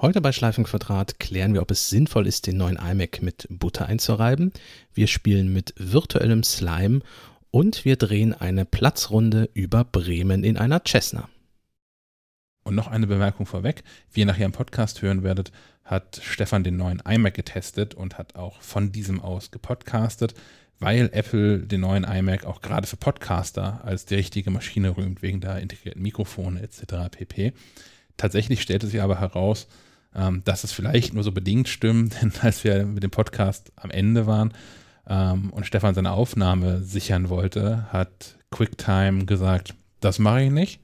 Heute bei Schleifenquadrat klären wir, ob es sinnvoll ist, den neuen iMac mit Butter einzureiben. Wir spielen mit virtuellem Slime und wir drehen eine Platzrunde über Bremen in einer Cessna. Und noch eine Bemerkung vorweg. Wie ihr nachher im Podcast hören werdet, hat Stefan den neuen iMac getestet und hat auch von diesem aus gepodcastet, weil Apple den neuen iMac auch gerade für Podcaster als die richtige Maschine rühmt, wegen der integrierten Mikrofone etc. pp. Tatsächlich stellte sich aber heraus, ähm, dass es vielleicht nur so bedingt stimmt, denn als wir mit dem Podcast am Ende waren ähm, und Stefan seine Aufnahme sichern wollte, hat QuickTime gesagt, das mache ich nicht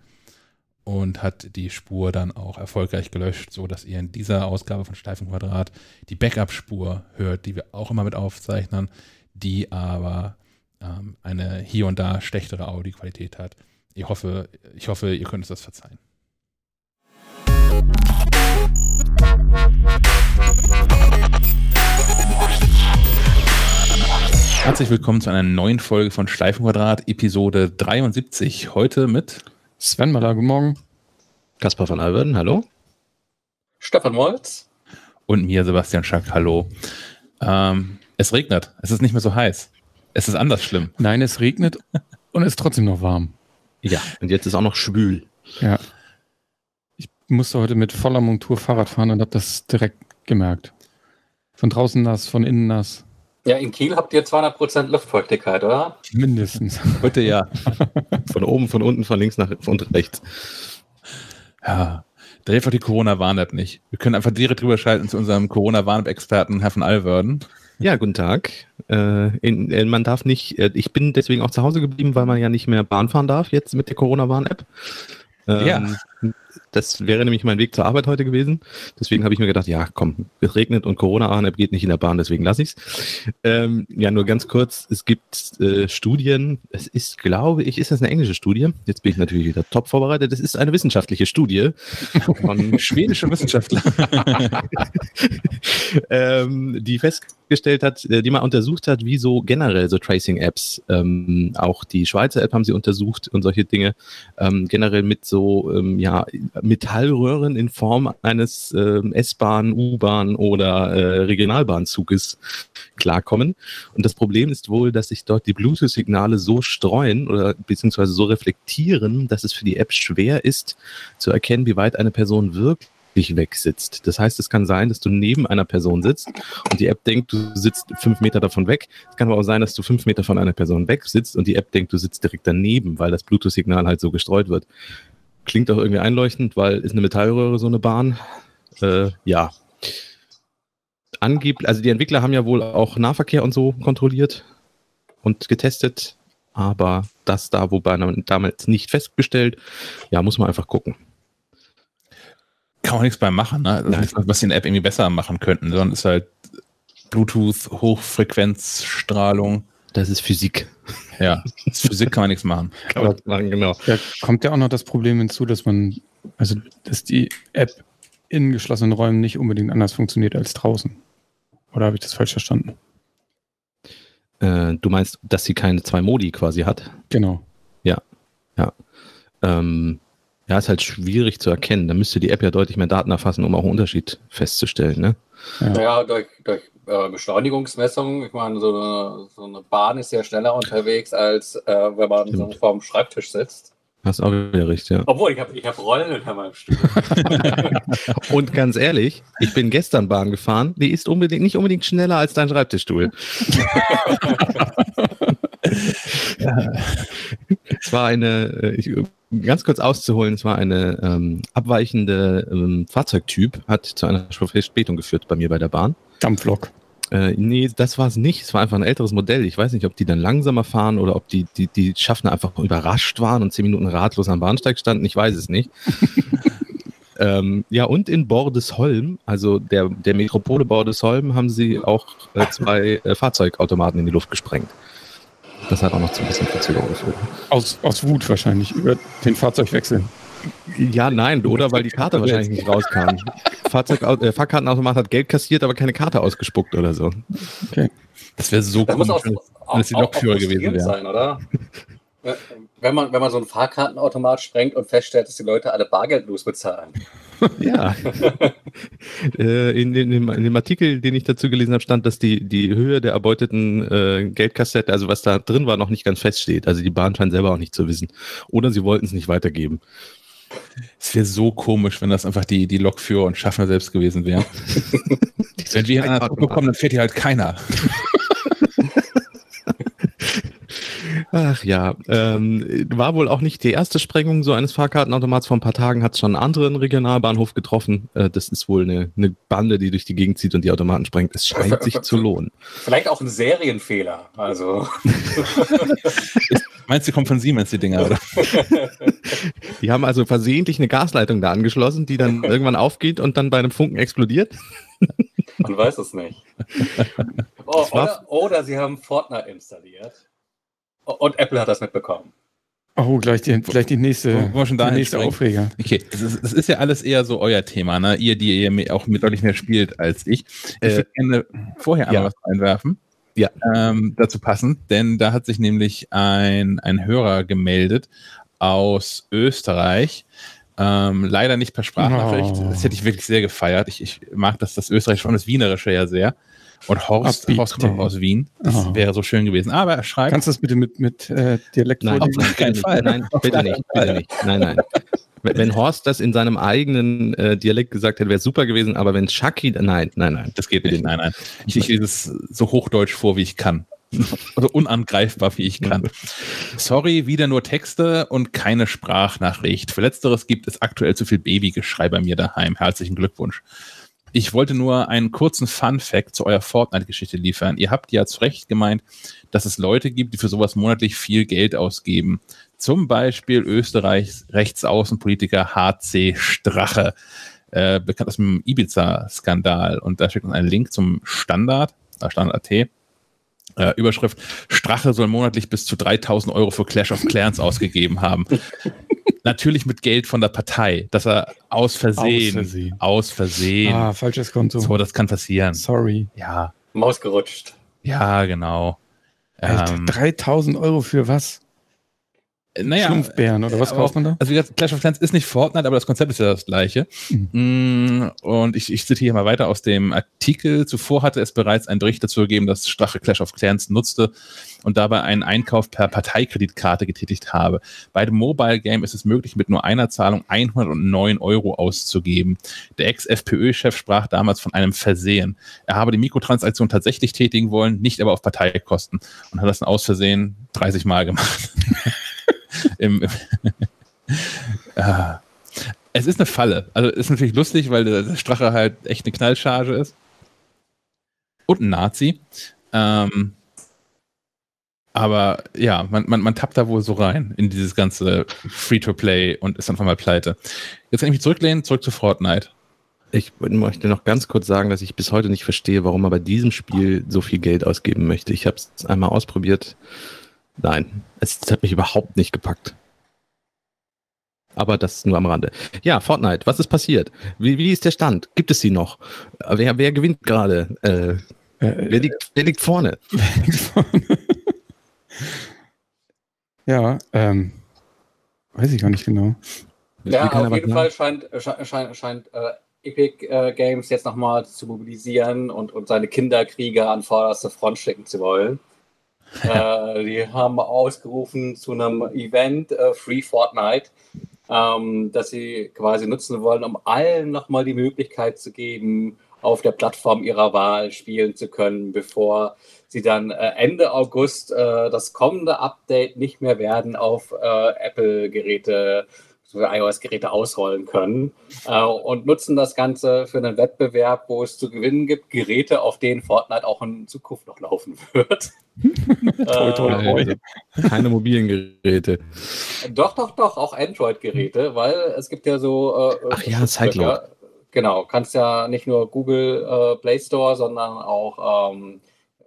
und hat die Spur dann auch erfolgreich gelöscht, so dass ihr in dieser Ausgabe von Steifen Quadrat die Backup-Spur hört, die wir auch immer mit aufzeichnen, die aber ähm, eine hier und da schlechtere Audioqualität hat. Ich hoffe, ich hoffe, ihr könnt uns das verzeihen. Herzlich willkommen zu einer neuen Folge von Schleifenquadrat, Episode 73. Heute mit Sven Maler, guten Morgen. Kaspar von Alberden, hallo. Stefan Molz. Und mir, Sebastian Schack, hallo. Ähm, es regnet, es ist nicht mehr so heiß. Es ist anders schlimm. Nein, es regnet und es ist trotzdem noch warm. Ja, und jetzt ist auch noch schwül. Ja. Ich musste heute mit voller Montur Fahrrad fahren und habe das direkt gemerkt. Von draußen nass, von innen nass. Ja, in Kiel habt ihr 200% Luftfeuchtigkeit, oder? Mindestens. Heute ja. Von oben, von unten, von links nach und rechts. Ja, da hilft auch die Corona-Warn-App nicht. Wir können einfach direkt drüber schalten zu unserem Corona-Warn-App-Experten Herrn von Alverden. Ja, guten Tag. Äh, in, äh, man darf nicht, äh, ich bin deswegen auch zu Hause geblieben, weil man ja nicht mehr Bahn fahren darf jetzt mit der Corona-Warn-App. Ähm, Ja. Das wäre nämlich mein Weg zur Arbeit heute gewesen. Deswegen habe ich mir gedacht, ja, komm, es regnet und Corona-App geht nicht in der Bahn, deswegen lasse ich es. Ähm, ja, nur ganz kurz, es gibt äh, Studien, es ist, glaube ich, ist das eine englische Studie? Jetzt bin ich natürlich wieder top vorbereitet. Es ist eine wissenschaftliche Studie von Schwedische Wissenschaftler. ähm, die festgestellt hat, äh, die mal untersucht hat, wie so generell so Tracing-Apps, ähm, auch die Schweizer App haben sie untersucht und solche Dinge, ähm, generell mit so ähm, Metallröhren in Form eines ähm, S-Bahn, U-Bahn oder äh, Regionalbahnzuges klarkommen. Und das Problem ist wohl, dass sich dort die Bluetooth-Signale so streuen oder beziehungsweise so reflektieren, dass es für die App schwer ist zu erkennen, wie weit eine Person wirklich weg sitzt. Das heißt, es kann sein, dass du neben einer Person sitzt und die App denkt, du sitzt fünf Meter davon weg. Es kann aber auch sein, dass du fünf Meter von einer Person weg sitzt und die App denkt, du sitzt direkt daneben, weil das Bluetooth-Signal halt so gestreut wird. Klingt auch irgendwie einleuchtend, weil ist eine Metallröhre so eine Bahn. Äh, ja. Angeblich, also die Entwickler haben ja wohl auch Nahverkehr und so kontrolliert und getestet, aber das da, wobei man damals nicht festgestellt, ja, muss man einfach gucken. Kann man nichts bei machen, ne? Das ist Nein. nichts, was sie in der App irgendwie besser machen könnten, sondern ist halt Bluetooth, Hochfrequenzstrahlung. Das ist Physik. Ja, das ist Physik kann man nichts machen. Kann man machen, genau. Da kommt ja auch noch das Problem hinzu, dass man, also dass die App in geschlossenen Räumen nicht unbedingt anders funktioniert als draußen. Oder habe ich das falsch verstanden? Äh, du meinst, dass sie keine zwei Modi quasi hat? Genau. Ähm, ja, ist halt schwierig zu erkennen. Da müsste die App ja deutlich mehr Daten erfassen, um auch einen Unterschied festzustellen. Ne? Ja. Naja, durch, durch äh, Beschleunigungsmessungen. Ich meine, so eine, so eine Bahn ist ja schneller unterwegs, als äh, wenn man so vor dem Schreibtisch sitzt. Hast auch wieder recht, ja. Obwohl, ich habe ich hab Rollen unter meinem Stuhl. Und ganz ehrlich, ich bin gestern Bahn gefahren. Die ist unbedingt, nicht unbedingt schneller als dein Schreibtischstuhl. es war eine, äh, ich, ganz kurz auszuholen, es war eine ähm, abweichende ähm, Fahrzeugtyp, hat zu einer Verspätung geführt bei mir bei der Bahn. Dampflok. Äh, nee, das war es nicht. Es war einfach ein älteres Modell. Ich weiß nicht, ob die dann langsamer fahren oder ob die, die, die Schaffner einfach überrascht waren und zehn Minuten ratlos am Bahnsteig standen. Ich weiß es nicht. ähm, ja, und in Bordesholm, also der, der Metropole Bordesholm, haben sie auch äh, zwei äh, Fahrzeugautomaten in die Luft gesprengt. Das hat auch noch zu ein bisschen Verzögerung geführt. Aus, aus Wut wahrscheinlich über den Fahrzeugwechsel. Ja, nein, oder weil die Karte wahrscheinlich nicht rauskam. Fahrzeug, äh, Fahrkartenautomat hat Geld kassiert, aber keine Karte ausgespuckt oder so. Das wäre so Das muss auch, wenn auch, es die Lokführer gewesen wäre. sein, oder? Wenn man, wenn man so einen Fahrkartenautomat sprengt und feststellt, dass die Leute alle bargeldlos bezahlen. Ja. äh, in, in, dem, in, dem, Artikel, den ich dazu gelesen habe, stand, dass die, die Höhe der erbeuteten äh, Geldkassette, also was da drin war, noch nicht ganz feststeht. Also die Bahn scheint selber auch nicht zu wissen. Oder sie wollten es nicht weitergeben. Es wäre so komisch, wenn das einfach die, die Lokführer und Schaffner selbst gewesen wären. wenn wir in einer Gruppe kommen, dann fährt hier halt keiner. Ach ja, ähm, war wohl auch nicht die erste Sprengung so eines Fahrkartenautomats. Vor ein paar Tagen hat es schon einen anderen Regionalbahnhof getroffen. Äh, das ist wohl eine, eine, Bande, die durch die Gegend zieht und die Automaten sprengt. Es scheint sich zu lohnen. Vielleicht auch ein Serienfehler. Also. Meinst du, kommt von Siemens die Dinger, oder? die haben also versehentlich eine Gasleitung da angeschlossen, die dann irgendwann aufgeht und dann bei einem Funken explodiert. Man weiß es nicht. Oh, oder, oder sie haben Fortnite installiert. Und Apple hat das mitbekommen. Oh, gleich die, gleich die nächste, oh, schon die nächste Aufreger. Okay, das ist, das ist, ja alles eher so euer Thema, ne? Ihr, die ihr auch mit deutlich mehr spielt als ich. Ich äh, würde gerne vorher einmal ja. was einwerfen. Ja. Ähm, dazu passend, denn da hat sich nämlich ein, ein Hörer gemeldet aus Österreich. Ähm, leider nicht per Sprachnachricht. Oh. Das hätte ich wirklich sehr gefeiert. Ich, ich mag das, das Österreich schon das Wienerische ja sehr. Und Horst, Horst kommt aus Wien. Das oh. wäre so schön gewesen. Aber er schreibt. Kannst du das bitte mit, mit äh, Dialekt Nein, auf keinen Fall. Nein, bitte nicht, bitte nicht. Nein, nein. Wenn Horst das in seinem eigenen äh, Dialekt gesagt hätte, wäre es super gewesen, aber wenn Chucky, nein, nein, nein, das geht nicht. Nein, nein. Ich, ich lese es so hochdeutsch vor, wie ich kann. Oder unangreifbar, wie ich kann. Sorry, wieder nur Texte und keine Sprachnachricht. Für Letzteres gibt es aktuell zu viel Babygeschrei bei mir daheim. Herzlichen Glückwunsch. Ich wollte nur einen kurzen Fun-Fact zu eurer Fortnite-Geschichte liefern. Ihr habt ja zu Recht gemeint, dass es Leute gibt, die für sowas monatlich viel Geld ausgeben. Zum Beispiel Österreichs Rechtsaußenpolitiker HC Strache, äh, bekannt aus dem Ibiza-Skandal. Und da steckt uns ein Link zum Standard, äh, Standard.at. Äh, Überschrift: Strache soll monatlich bis zu 3000 Euro für Clash of Clans ausgegeben haben. Natürlich mit Geld von der Partei, dass er aus Versehen, aus Versehen, aus Versehen. Ah, falsches Konto. So, das kann passieren. Sorry. Ja. Maus gerutscht. Ja, genau. Alter, ähm, 3000 Euro für was? Naja, Schlumpfbären oder was kauft man da? Also wie gesagt, Clash of Clans ist nicht Fortnite, aber das Konzept ist ja das gleiche. Mhm. Und ich, ich zitiere mal weiter aus dem Artikel. Zuvor hatte es bereits einen Bericht dazu gegeben, dass Strache Clash of Clans nutzte und dabei einen Einkauf per Parteikreditkarte getätigt habe. Bei dem Mobile Game ist es möglich, mit nur einer Zahlung 109 Euro auszugeben. Der Ex-FPÖ-Chef sprach damals von einem Versehen. Er habe die Mikrotransaktion tatsächlich tätigen wollen, nicht aber auf Parteikosten und hat das dann aus Versehen 30 Mal gemacht. Im, im ah. Es ist eine Falle. Also ist natürlich lustig, weil der Strache halt echt eine Knallcharge ist. Und ein Nazi. Ähm, aber ja, man, man, man tappt da wohl so rein in dieses ganze Free-to-Play und ist einfach mal pleite. Jetzt kann ich mich zurücklehnen, zurück zu Fortnite. Ich möchte noch ganz kurz sagen, dass ich bis heute nicht verstehe, warum man bei diesem Spiel so viel Geld ausgeben möchte. Ich habe es einmal ausprobiert Nein, es hat mich überhaupt nicht gepackt. Aber das nur am Rande. Ja, Fortnite, was ist passiert? Wie, wie ist der Stand? Gibt es sie noch? Wer, wer gewinnt gerade? Äh, äh, wer, liegt, wer liegt vorne? Wer liegt vorne? ja, ähm, weiß ich gar nicht genau. Ja, auf jeden Fall scheint, scheint, scheint äh, Epic äh, Games jetzt nochmal zu mobilisieren und, und seine Kinderkrieger an vorderste Front schicken zu wollen äh, die haben ausgerufen zu einem Event, äh, Free Fortnite, ähm, das sie quasi nutzen wollen, um allen nochmal die Möglichkeit zu geben, auf der Plattform ihrer Wahl spielen zu können, bevor sie dann äh, Ende August äh, das kommende Update nicht mehr werden auf äh, Apple-Geräte für iOS-Geräte ausrollen können äh, und nutzen das Ganze für einen Wettbewerb, wo es zu gewinnen gibt, Geräte, auf denen Fortnite auch in Zukunft noch laufen wird. toi, toi, toi. Keine mobilen Geräte. Doch, doch, doch, auch Android-Geräte, weil es gibt ja so. Äh, Ach ja, Sideload. Genau, kannst ja nicht nur Google äh, Play Store, sondern auch ähm,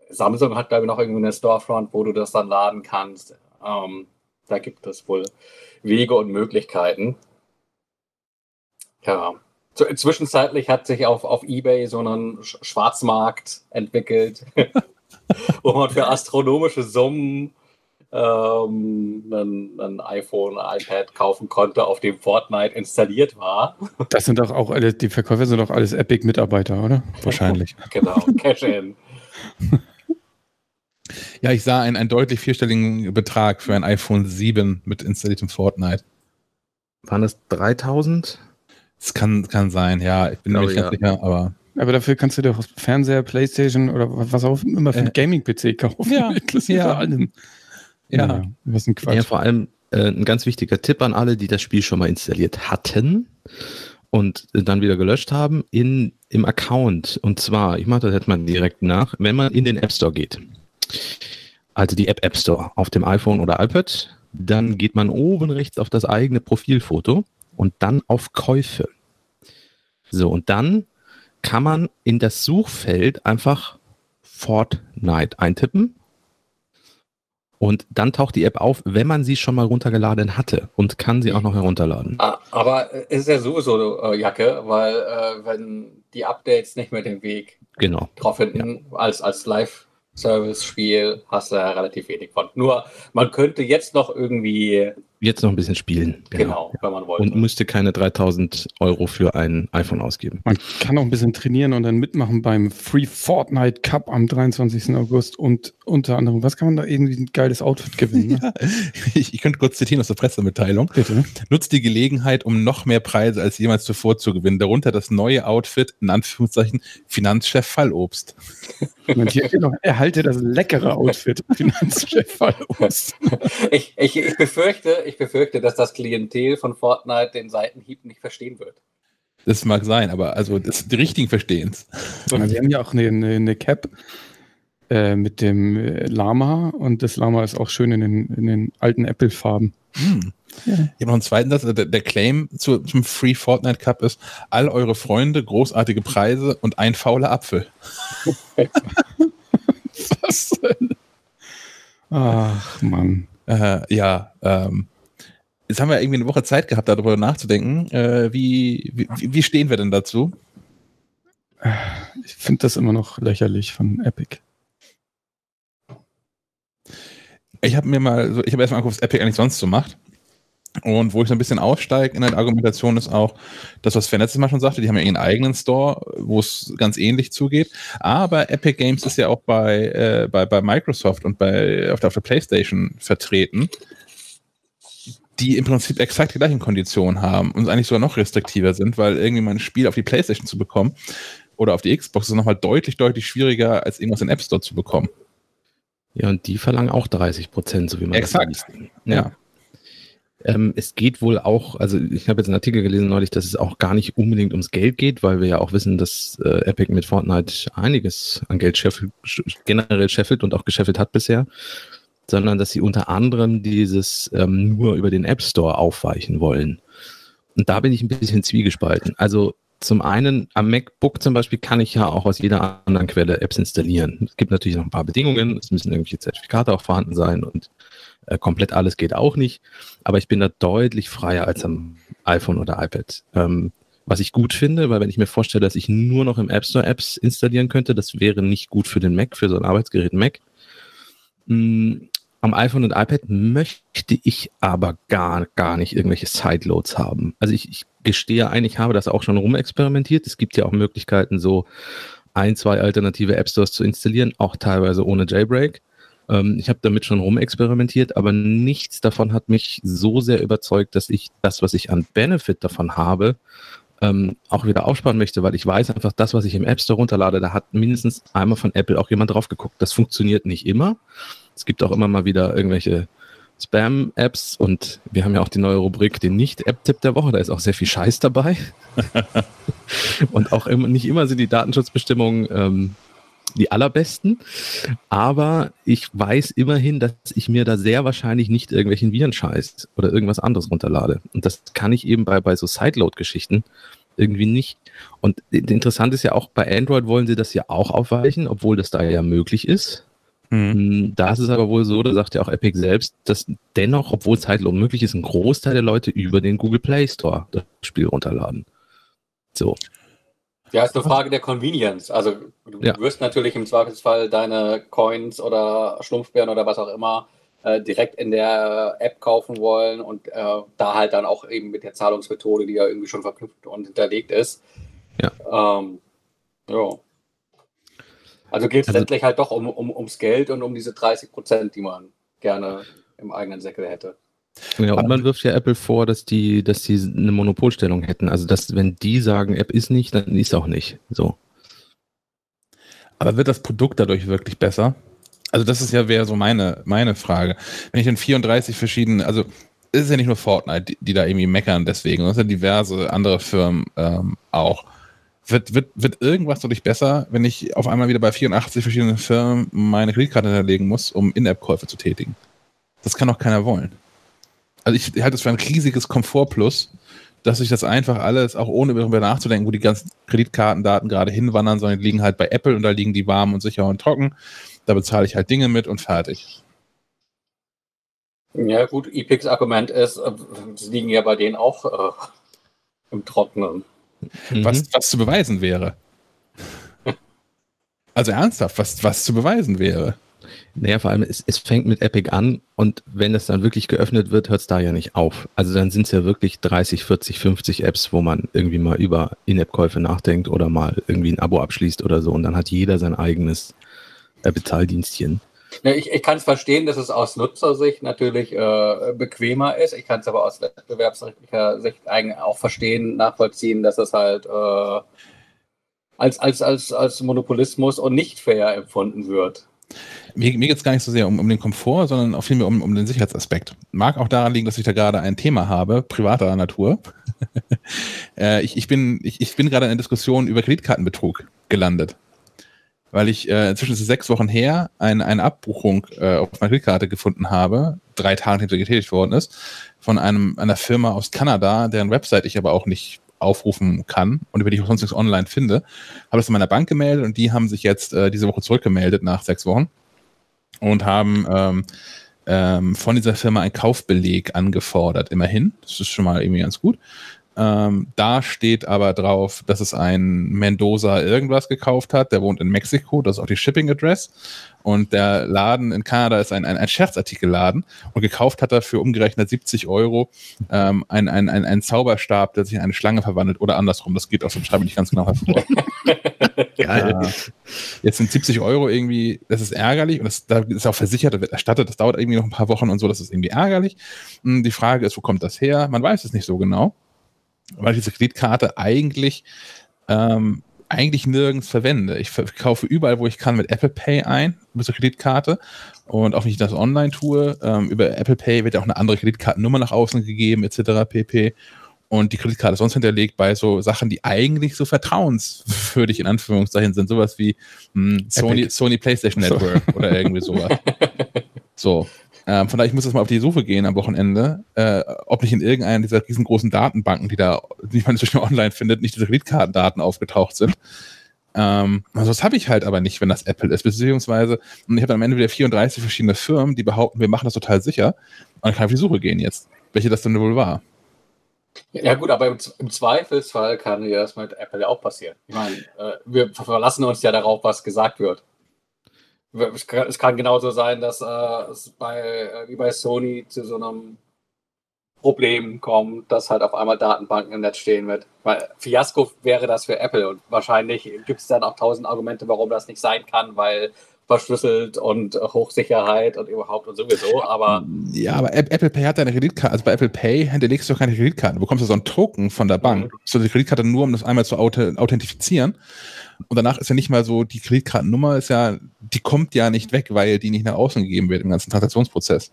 Samsung hat, glaube ich, noch irgendwie eine Storefront, wo du das dann laden kannst. Ähm, da gibt es wohl Wege und Möglichkeiten. Ja. Zwischenzeitlich hat sich auf, auf Ebay so ein Schwarzmarkt entwickelt, wo man für astronomische Summen ähm, ein, ein, iPhone, ein iPad kaufen konnte, auf dem Fortnite installiert war. Das sind doch auch alle, die Verkäufer sind doch alles Epic-Mitarbeiter, oder? Wahrscheinlich. genau, Cash-In. Ja, ich sah einen, einen deutlich vierstelligen Betrag für ein iPhone 7 mit installiertem Fortnite. Waren das 3000? Das kann, kann sein, ja. Ich bin mir nicht ganz sicher, aber. Aber dafür kannst du dir auch Fernseher, Playstation oder was auch immer für einen äh, Gaming-PC kaufen. Ja, ja. allem. Ja. ja, was ein Quatsch. Ja, vor allem äh, ein ganz wichtiger Tipp an alle, die das Spiel schon mal installiert hatten und dann wieder gelöscht haben, in, im Account. Und zwar, ich mache das jetzt mal direkt nach, wenn man in den App Store geht. Also die App App Store auf dem iPhone oder iPad, dann geht man oben rechts auf das eigene Profilfoto und dann auf Käufe. So, und dann kann man in das Suchfeld einfach Fortnite eintippen. Und dann taucht die App auf, wenn man sie schon mal runtergeladen hatte und kann sie auch noch herunterladen. Ah, aber es ist ja sowieso äh, Jacke, weil äh, wenn die Updates nicht mehr den Weg genau. drauf finden, ja. als, als Live Service-Spiel hast du ja relativ wenig von. Nur, man könnte jetzt noch irgendwie. Jetzt noch ein bisschen spielen. Genau, genau wenn man wollte. Und müsste keine 3000 Euro für ein iPhone ausgeben. Man kann auch ein bisschen trainieren und dann mitmachen beim Free Fortnite Cup am 23. August und unter anderem, was kann man da irgendwie ein geiles Outfit gewinnen? Ne? ja, ich, ich, könnte kurz zitieren aus der Pressemitteilung. Bitte. Nutzt die Gelegenheit, um noch mehr Preise als jemals zuvor zu gewinnen. Darunter das neue Outfit, in Anführungszeichen, Finanzchef Fallobst. Und hier noch, erhalte das leckere Outfit, Finanzchef Fallobst. Ich, ich, ich, befürchte, ich befürchte, dass das Klientel von Fortnite den Seitenhieb nicht verstehen wird. Das mag sein, aber also das, die richtigen verstehen es. Sie haben ja auch eine, eine, eine Cap äh, mit dem äh, Lama und das Lama ist auch schön in den, in den alten Apple-Farben. Hm. Ja. Ich habe noch einen zweiten Satz. Der, der Claim zu, zum Free Fortnite Cup ist: All eure Freunde, großartige Preise und ein fauler Apfel. Was denn? Ach, Mann. Äh, ja, ähm, jetzt haben wir irgendwie eine Woche Zeit gehabt, darüber nachzudenken. Äh, wie, wie, wie stehen wir denn dazu? Ich finde das immer noch lächerlich von Epic. Ich habe mir mal, so, ich habe erstmal angeguckt, was Epic eigentlich sonst so macht. Und wo ich so ein bisschen aussteige in der Argumentation ist auch das, was Sven letztes Mal schon sagte, die haben ja ihren eigenen Store, wo es ganz ähnlich zugeht. Aber Epic Games ist ja auch bei, äh, bei, bei Microsoft und bei, auf der, auf der PlayStation vertreten, die im Prinzip exakt die gleichen Konditionen haben und eigentlich sogar noch restriktiver sind, weil irgendwie mal ein Spiel auf die PlayStation zu bekommen oder auf die Xbox ist nochmal deutlich, deutlich schwieriger, als irgendwas in App Store zu bekommen. Ja, und die verlangen auch 30 Prozent, so wie man Exakt. das liest. Ja. ja. Ähm, es geht wohl auch, also ich habe jetzt einen Artikel gelesen neulich, dass es auch gar nicht unbedingt ums Geld geht, weil wir ja auch wissen, dass äh, Epic mit Fortnite einiges an Geld scheffelt, generell scheffelt und auch gescheffelt hat bisher, sondern dass sie unter anderem dieses ähm, nur über den App Store aufweichen wollen. Und da bin ich ein bisschen zwiegespalten. Also zum einen am MacBook zum Beispiel kann ich ja auch aus jeder anderen Quelle Apps installieren. Es gibt natürlich noch ein paar Bedingungen. Es müssen irgendwelche Zertifikate auch vorhanden sein und äh, komplett alles geht auch nicht. Aber ich bin da deutlich freier als am iPhone oder iPad. Ähm, was ich gut finde, weil wenn ich mir vorstelle, dass ich nur noch im App Store Apps installieren könnte, das wäre nicht gut für den Mac, für so ein Arbeitsgerät Mac. Mm, am iPhone und iPad möchte ich aber gar, gar nicht irgendwelche Sideloads haben. Also ich, ich gestehe ein, ich habe das auch schon rumexperimentiert. Es gibt ja auch Möglichkeiten, so ein, zwei alternative App Stores zu installieren, auch teilweise ohne Jailbreak. Ähm, ich habe damit schon rumexperimentiert, aber nichts davon hat mich so sehr überzeugt, dass ich das, was ich an Benefit davon habe, ähm, auch wieder aufsparen möchte, weil ich weiß einfach, das, was ich im App Store runterlade, da hat mindestens einmal von Apple auch jemand drauf geguckt. Das funktioniert nicht immer. Es gibt auch immer mal wieder irgendwelche Spam-Apps und wir haben ja auch die neue Rubrik, den Nicht-App-Tipp der Woche. Da ist auch sehr viel Scheiß dabei. und auch immer, nicht immer sind die Datenschutzbestimmungen ähm, die allerbesten. Aber ich weiß immerhin, dass ich mir da sehr wahrscheinlich nicht irgendwelchen Virenscheiß oder irgendwas anderes runterlade. Und das kann ich eben bei, bei so Sideload-Geschichten irgendwie nicht. Und interessant ist ja auch, bei Android wollen sie das ja auch aufweichen, obwohl das da ja möglich ist. Mhm. Hm, da ist es aber wohl so, da sagt ja auch Epic selbst, dass dennoch, obwohl Zeitlohn möglich ist, ein Großteil der Leute über den Google Play Store das Spiel runterladen. So. Ja, ist eine Frage der Convenience. Also du ja. wirst natürlich im Zweifelsfall deine Coins oder Schlumpfbären oder was auch immer äh, direkt in der App kaufen wollen und äh, da halt dann auch eben mit der Zahlungsmethode, die ja irgendwie schon verknüpft und hinterlegt ist. Ja. Ähm, ja. Also geht es also, letztlich halt doch um, um, ums Geld und um diese 30 Prozent, die man gerne im eigenen Säckel hätte. Ja, und man wirft ja Apple vor, dass die, dass die eine Monopolstellung hätten. Also dass, wenn die sagen, App ist nicht, dann ist auch nicht. So. Aber wird das Produkt dadurch wirklich besser? Also das ist ja wäre so meine, meine Frage. Wenn ich in 34 verschiedenen, also es ist ja nicht nur Fortnite, die, die da irgendwie meckern deswegen, es sind diverse andere Firmen ähm, auch. Wird, wird, wird irgendwas dadurch besser, wenn ich auf einmal wieder bei 84 verschiedenen Firmen meine Kreditkarte hinterlegen muss, um In-App-Käufe zu tätigen? Das kann doch keiner wollen. Also ich halte es für ein riesiges Komfortplus, dass ich das einfach alles, auch ohne darüber nachzudenken, wo die ganzen Kreditkartendaten gerade hinwandern, sondern die liegen halt bei Apple und da liegen die warm und sicher und trocken. Da bezahle ich halt Dinge mit und fertig. Ja, gut, Epics Argument ist, äh, sie liegen ja bei denen auch äh, im Trockenen. Mhm. Was, was zu beweisen wäre. Also ernsthaft, was, was zu beweisen wäre. Naja, vor allem, es, es fängt mit Epic an und wenn das dann wirklich geöffnet wird, hört es da ja nicht auf. Also dann sind es ja wirklich 30, 40, 50 Apps, wo man irgendwie mal über In-App-Käufe nachdenkt oder mal irgendwie ein Abo abschließt oder so und dann hat jeder sein eigenes äh, Bezahldienstchen. Ja, ich, ich kann es verstehen, dass es aus Nutzersicht natürlich äh, bequemer ist. Ich kann es aber aus wettbewerbsrechtlicher Sicht eigentlich auch verstehen, nachvollziehen, dass es halt äh, als, als, als, als Monopolismus und nicht fair empfunden wird. Mir, mir geht es gar nicht so sehr um, um den Komfort, sondern auch vielmehr um, um den Sicherheitsaspekt. Mag auch daran liegen, dass ich da gerade ein Thema habe, privater Natur. äh, ich, ich, bin, ich, ich bin gerade in einer Diskussion über Kreditkartenbetrug gelandet weil ich äh, inzwischen ist es sechs Wochen her ein, eine Abbuchung äh, auf meiner Kreditkarte gefunden habe, drei Tage hinter getätigt worden ist, von einem einer Firma aus Kanada, deren Website ich aber auch nicht aufrufen kann und über die ich sonst nichts online finde. Habe das in meiner Bank gemeldet und die haben sich jetzt äh, diese Woche zurückgemeldet nach sechs Wochen und haben ähm, ähm, von dieser Firma einen Kaufbeleg angefordert, immerhin. Das ist schon mal irgendwie ganz gut. Ähm, da steht aber drauf, dass es ein Mendoza irgendwas gekauft hat. Der wohnt in Mexiko, das ist auch die Shipping Address. Und der Laden in Kanada ist ein, ein, ein Scherzartikelladen. Und gekauft hat er für umgerechnet 70 Euro ähm, ein, ein, ein, Zauberstab, der sich in eine Schlange verwandelt oder andersrum. Das geht aus dem Schreiben nicht ganz genau hervor. Geil. Jetzt sind 70 Euro irgendwie, das ist ärgerlich und das, da ist auch versichert, das wird erstattet, das dauert irgendwie noch ein paar Wochen und so, das ist irgendwie ärgerlich. Hm, die Frage ist, wo kommt das her? Man weiß es nicht so genau weil ich diese Kreditkarte eigentlich, ähm, eigentlich nirgends verwende. Ich kaufe überall, wo ich kann, mit Apple Pay ein, mit der Kreditkarte. Und auch wenn ich das online tue, ähm, über Apple Pay wird ja auch eine andere Kreditkartennummer nach außen gegeben, etc. pp. Und die Kreditkarte ist sonst hinterlegt bei so Sachen, die eigentlich so vertrauenswürdig in Anführungszeichen sind. Sowas wie mh, hm, Sony, Sony PlayStation Network so. oder irgendwie sowas. so. Ähm, von daher, ich muss jetzt mal auf die Suche gehen am Wochenende, äh, ob nicht in irgendeiner dieser riesengroßen Datenbanken, die da, die man inzwischen online findet, nicht diese Kreditkartendaten aufgetaucht sind. Ähm, also das habe ich halt aber nicht, wenn das Apple ist, beziehungsweise, und ich habe am Ende wieder 34 verschiedene Firmen, die behaupten, wir machen das total sicher. Und dann kann ich auf die Suche gehen jetzt, welche das denn wohl war. Ja gut, aber im, im Zweifelsfall kann ja das mit Apple auch passieren. Ich meine, äh, wir verlassen uns ja darauf, was gesagt wird es kann, genauso sein, dass äh, es bei, äh, wie bei Sony zu so einem Problem kommt, dass halt auf einmal Datenbanken im Netz stehen wird. Weil Fiasko wäre das für Apple und wahrscheinlich gibt es dann auch tausend Argumente, warum das nicht sein kann, weil verschlüsselt und Hochsicherheit und überhaupt und sowieso, aber. Ja, aber Apple Pay hat eine Kreditkarte, also bei Apple Pay hinterlegst du doch keine Kreditkarte. Du bekommst ja so einen Token von der Bank. Mhm. So die Kreditkarte nur, um das einmal zu authentifizieren. Und danach ist ja nicht mal so, die Kreditkartennummer ist ja, die kommt ja nicht weg, weil die nicht nach außen gegeben wird im ganzen Transaktionsprozess.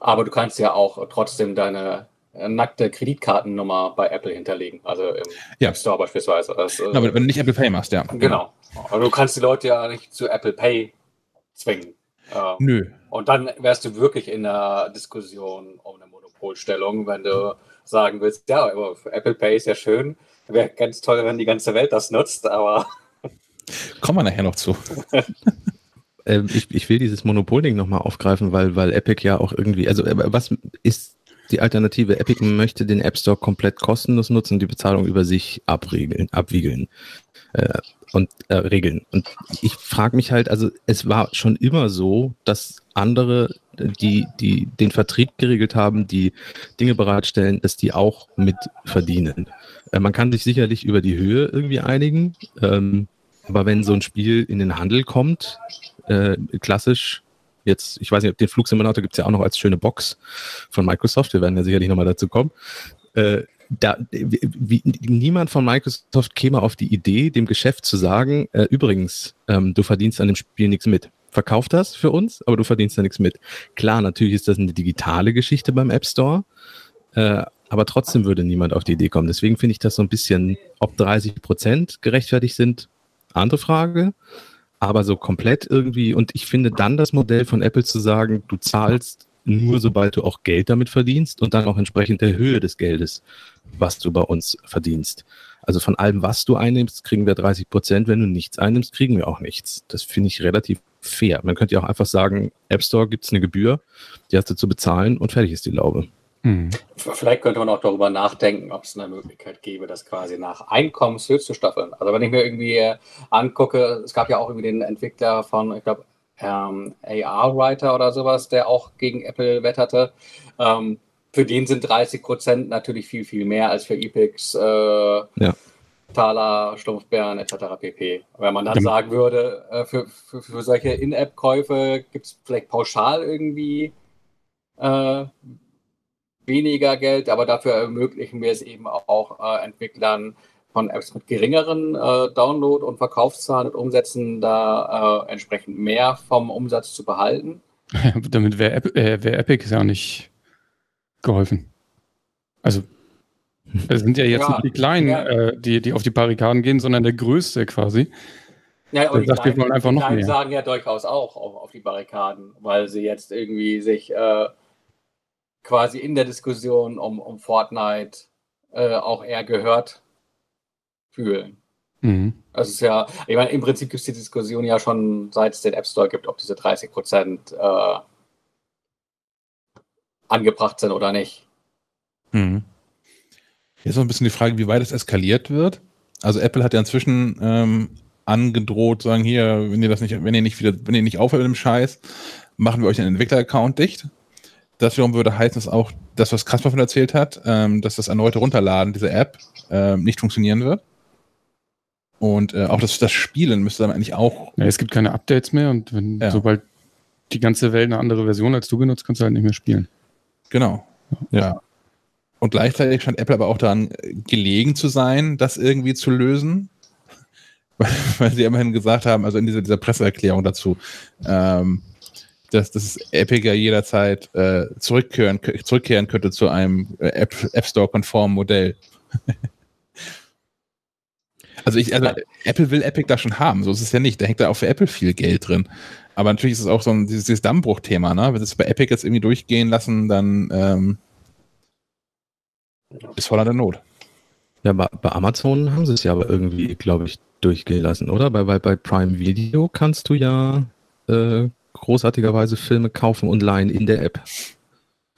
Aber du kannst ja auch trotzdem deine äh, nackte Kreditkartennummer bei Apple hinterlegen, also im ja. App Store beispielsweise. Das, äh, Na, wenn du nicht Apple Pay machst, ja. Genau. Aber du kannst die Leute ja nicht zu Apple Pay zwingen. Ähm, Nö. Und dann wärst du wirklich in einer Diskussion um eine Monopolstellung, wenn du sagen willst, ja, Apple Pay ist ja schön, wäre ganz toll, wenn die ganze Welt das nutzt, aber Kommen wir nachher noch zu. Ähm, ich, ich will dieses Monopolding nochmal aufgreifen, weil, weil Epic ja auch irgendwie, also äh, was ist die Alternative. Epic möchte den App Store komplett kostenlos nutzen und die Bezahlung über sich abregeln, abwiegeln äh, und äh, regeln. Und ich frage mich halt, also es war schon immer so, dass andere, die, die den Vertrieb geregelt haben, die Dinge bereitstellen, dass die auch mit verdienen. Äh, man kann sich sicherlich über die Höhe irgendwie einigen, ähm, aber wenn so ein Spiel in den Handel kommt, äh, klassisch jetzt, ich weiß nicht, den Flugsimulator gibt es ja auch noch als schöne Box von Microsoft, wir werden ja sicherlich nochmal dazu kommen. Äh, da, wie, niemand von Microsoft käme auf die Idee, dem Geschäft zu sagen, äh, übrigens, ähm, du verdienst an dem Spiel nichts mit. Verkauf das für uns, aber du verdienst da nichts mit. Klar, natürlich ist das eine digitale Geschichte beim App Store, äh, aber trotzdem würde niemand auf die Idee kommen. Deswegen finde ich das so ein bisschen, ob 30 Prozent gerechtfertigt sind, andere Frage. Aber so komplett irgendwie, und ich finde dann das Modell von Apple zu sagen, du zahlst nur sobald du auch Geld damit verdienst und dann auch entsprechend der Höhe des Geldes, was du bei uns verdienst. Also von allem, was du einnimmst, kriegen wir 30 Prozent. Wenn du nichts einnimmst, kriegen wir auch nichts. Das finde ich relativ fair. Man könnte ja auch einfach sagen, App Store gibt es eine Gebühr, die hast du zu bezahlen und fertig ist die Laube. Hm. Vielleicht könnte man auch darüber nachdenken, ob es eine Möglichkeit gäbe, das quasi nach Einkommenshöhe zu staffeln. Also wenn ich mir irgendwie äh, angucke, es gab ja auch irgendwie den Entwickler von, ich glaube, ähm, AR-Writer oder sowas, der auch gegen Apple wetterte. Ähm, für den sind 30 Prozent natürlich viel, viel mehr als für Epics, äh, ja. Thaler, Stumpfbären etc. pp. Wenn man dann genau. sagen würde, äh, für, für, für, solche In-App-Käufe gibt es vielleicht pauschal irgendwie äh, weniger Geld, aber dafür ermöglichen wir es eben auch äh, Entwicklern, von Apps mit geringeren äh, Download- und Verkaufszahlen und Umsätzen da äh, entsprechend mehr vom Umsatz zu behalten. Damit wäre äh, wär Epic ja nicht geholfen. Also, es sind ja jetzt ja, nicht die Kleinen, ja. äh, die, die auf die Barrikaden gehen, sondern der Größte quasi. Ja, und die sagt, Kleinen, wir wollen einfach die noch mehr. sagen ja durchaus auch auf, auf, die Barrikaden, weil sie jetzt irgendwie sich äh, quasi in der Diskussion um, um Fortnite äh, auch eher gehört fühlen. Mhm. Also es ist ja, ich meine, im Prinzip gibt es die Diskussion ja schon, seit es den App Store gibt, ob diese 30 Prozent äh, angebracht sind oder nicht. Mhm. Jetzt noch ein bisschen die Frage, wie weit es eskaliert wird. Also Apple hat ja inzwischen ähm, angedroht, sagen hier, wenn ihr das nicht, wenn ihr nicht wieder, wenn ihr nicht aufhört mit dem Scheiß, machen wir euch einen Entwickler-Account dicht. Das wiederum würde heißen, dass auch das, was Kasper von erzählt hat, ähm, dass das erneute Runterladen dieser App ähm, nicht funktionieren wird. Und äh, auch das, das Spielen müsste dann eigentlich auch. Ja, es gibt keine Updates mehr und wenn ja. sobald die ganze Welt eine andere Version als du benutzt, kannst du halt nicht mehr spielen. Genau. Ja. ja. Und gleichzeitig scheint Apple aber auch daran gelegen zu sein, das irgendwie zu lösen. Weil, weil sie immerhin gesagt haben, also in dieser, dieser Presseerklärung dazu, ähm, dass, dass Epic ja jederzeit äh, zurückkehren, zurückkehren könnte zu einem äh, App, App Store-konformen Modell. Also, ich, also Apple will Epic da schon haben, so ist es ja nicht. Da hängt da auch für Apple viel Geld drin. Aber natürlich ist es auch so ein dieses, dieses Dammbruch-Thema, ne? Wenn sie es bei Epic jetzt irgendwie durchgehen lassen, dann ähm, ist voller der Not. Ja, bei, bei Amazon haben sie es ja aber irgendwie, glaube ich, durchgehen lassen, oder? Bei, bei, bei Prime Video kannst du ja äh, großartigerweise Filme kaufen und leihen in der App.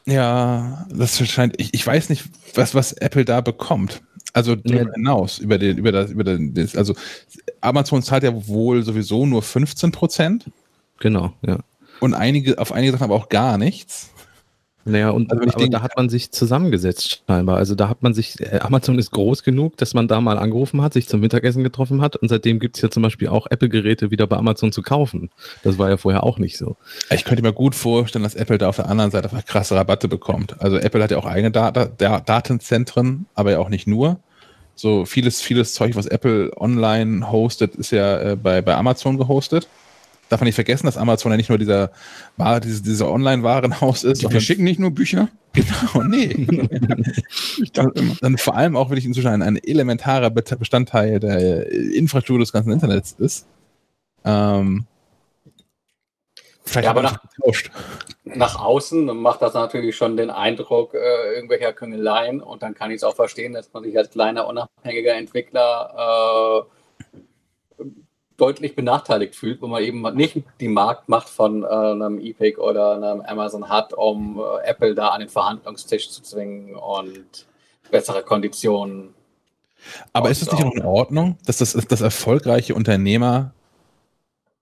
Ja, das scheint, ich, ich weiß nicht, was, was Apple da bekommt. Also darüber ja. hinaus, über den, über das, über den, also Amazon zahlt ja wohl sowieso nur 15 Prozent. Genau, ja. Und einige, auf einige Sachen aber auch gar nichts. Naja, und also aber denke, da hat man sich zusammengesetzt scheinbar. Also da hat man sich, äh, Amazon ist groß genug, dass man da mal angerufen hat, sich zum Mittagessen getroffen hat und seitdem gibt es ja zum Beispiel auch Apple-Geräte wieder bei Amazon zu kaufen. Das war ja vorher auch nicht so. Ich könnte mir gut vorstellen, dass Apple da auf der anderen Seite einfach krasse Rabatte bekommt. Also Apple hat ja auch eigene Data, Datenzentren, aber ja auch nicht nur. So vieles, vieles Zeug, was Apple online hostet, ist ja äh, bei, bei Amazon gehostet darf man nicht vergessen, dass Amazon ja nicht nur dieser, Ware, dieses, dieser Online-Warenhaus ist. Die verschicken nicht nur Bücher? Genau, nee. ich dachte immer. Dann vor allem auch wirklich inzwischen ein, ein elementarer Bestandteil der Infrastruktur des ganzen Internets ist. Ähm, Vielleicht ja, aber nach, nach, außen macht das natürlich schon den Eindruck äh, irgendwelcher Küngeleien und dann kann ich es auch verstehen, dass man sich als kleiner, unabhängiger Entwickler äh, deutlich benachteiligt fühlt, wo man eben nicht die Marktmacht von äh, einem Epic oder einem Amazon hat, um äh, Apple da an den Verhandlungstisch zu zwingen und bessere Konditionen. Aber ist es nicht auch in Ordnung, dass das dass erfolgreiche Unternehmer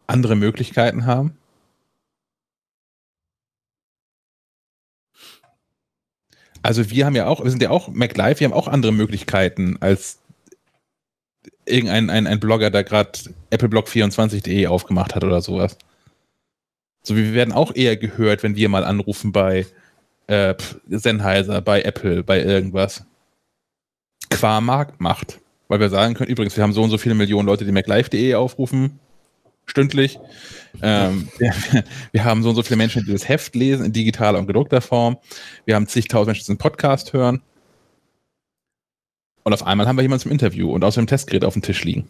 andere Möglichkeiten haben? Also wir haben ja auch, wir sind ja auch MacLife, wir haben auch andere Möglichkeiten als irgendein ein, ein Blogger, der gerade appleblog24.de aufgemacht hat oder sowas. So, wir werden auch eher gehört, wenn wir mal anrufen bei äh, Sennheiser, bei Apple, bei irgendwas. Qua Marktmacht. Weil wir sagen können, übrigens, wir haben so und so viele Millionen Leute, die MacLive.de aufrufen, stündlich. Ähm, wir, wir, haben so und so viele Menschen, die das Heft lesen, in digitaler und gedruckter Form. Wir haben zigtausend Menschen, die den Podcast hören. Und auf einmal haben wir jemanden zum Interview und außerdem Testgerät auf dem Tisch liegen.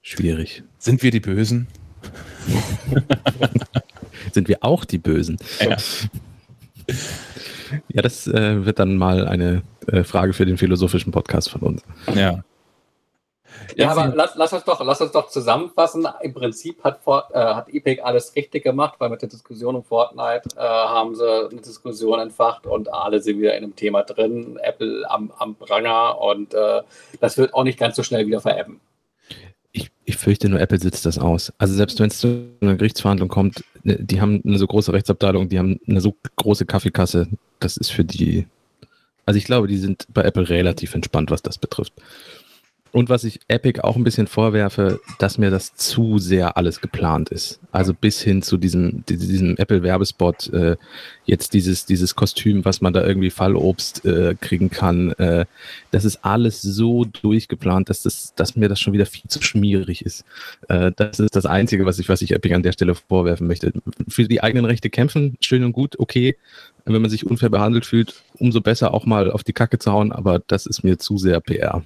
Schwierig. Sind wir die Bösen? Sind wir auch die Bösen? Ja. Ja, das äh, wird dann mal eine äh, Frage für den philosophischen Podcast von uns. Ja. Ja, aber lass, lass, uns doch, lass uns doch zusammenfassen. Im Prinzip hat, Fort, äh, hat Epic alles richtig gemacht, weil mit der Diskussion um Fortnite äh, haben sie eine Diskussion entfacht und alle sind wieder in einem Thema drin. Apple am, am Pranger und äh, das wird auch nicht ganz so schnell wieder verebben. Ich, ich fürchte nur, Apple sitzt das aus. Also selbst wenn es zu einer Gerichtsverhandlung kommt, ne, die haben eine so große Rechtsabteilung, die haben eine so große Kaffeekasse, das ist für die. Also ich glaube, die sind bei Apple relativ entspannt, was das betrifft. Und was ich Epic auch ein bisschen vorwerfe, dass mir das zu sehr alles geplant ist. Also bis hin zu diesem, diesem Apple-Werbespot, äh, jetzt dieses, dieses Kostüm, was man da irgendwie Fallobst äh, kriegen kann. Äh, das ist alles so durchgeplant, dass, das, dass mir das schon wieder viel zu schmierig ist. Äh, das ist das Einzige, was ich, was ich Epic an der Stelle vorwerfen möchte. Für die eigenen Rechte kämpfen, schön und gut, okay. Wenn man sich unfair behandelt fühlt, umso besser auch mal auf die Kacke zu hauen, aber das ist mir zu sehr PR.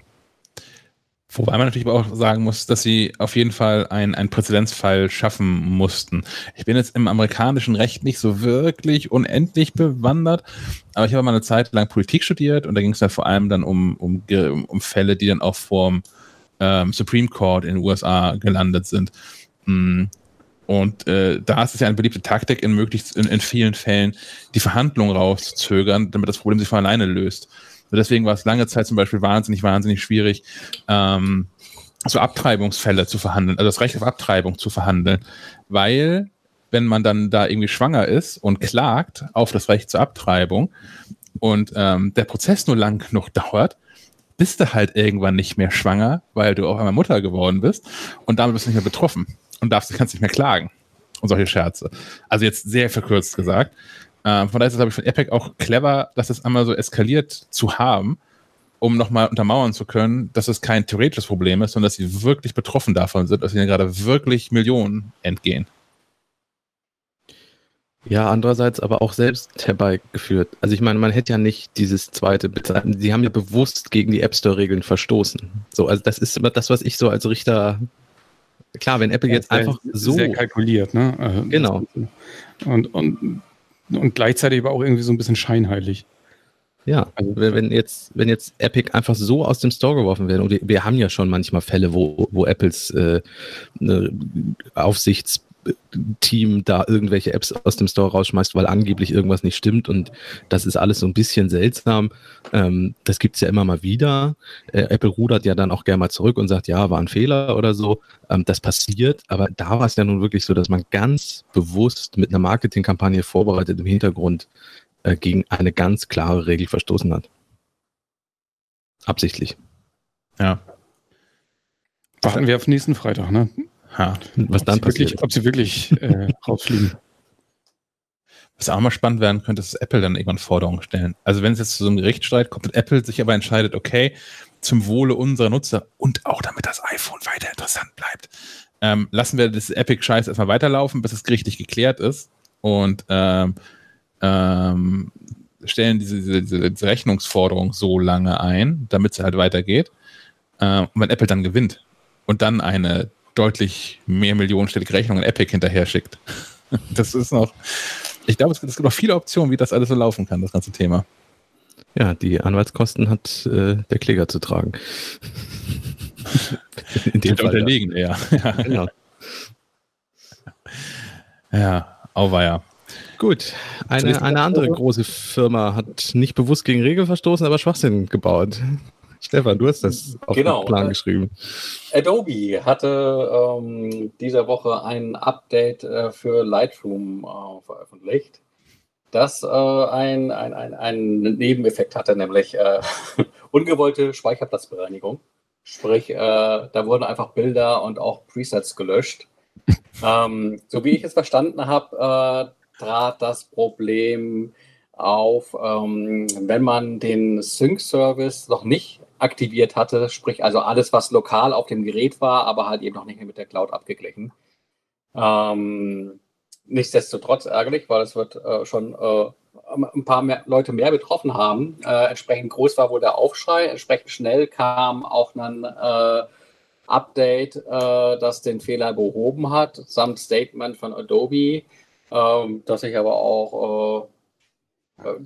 Wobei man natürlich auch sagen muss, dass sie auf jeden Fall einen Präzedenzfall schaffen mussten. Ich bin jetzt im amerikanischen Recht nicht so wirklich unendlich bewandert, aber ich habe mal eine Zeit lang Politik studiert und da ging es dann vor allem dann um, um, um Fälle, die dann auch vorm ähm, Supreme Court in den USA gelandet sind. Mm. Und äh, da ist es ja eine beliebte Taktik, in möglichst in, in vielen Fällen die Verhandlungen rauszuzögern, damit das Problem sich von alleine löst. Deswegen war es lange Zeit zum Beispiel wahnsinnig, wahnsinnig schwierig, ähm, so Abtreibungsfälle zu verhandeln, also das Recht auf Abtreibung zu verhandeln, weil wenn man dann da irgendwie schwanger ist und klagt auf das Recht zur Abtreibung und ähm, der Prozess nur lang genug dauert, bist du halt irgendwann nicht mehr schwanger, weil du auf einmal Mutter geworden bist und damit bist du nicht mehr betroffen und darfst, kannst nicht mehr klagen und solche Scherze. Also jetzt sehr verkürzt gesagt. Äh, von daher ist es, glaube ich, von Epic auch clever, dass es einmal so eskaliert zu haben, um nochmal untermauern zu können, dass es kein theoretisches Problem ist, sondern dass sie wirklich betroffen davon sind, dass ihnen gerade wirklich Millionen entgehen. Ja, andererseits aber auch selbst herbeigeführt. Also ich meine, man hätte ja nicht dieses zweite, sie haben ja bewusst gegen die App Store-Regeln verstoßen. So, also das ist immer das, was ich so als Richter. Klar, wenn Apple ja, jetzt einfach so. Sehr kalkuliert, ne? Also genau. Und, und und gleichzeitig aber auch irgendwie so ein bisschen scheinheilig. Ja, also, wenn jetzt, wenn jetzt Epic einfach so aus dem Store geworfen werden, und wir, wir haben ja schon manchmal Fälle, wo, wo Apples äh, Aufsichts Team da irgendwelche Apps aus dem Store rausschmeißt, weil angeblich irgendwas nicht stimmt und das ist alles so ein bisschen seltsam. Ähm, das gibt's ja immer mal wieder. Äh, Apple rudert ja dann auch gerne mal zurück und sagt, ja, war ein Fehler oder so. Ähm, das passiert, aber da war es ja nun wirklich so, dass man ganz bewusst mit einer Marketingkampagne vorbereitet im Hintergrund äh, gegen eine ganz klare Regel verstoßen hat. Absichtlich. Ja. Warten wir auf nächsten Freitag, ne? Ha, was dann passiert. Wirklich, ob sie wirklich äh, rausfliegen. Was auch mal spannend werden könnte, ist, dass Apple dann irgendwann Forderungen stellen. Also wenn es jetzt zu so einem Gerichtsstreit kommt und Apple sich aber entscheidet, okay, zum Wohle unserer Nutzer und auch damit das iPhone weiter interessant bleibt, ähm, lassen wir das Epic-Scheiß erstmal weiterlaufen, bis es gerichtlich geklärt ist und ähm, ähm, stellen diese, diese, diese, Rechnungsforderung so lange ein, damit sie halt weitergeht. Ähm, und wenn Apple dann gewinnt und dann eine deutlich mehr millionenstellige Rechnungen Epic hinterher schickt. Das ist noch, ich glaube, es, gibt noch viele Optionen, wie das alles so laufen kann, das ganze Thema. Ja, die Anwaltskosten hat äh, der Kläger zu tragen. In dem Fall, unterlegen, ja. ja. Genau. Ja, auweia. Gut, eine, eine andere große Firma hat nicht bewusst gegen Regeln verstoßen, aber Schwachsinn gebaut. Stefan, du hast das auf genau. den Plan geschrieben. Adobe hatte ähm, diese Woche ein Update äh, für Lightroom äh, veröffentlicht, das äh, ein, ein, ein, einen Nebeneffekt hatte, nämlich äh, ungewollte Speicherplatzbereinigung. Sprich, äh, da wurden einfach Bilder und auch Presets gelöscht. ähm, so wie ich es verstanden habe, äh, trat das Problem auf, ähm, wenn man den Sync-Service noch nicht aktiviert hatte, sprich also alles, was lokal auf dem Gerät war, aber halt eben noch nicht mit der Cloud abgeglichen. Ähm, nichtsdestotrotz ärgerlich, weil es wird äh, schon äh, ein paar mehr Leute mehr betroffen haben. Äh, entsprechend groß war wohl der Aufschrei, entsprechend schnell kam auch ein äh, Update, äh, das den Fehler behoben hat, samt Statement von Adobe, ähm, das sich aber auch äh,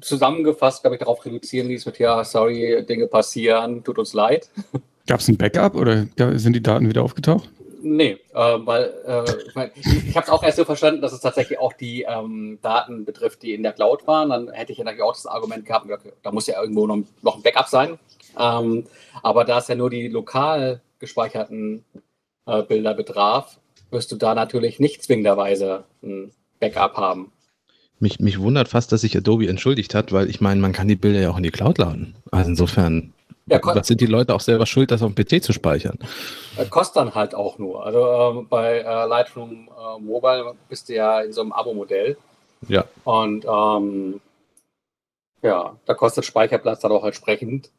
zusammengefasst, glaube ich, darauf reduzieren ließ mit, ja, sorry, Dinge passieren, tut uns leid. Gab es ein Backup oder sind die Daten wieder aufgetaucht? Nee, äh, weil äh, ich, mein, ich habe es auch erst so verstanden, dass es tatsächlich auch die ähm, Daten betrifft, die in der Cloud waren. Dann hätte ich ja natürlich auch das Argument gehabt, da muss ja irgendwo noch, noch ein Backup sein. Ähm, aber da es ja nur die lokal gespeicherten äh, Bilder betraf, wirst du da natürlich nicht zwingenderweise ein Backup haben. Mich, mich wundert fast, dass sich Adobe entschuldigt hat, weil ich meine, man kann die Bilder ja auch in die Cloud laden. Also insofern ja, das sind die Leute auch selber schuld, das auf dem PC zu speichern. Äh, kostet dann halt auch nur. Also ähm, bei äh, Lightroom äh, Mobile bist du ja in so einem Abo-Modell. Ja. Und ähm, ja, da kostet Speicherplatz dann auch entsprechend.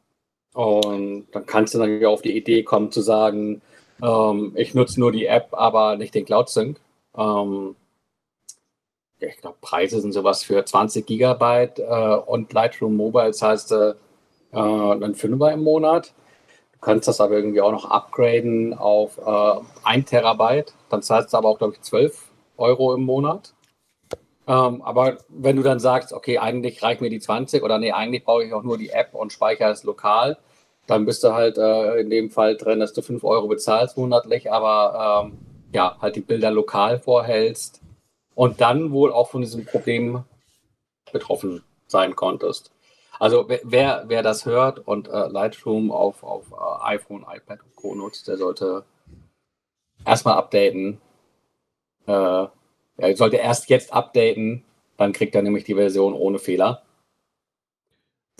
Und dann kannst du dann auf die Idee kommen zu sagen, ähm, ich nutze nur die App, aber nicht den Cloud Sync. Ähm, ich glaube, Preise sind sowas für 20 Gigabyte äh, und Lightroom Mobile zahlst du äh, einen Fünfer im Monat. Du kannst das aber irgendwie auch noch upgraden auf äh, 1 Terabyte. Dann zahlst du aber auch, glaube ich, 12 Euro im Monat. Ähm, aber wenn du dann sagst, okay, eigentlich reicht mir die 20 oder nee, eigentlich brauche ich auch nur die App und speichere es lokal, dann bist du halt äh, in dem Fall drin, dass du 5 Euro bezahlst monatlich, aber ähm, ja, halt die Bilder lokal vorhältst und dann wohl auch von diesem Problem betroffen sein konntest. Also wer, wer das hört und äh, Lightroom auf, auf uh, iPhone, iPad und Co. nutzt, der sollte erstmal updaten. Äh, er sollte erst jetzt updaten, dann kriegt er nämlich die Version ohne Fehler.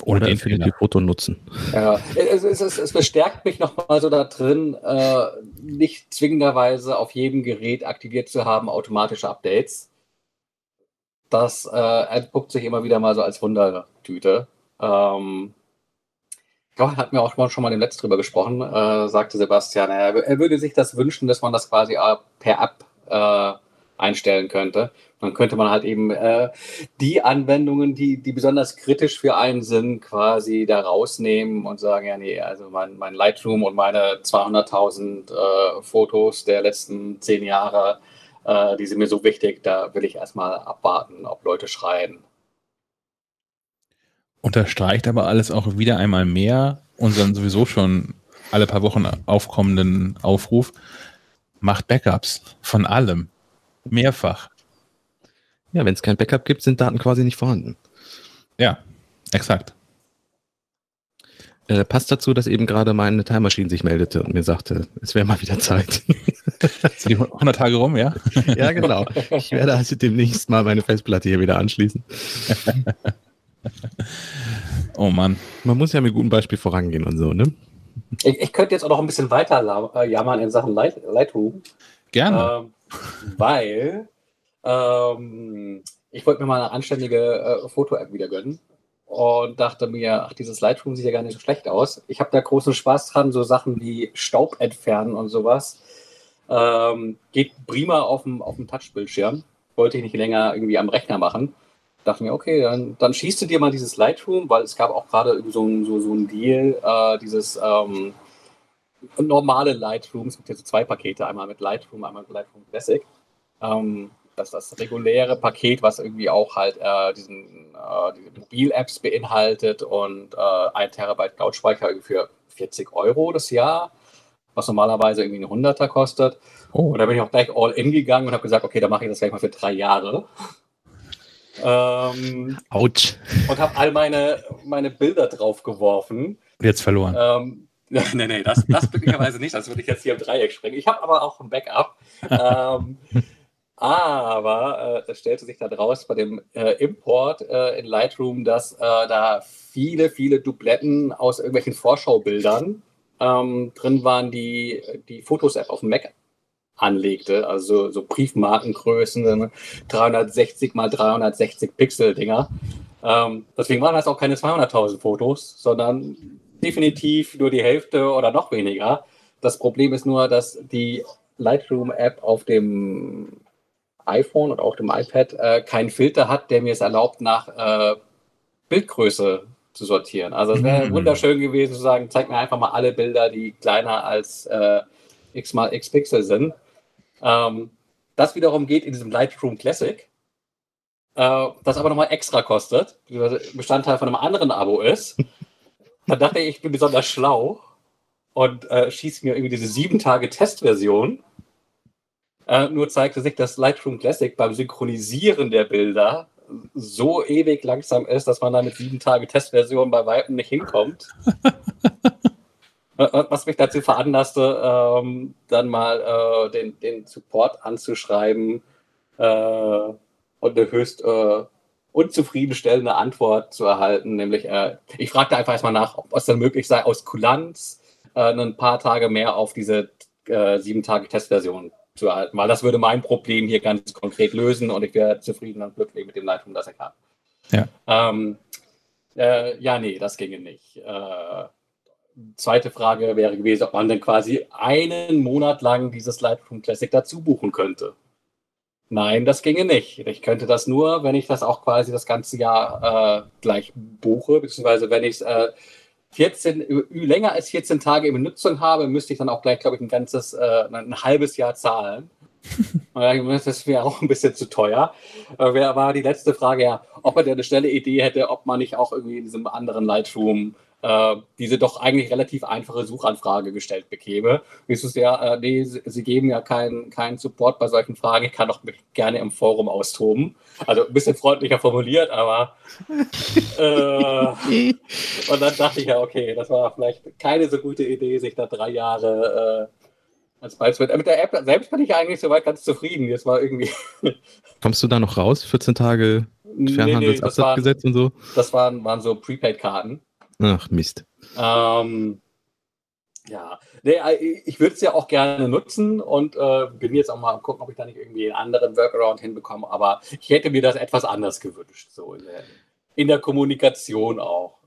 Oder Infinity Foto nutzen. Ja, es, es, es, es bestärkt mich nochmal so da drin, äh, nicht zwingenderweise auf jedem Gerät aktiviert zu haben, automatische Updates. Das äh, entpuppt sich immer wieder mal so als Wundertüte. Ähm, ich glaube, hatten wir auch schon mal im Netz drüber gesprochen, äh, sagte Sebastian. Er, er, würde sich das wünschen, dass man das quasi per App äh, einstellen könnte. Dann könnte man halt eben äh, die Anwendungen, die, die besonders kritisch für einen sind, quasi da rausnehmen und sagen, ja, nee, also mein, mein Lightroom und meine 200.000 äh, Fotos der letzten zehn Jahre, äh, die sind mir so wichtig, da will ich erstmal abwarten, ob Leute schreien unterstreicht aber alles auch wieder einmal mehr unseren sowieso schon alle paar Wochen aufkommenden Aufruf. Macht Backups von allem. Mehrfach. Ja, wenn es kein Backup gibt, sind Daten quasi nicht vorhanden. Ja, exakt. Äh, passt dazu, dass eben gerade meine Time Machine sich meldete und mir sagte, es wäre mal wieder Zeit. Die 100 Tage rum, ja? ja, genau. Ich werde also demnächst mal meine Festplatte hier wieder anschließen. oh Mann. Man muss ja mit gutem Beispiel vorangehen und so, ne? Ich, ich könnte jetzt auch noch ein bisschen weiter äh, jammern in Sachen Light, Lightroom. Gerne. Ähm, weil ähm, ich wollte mir mal eine anständige äh, Foto-App wieder gönnen und dachte mir, ach, dieses Lightroom sieht ja gar nicht so schlecht aus. Ich habe da großen Spaß dran, so Sachen wie Staub entfernen und sowas. Ähm, geht prima auf dem, auf dem Touchbildschirm. Wollte ich nicht länger irgendwie am Rechner machen dachte mir, okay, dann, dann schießt du dir mal dieses Lightroom, weil es gab auch gerade so so, so ein Deal, äh, dieses ähm, normale Lightroom, es gibt jetzt so zwei Pakete, einmal mit Lightroom, einmal mit Lightroom Classic. Ähm, das das reguläre Paket, was irgendwie auch halt äh, diesen, äh, diese Mobil-Apps beinhaltet und äh, ein Terabyte Cloud-Speicher für 40 Euro das Jahr. was normalerweise irgendwie ein Hunderter kostet. Oh. Und da bin ich auch gleich all in gegangen und habe gesagt, okay, dann mache ich das gleich mal für drei Jahre. Ähm, Autsch. Und habe all meine, meine Bilder drauf geworfen. Jetzt verloren. Ähm, nee, nee, das, das glücklicherweise nicht, sonst würde ich jetzt hier im Dreieck springen. Ich habe aber auch ein Backup. ähm, aber äh, es stellte sich dann raus bei dem äh, Import äh, in Lightroom, dass äh, da viele, viele Dubletten aus irgendwelchen Vorschaubildern ähm, drin waren, die die Fotos-App auf dem Mac anlegte. Also so Briefmarkengrößen, 360 mal 360 Pixel-Dinger. Ähm, deswegen waren das auch keine 200.000 Fotos, sondern definitiv nur die Hälfte oder noch weniger. Das Problem ist nur, dass die Lightroom-App auf dem iPhone und auch dem iPad äh, keinen Filter hat, der mir es erlaubt, nach äh, Bildgröße zu sortieren. Also es wäre mhm. wunderschön gewesen zu sagen, zeig mir einfach mal alle Bilder, die kleiner als äh, x mal x Pixel sind. Ähm, das wiederum geht in diesem Lightroom Classic, äh, das aber nochmal extra kostet, Bestandteil von einem anderen Abo ist. Dann dachte ich, ich bin besonders schlau und äh, schieße mir irgendwie diese sieben Tage Testversion äh, nur zeigte sich, dass Lightroom Classic beim Synchronisieren der Bilder so ewig langsam ist, dass man da mit sieben Tage Testversion bei Weitem nicht hinkommt. Was mich dazu veranlasste, ähm, dann mal äh, den, den Support anzuschreiben äh, und eine höchst äh, unzufriedenstellende Antwort zu erhalten. Nämlich, äh, ich fragte einfach erstmal nach, ob es dann möglich sei, aus Kulanz äh, ein paar Tage mehr auf diese äh, sieben Tage Testversion zu erhalten, weil das würde mein Problem hier ganz konkret lösen und ich wäre zufrieden und glücklich mit dem Lightroom, das ich habe. Ja. Ähm, äh, ja, nee, das ginge nicht. Äh, zweite Frage wäre gewesen, ob man denn quasi einen Monat lang dieses Lightroom Classic dazu buchen könnte. Nein, das ginge nicht. Ich könnte das nur, wenn ich das auch quasi das ganze Jahr äh, gleich buche, beziehungsweise wenn ich es äh, 14, länger als 14 Tage in Benutzung habe, müsste ich dann auch gleich, glaube ich, ein ganzes, äh, ein halbes Jahr zahlen. das wäre auch ein bisschen zu teuer. Äh, war die letzte Frage ja, ob er eine schnelle Idee hätte, ob man nicht auch irgendwie in diesem anderen Lightroom äh, diese doch eigentlich relativ einfache Suchanfrage gestellt bekäme. Ist es ja, äh, nee, sie, geben ja keinen keinen Support bei solchen Fragen. Ich kann doch gerne im Forum austoben. Also ein bisschen freundlicher formuliert, aber äh, und dann dachte ich ja, okay, das war vielleicht keine so gute Idee, sich da drei Jahre äh, als Beispiel. Mit der App selbst bin ich eigentlich soweit ganz zufrieden. Jetzt war irgendwie. Kommst du da noch raus? 14 Tage Fernhandelsabsatzgesetz nee, nee, und so? Das waren, waren so Prepaid-Karten. Ach, Mist. Ähm, ja, nee, äh, ich würde es ja auch gerne nutzen und äh, bin jetzt auch mal gucken, ob ich da nicht irgendwie einen anderen Workaround hinbekomme, aber ich hätte mir das etwas anders gewünscht, so in der, in der Kommunikation auch.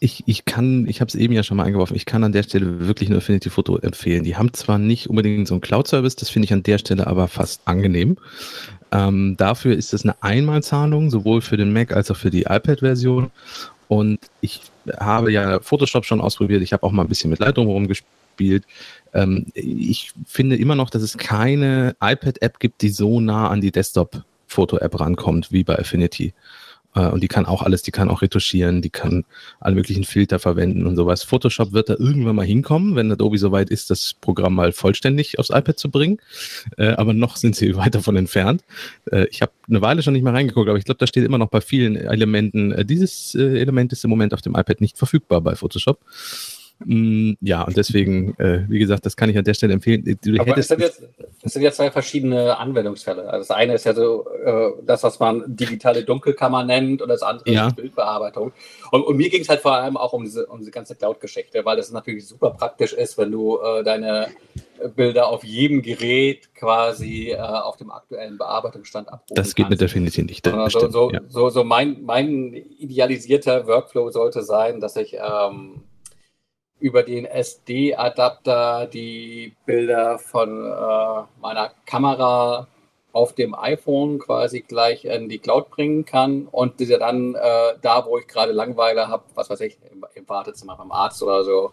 Ich, ich kann, ich habe es eben ja schon mal eingeworfen, ich kann an der Stelle wirklich nur Affinity Photo empfehlen. Die haben zwar nicht unbedingt so einen Cloud-Service, das finde ich an der Stelle aber fast angenehm. Ähm, dafür ist es eine Einmalzahlung, sowohl für den Mac als auch für die iPad-Version. Und ich habe ja Photoshop schon ausprobiert. Ich habe auch mal ein bisschen mit Lightroom rumgespielt. Ähm, ich finde immer noch, dass es keine iPad-App gibt, die so nah an die Desktop-Foto-App rankommt wie bei Affinity. Äh, und die kann auch alles, die kann auch retuschieren, die kann alle möglichen Filter verwenden und sowas. Photoshop wird da irgendwann mal hinkommen, wenn Adobe soweit ist, das Programm mal vollständig aufs iPad zu bringen. Äh, aber noch sind sie weit davon entfernt. Äh, ich habe eine Weile schon nicht mehr reingeguckt, aber ich glaube, da steht immer noch bei vielen Elementen, dieses Element ist im Moment auf dem iPad nicht verfügbar bei Photoshop. Mm, ja, und deswegen, äh, wie gesagt, das kann ich an der Stelle empfehlen. Du Aber es sind, jetzt, es sind jetzt zwei verschiedene Anwendungsfälle. Also das eine ist ja so äh, das, was man digitale Dunkelkammer nennt und das andere ja. ist Bildbearbeitung. Und, und mir ging es halt vor allem auch um diese, um diese ganze Cloud-Geschichte, weil das natürlich super praktisch ist, wenn du äh, deine Bilder auf jedem Gerät quasi äh, auf dem aktuellen Bearbeitungsstand abrufen Das geht kannst. mit Definition nicht. Also, so, ja. so, so mein, mein idealisierter Workflow sollte sein, dass ich ähm, über den SD-Adapter die Bilder von äh, meiner Kamera auf dem iPhone quasi gleich in die Cloud bringen kann und diese dann äh, da, wo ich gerade Langweile habe, was weiß ich, im, im, Wartezimmer beim Arzt oder so,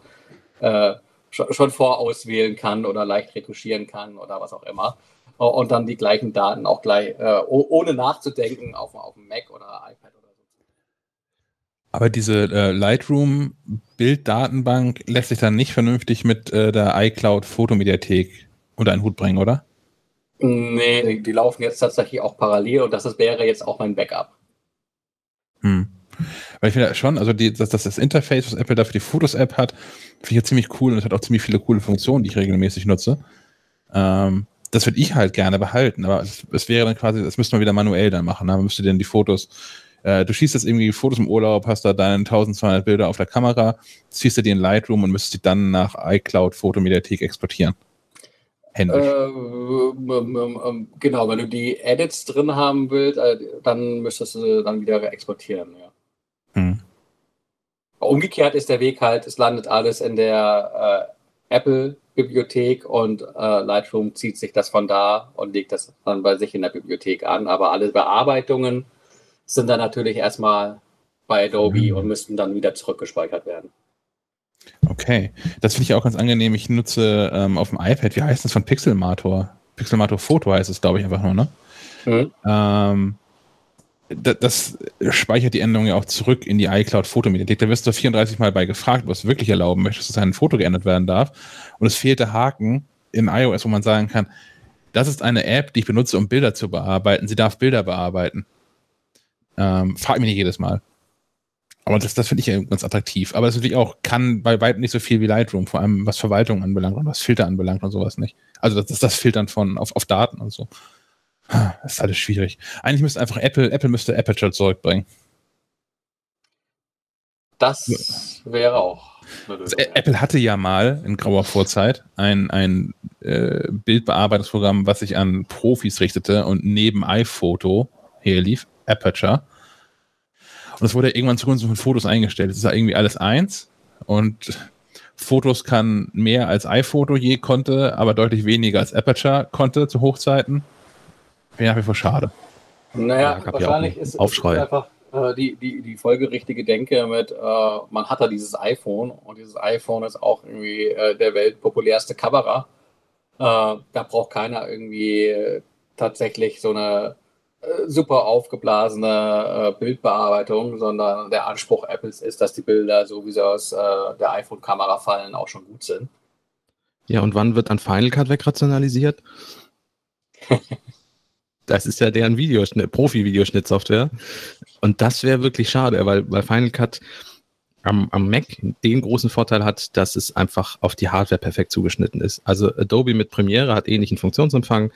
äh, schon, schon vorauswählen kann oder leicht retuschieren kann oder was auch immer. Und dann die gleichen Daten auch gleich, äh, ohne nachzudenken, auf, auf dem Mac oder iPad Aber diese äh, Lightroom-Bilddatenbank lässt sich dann nicht vernünftig mit äh, der iCloud-Fotomediathek unter einen Hut bringen, oder? Nee, die laufen jetzt tatsächlich auch parallel und das wäre jetzt auch mein Backup. Hm. Weil ich finde schon, also die, dass, dass das Interface, was Apple da für die Fotos-App hat, finde ich ja ziemlich cool und es hat auch ziemlich viele coole Funktionen, die ich regelmäßig nutze. Ähm, das würde ich halt gerne behalten, aber es, es, wäre dann quasi, das müsste man wieder manuell dann machen. Ne? Man müsste dann die Fotos äh, du schießt jetzt irgendwie Fotos im Urlaub, hast da deine 1200 Bilder auf der Kamera, ziehst du die in Lightroom und müsstest die dann nach iCloud Fotomediathek exportieren. Händisch. Äh, ähm, ähm, ähm, genau, wenn du die Edits drin haben willst, äh, dann müsstest du dann wieder exportieren, ja. Hm. Umgekehrt ist der Weg halt, es landet alles in der äh, Apple-Bibliothek und äh, Lightroom zieht sich das von da und legt das dann bei sich in der Bibliothek an. Aber alle Bearbeitungen sind dann natürlich erstmal bei Adobe mhm. und müssten dann wieder zurückgespeichert werden. Okay, das finde ich auch ganz angenehm. Ich nutze ähm, auf dem iPad, wie heißt das von Pixelmator? Pixelmator Foto heißt es, glaube ich, einfach nur, ne? Mhm. Ähm, das, das, speichert die Änderung ja auch zurück in die iCloud Fotomediathek. Da wirst du 34 Mal bei gefragt, was du wirklich erlauben möchtest, dass ein Foto geändert werden darf. Und es fehlt der Haken in iOS, wo man sagen kann, das ist eine App, die ich benutze, um Bilder zu bearbeiten. Sie darf Bilder bearbeiten. Ähm, frag mich nicht jedes Mal. Aber das, das finde ich ja ganz attraktiv. Aber es natürlich auch, kann bei weitem nicht so viel wie Lightroom, vor allem was Verwaltung anbelangt und was Filter anbelangt und sowas nicht. Also das ist das Filtern von auf, auf Daten und so. Das ist alles schwierig. Eigentlich müsste einfach Apple, Apple müsste Aperture zurückbringen. Das wäre auch. Also Apple hatte ja mal in grauer Vorzeit ein, ein äh, Bildbearbeitungsprogramm, was sich an Profis richtete und neben iPhoto hier lief. Aperture. Und das wurde irgendwann zugunsten von Fotos eingestellt. Es ist ja irgendwie alles eins und Fotos kann mehr als iPhoto je konnte, aber deutlich weniger als Aperture konnte zu Hochzeiten. Wäre nach wie vor schade. Naja, ja, wahrscheinlich ist, ist einfach äh, die, die, die folgerichtige Denke mit, äh, man hat da dieses iPhone und dieses iPhone ist auch irgendwie äh, der weltpopulärste Kamera. Äh, da braucht keiner irgendwie tatsächlich so eine super aufgeblasene äh, Bildbearbeitung, sondern der Anspruch Apples ist, dass die Bilder, so wie sie aus äh, der iPhone-Kamera fallen, auch schon gut sind. Ja, und wann wird an Final Cut wegrationalisiert? das ist ja deren Videoschnitt, Profi-Videoschnittsoftware. Und das wäre wirklich schade, weil, weil Final Cut am, am Mac den großen Vorteil hat, dass es einfach auf die Hardware perfekt zugeschnitten ist. Also Adobe mit Premiere hat ähnlichen Funktionsumfang.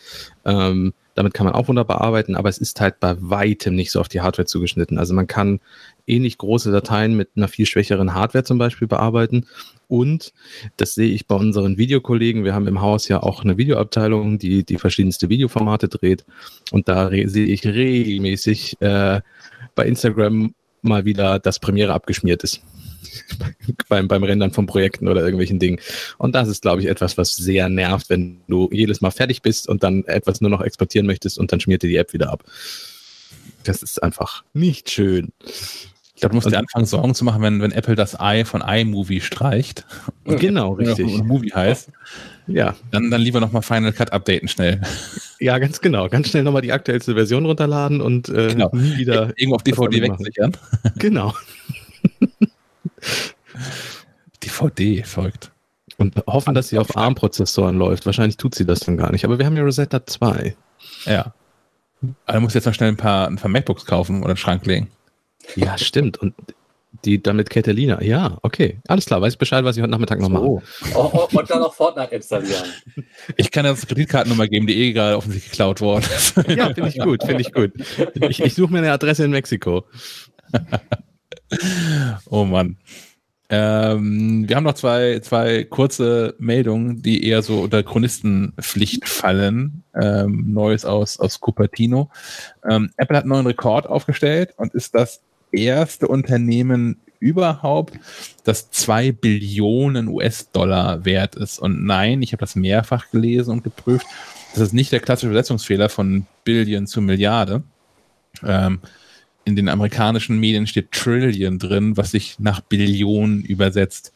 Ähm, damit kann man auch wunderbar arbeiten, aber es ist halt bei weitem nicht so auf die Hardware zugeschnitten. Also man kann ähnlich große Dateien mit einer viel schwächeren Hardware zum Beispiel bearbeiten. Und das sehe ich bei unseren Videokollegen. Wir haben im Haus ja auch eine Videoabteilung, die die verschiedenste Videoformate dreht. Und da sehe ich regelmäßig äh, bei Instagram mal wieder, dass Premiere abgeschmiert ist. beim, beim Rendern von Projekten oder irgendwelchen Dingen. Und das ist, glaube ich, etwas, was sehr nervt, wenn du jedes Mal fertig bist und dann etwas nur noch exportieren möchtest und dann schmiert dir die App wieder ab. Das ist einfach nicht schön. Ich glaube, du musst dir anfangen, Sorgen zu machen, wenn, wenn Apple das I von iMovie streicht. Genau, richtig. Und Movie heißt. Ja. Dann, dann lieber nochmal Final Cut updaten schnell. Ja, ganz genau. Ganz schnell nochmal die aktuellste Version runterladen und äh, genau. nie wieder. Irgendwo auf DVD wegsichern. Genau. DVD folgt. Und hoffen, dass sie auf ARM-Prozessoren läuft. Wahrscheinlich tut sie das dann gar nicht. Aber wir haben ja Rosetta 2. Ja. Also muss jetzt noch schnell ein paar, ein paar MacBooks kaufen oder in den Schrank legen. Ja, stimmt. Und die dann mit Catalina. Ja, okay. Alles klar. Weiß ich Bescheid, was ich heute Nachmittag noch so. mache. Oh, oh, und dann noch Fortnite installieren. Ich kann jetzt Kreditkartennummer geben, die eh gerade offensichtlich geklaut worden ist. Ja, finde ich gut, finde ich gut. Ich, ich suche mir eine Adresse in Mexiko. oh Mann. Ähm, wir haben noch zwei, zwei kurze Meldungen, die eher so unter Chronistenpflicht fallen. Ähm, Neues aus, aus Cupertino. Ähm, Apple hat einen neuen Rekord aufgestellt und ist das erste Unternehmen überhaupt, das zwei Billionen US-Dollar wert ist. Und nein, ich habe das mehrfach gelesen und geprüft. Das ist nicht der klassische Übersetzungsfehler von Billion zu Milliarde. Ähm, in den amerikanischen Medien steht Trillion drin, was sich nach Billionen übersetzt.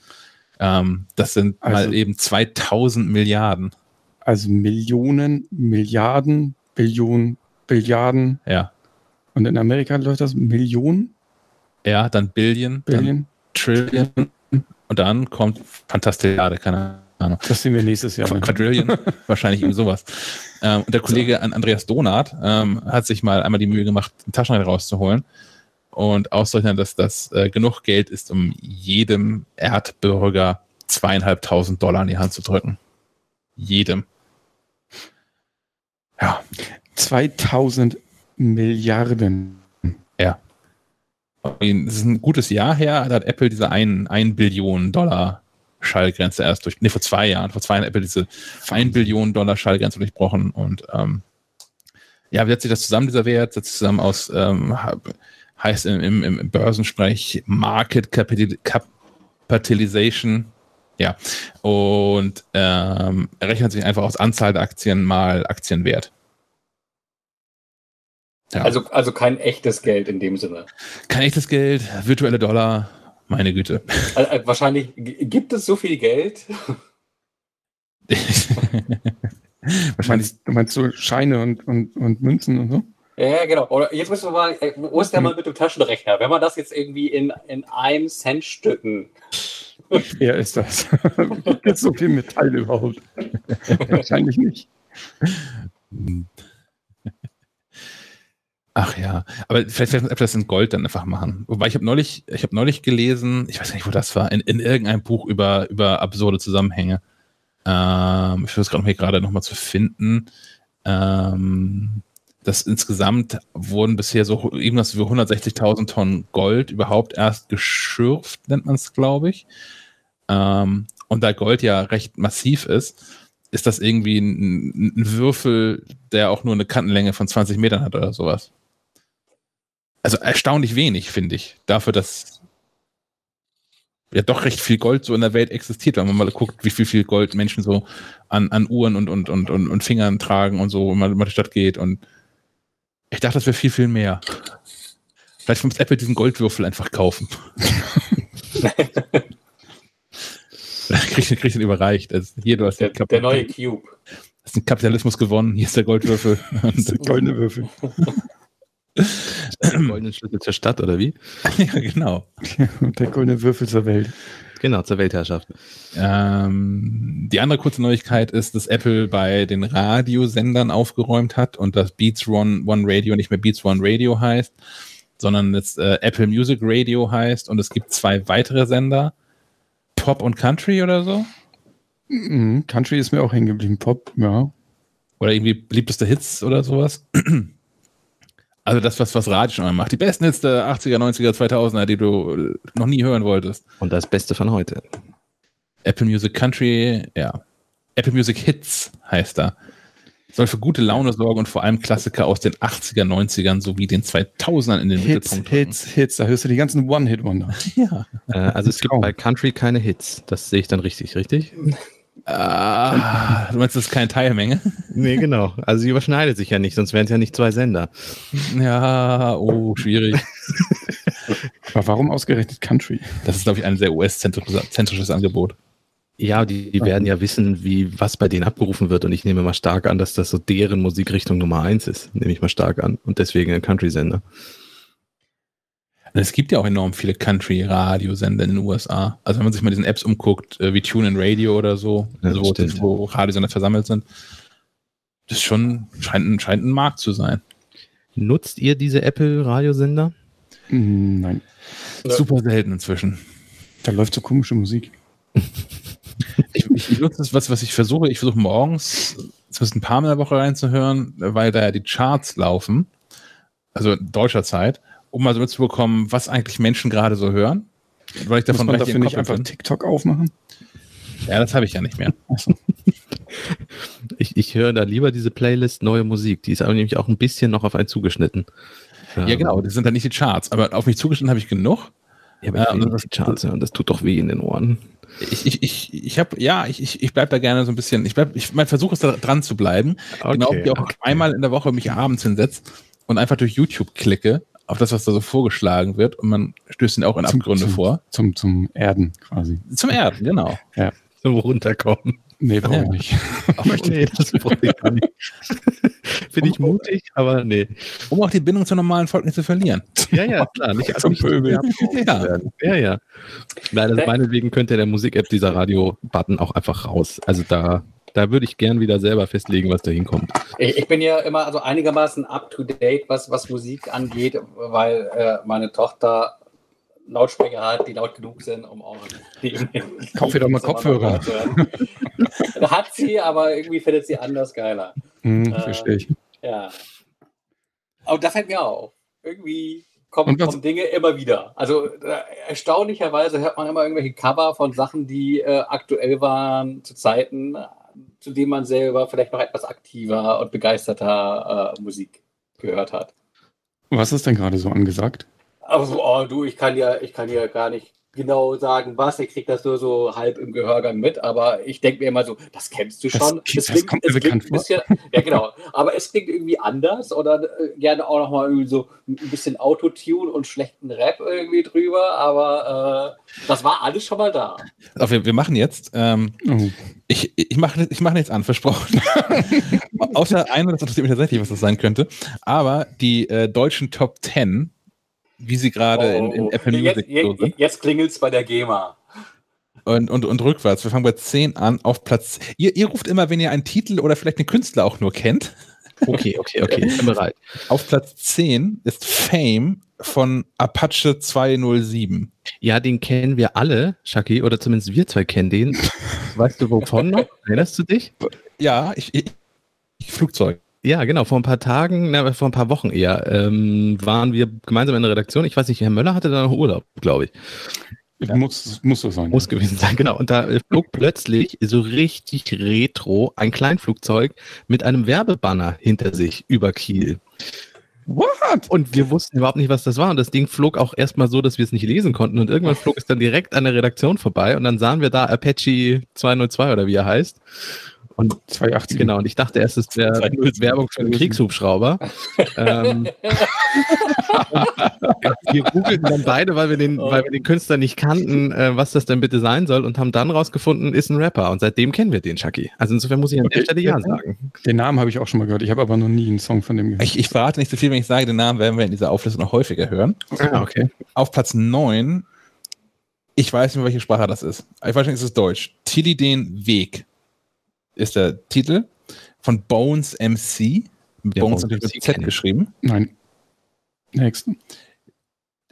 Ähm, das sind also, mal eben 2000 Milliarden. Also Millionen, Milliarden, Billionen, Billiarden. Ja. Und in Amerika läuft das Millionen? Ja, dann Billion, Billion. Dann Trillion und dann kommt Fantastilliarde, keine Ahnung. Das sehen wir nächstes Jahr. Ne? Quadrillion, wahrscheinlich eben sowas. Ähm, und der Kollege Andreas Donat ähm, hat sich mal einmal die Mühe gemacht, einen Taschenrechner rauszuholen und auszurechnen, dass das äh, genug Geld ist, um jedem Erdbürger zweieinhalbtausend Dollar in die Hand zu drücken. Jedem. Ja. 2000 Milliarden. Ja. Es ist ein gutes Jahr her, da hat Apple diese 1 Billion Dollar Schallgrenze erst durch, nee, vor zwei Jahren, vor zwei Jahren Apple diese 1 Billion Dollar Schallgrenze durchbrochen und ähm, ja, wie setzt sich das zusammen, dieser Wert? Setzt sich zusammen aus, ähm, heißt im, im, im Börsensprech Market Capitalization, ja, und ähm, rechnet sich einfach aus Anzahl der Aktien mal Aktienwert. Ja. Also, also kein echtes Geld in dem Sinne. Kein echtes Geld, virtuelle Dollar, meine Güte. Also, wahrscheinlich gibt es so viel Geld. wahrscheinlich, du meinst so Scheine und, und, und Münzen und so? Ja, genau. Oder jetzt müssen wir mal, äh, wo ist der mal mit dem Taschenrechner? Wenn man das jetzt irgendwie in, in 1 Cent Stücken. Wer ist das? Gibt es so viel Metall überhaupt? Wahrscheinlich nicht. Ach ja, aber vielleicht vielleicht wir das in Gold dann einfach machen. Wobei ich habe neulich, ich habe neulich gelesen, ich weiß nicht, wo das war, in, in irgendeinem Buch über, über absurde Zusammenhänge. Ähm, ich versuche gerade gerade noch mal zu finden. Ähm, dass insgesamt wurden bisher so irgendwas über 160.000 Tonnen Gold überhaupt erst geschürft, nennt man es, glaube ich. Ähm, und da Gold ja recht massiv ist, ist das irgendwie ein, ein Würfel, der auch nur eine Kantenlänge von 20 Metern hat oder sowas. Also erstaunlich wenig, finde ich, dafür, dass ja doch recht viel Gold so in der Welt existiert, wenn man mal guckt, wie viel, viel Gold Menschen so an, an Uhren und, und, und, und, und Fingern tragen und so, wenn man in die Stadt geht. Und ich dachte, das wäre viel, viel mehr. Vielleicht muss Apple diesen Goldwürfel einfach kaufen. krieg, krieg ich den überreicht. Also hier, du hast der, der neue Cube. Hast den Kapitalismus gewonnen. Hier ist der Goldwürfel. der goldene Würfel. Der goldene Schlüssel zur Stadt, oder wie? ja, genau. der goldene Würfel zur Welt. Genau, zur Weltherrschaft. Ähm, die andere kurze Neuigkeit ist, dass Apple bei den Radiosendern aufgeräumt hat und das Beats One, One Radio nicht mehr Beats One Radio heißt, sondern jetzt äh, Apple Music Radio heißt und es gibt zwei weitere Sender, Pop und Country oder so. Mhm, Country ist mir auch hängen geblieben, Pop, ja. Oder irgendwie beliebteste Hits oder sowas. Also das, was, was Radio schon mal macht. Die besten Hits der 80er, 90er, 2000er, die du noch nie hören wolltest. Und das Beste von heute. Apple Music Country, ja. Apple Music Hits heißt da. Soll für gute Laune sorgen und vor allem Klassiker aus den 80er, 90ern sowie den 2000ern in den Hits, Mittelpunkt Hits, Hits, Hits. Da hörst du die ganzen One-Hit-Wonder. Ja. Äh, also es gibt bei Country keine Hits. Das sehe ich dann richtig, richtig? Ah, du meinst, das ist keine Teilmenge? Nee, genau. Also sie überschneidet sich ja nicht, sonst wären es ja nicht zwei Sender. Ja, oh, schwierig. Aber warum ausgerechnet Country? Das ist, glaube ich, ein sehr US-zentrisches Angebot. Ja, die, die werden ja wissen, wie was bei denen abgerufen wird. Und ich nehme mal stark an, dass das so deren Musikrichtung Nummer eins ist. Nehme ich mal stark an. Und deswegen ein Country-Sender. Es gibt ja auch enorm viele Country-Radiosender in den USA. Also wenn man sich mal diesen Apps umguckt, äh, wie TuneIn Radio oder so, ja, also wo, wo Radiosender versammelt sind, das schon scheint, scheint ein Markt zu sein. Nutzt ihr diese Apple-Radiosender? Hm, nein. Super selten inzwischen. Da läuft so komische Musik. ich, ich nutze das, was, was ich versuche. Ich versuche morgens zumindest ein paar Mal in der Woche reinzuhören, weil da ja die Charts laufen. Also in deutscher Zeit um mal so mitzubekommen, was eigentlich Menschen gerade so hören. Weil ich davon Muss man dafür nicht einfach bin. TikTok aufmachen? Ja, das habe ich ja nicht mehr. ich, ich höre da lieber diese Playlist Neue Musik. Die ist aber nämlich auch ein bisschen noch auf einen zugeschnitten. Ja, genau. Das sind dann nicht die Charts. Aber auf mich zugeschnitten habe ich genug. Ja, aber ja, das, die Charts hören, das tut doch weh in den Ohren. Ich, ich, ich, ich habe, ja, ich, ich, ich bleib da gerne so ein bisschen, ich bleib, ich, mein Versuch ist da dran zu bleiben. Okay, genau, wie auch okay. einmal in der Woche mich abends hinsetzt und einfach durch YouTube klicke auf das, was da so vorgeschlagen wird und man stößt ihn auch in zum, Abgründe zum, vor. Zum, zum Erden quasi. Zum Erden, genau. Ja. Zum Runterkommen. Nee, brauche ich nicht. Aber nee, das brauche ich gar nicht. Finde ich mutig, aber nee. Um auch die Bindung zum normalen Volk nicht zu verlieren. Ja, ja, klar. Nicht Zum Pöbel. Ja, ja. ja. Nein, also meinetwegen könnte der Musik-App dieser Radio-Button auch einfach raus. Also da, da würde ich gern wieder selber festlegen, was da hinkommt. Ich, ich bin ja immer also einigermaßen up to date, was, was Musik angeht, weil äh, meine Tochter Lautsprecher hat, die laut genug sind, um auch. Kauf dir doch mal Kopfhörer. hat sie, aber irgendwie findet sie anders geiler. Hm, verstehe ich. Ja. Aber da fällt mir auf. Irgendwie kommen, kommen Dinge immer wieder. Also äh, erstaunlicherweise hört man immer irgendwelche Cover von Sachen, die äh, aktuell waren zu Zeiten, zu denen man selber vielleicht noch etwas aktiver und begeisterter äh, Musik gehört hat. Was ist denn gerade so angesagt? Also, oh, du, ich kann ja, ich kann ja gar nicht genau sagen, was. Ich kriege das nur so halb im Gehörgang mit, aber ich denke mir immer so, das kennst du schon. Das, das klingt, kommt mir bekannt vor. Bisschen, ja, genau. Aber es klingt irgendwie anders oder äh, gerne auch nochmal irgendwie so ein bisschen Autotune und schlechten Rap irgendwie drüber, aber äh, das war alles schon mal da. Also wir, wir machen jetzt, ähm, oh. ich, ich mache ich mach nichts an, versprochen. Außer eine, das interessiert mich tatsächlich, was das sein könnte, aber die äh, deutschen Top 10 wie sie gerade oh, in, in, oh, oh. Apple Music jetzt, so sind. Jetzt klingelt es bei der GEMA. Und, und, und rückwärts. Wir fangen bei 10 an auf Platz. Ihr, ihr ruft immer, wenn ihr einen Titel oder vielleicht einen Künstler auch nur kennt. Okay, okay, okay. Ich bin bereit. Auf Platz 10 ist Fame von Apache 207. Ja, den kennen wir alle, Shaki, oder zumindest wir zwei kennen den. weißt du wovon noch? Erinnerst du dich? Ja, ich, ich, ich Flugzeug. Ja, genau. Vor ein paar Tagen, na, vor ein paar Wochen eher, ähm, waren wir gemeinsam in der Redaktion. Ich weiß nicht, Herr Möller hatte da noch Urlaub, glaube ich. Ja. Muss, muss so sein. Muss gewesen sein, genau. Und da flog plötzlich so richtig retro ein Kleinflugzeug mit einem Werbebanner hinter sich über Kiel. What? Und wir wussten überhaupt nicht, was das war. Und das Ding flog auch erstmal so, dass wir es nicht lesen konnten. Und irgendwann flog es dann direkt an der Redaktion vorbei. Und dann sahen wir da Apache 202 oder wie er heißt. Und 280. Genau, und ich dachte erst, es wäre Werbung für einen Kriegshubschrauber. ähm, wir googelten dann beide, weil wir den, oh. weil wir den Künstler nicht kannten, äh, was das denn bitte sein soll und haben dann rausgefunden, ist ein Rapper. Und seitdem kennen wir den, Chucky. Also insofern muss ich an der Stelle ja sagen. Den Namen habe ich auch schon mal gehört. Ich habe aber noch nie einen Song von dem gehört. Ich, ich verrate nicht so viel, wenn ich sage, den Namen werden wir in dieser Auflistung noch häufiger hören. Ah, okay. Auf Platz 9 ich weiß nicht, welche Sprache das ist. Ich weiß nicht, ist es Deutsch. Tilly den Weg ist der Titel von Bones MC. Ja, Bones mit Z geschrieben. Nein. Nächsten.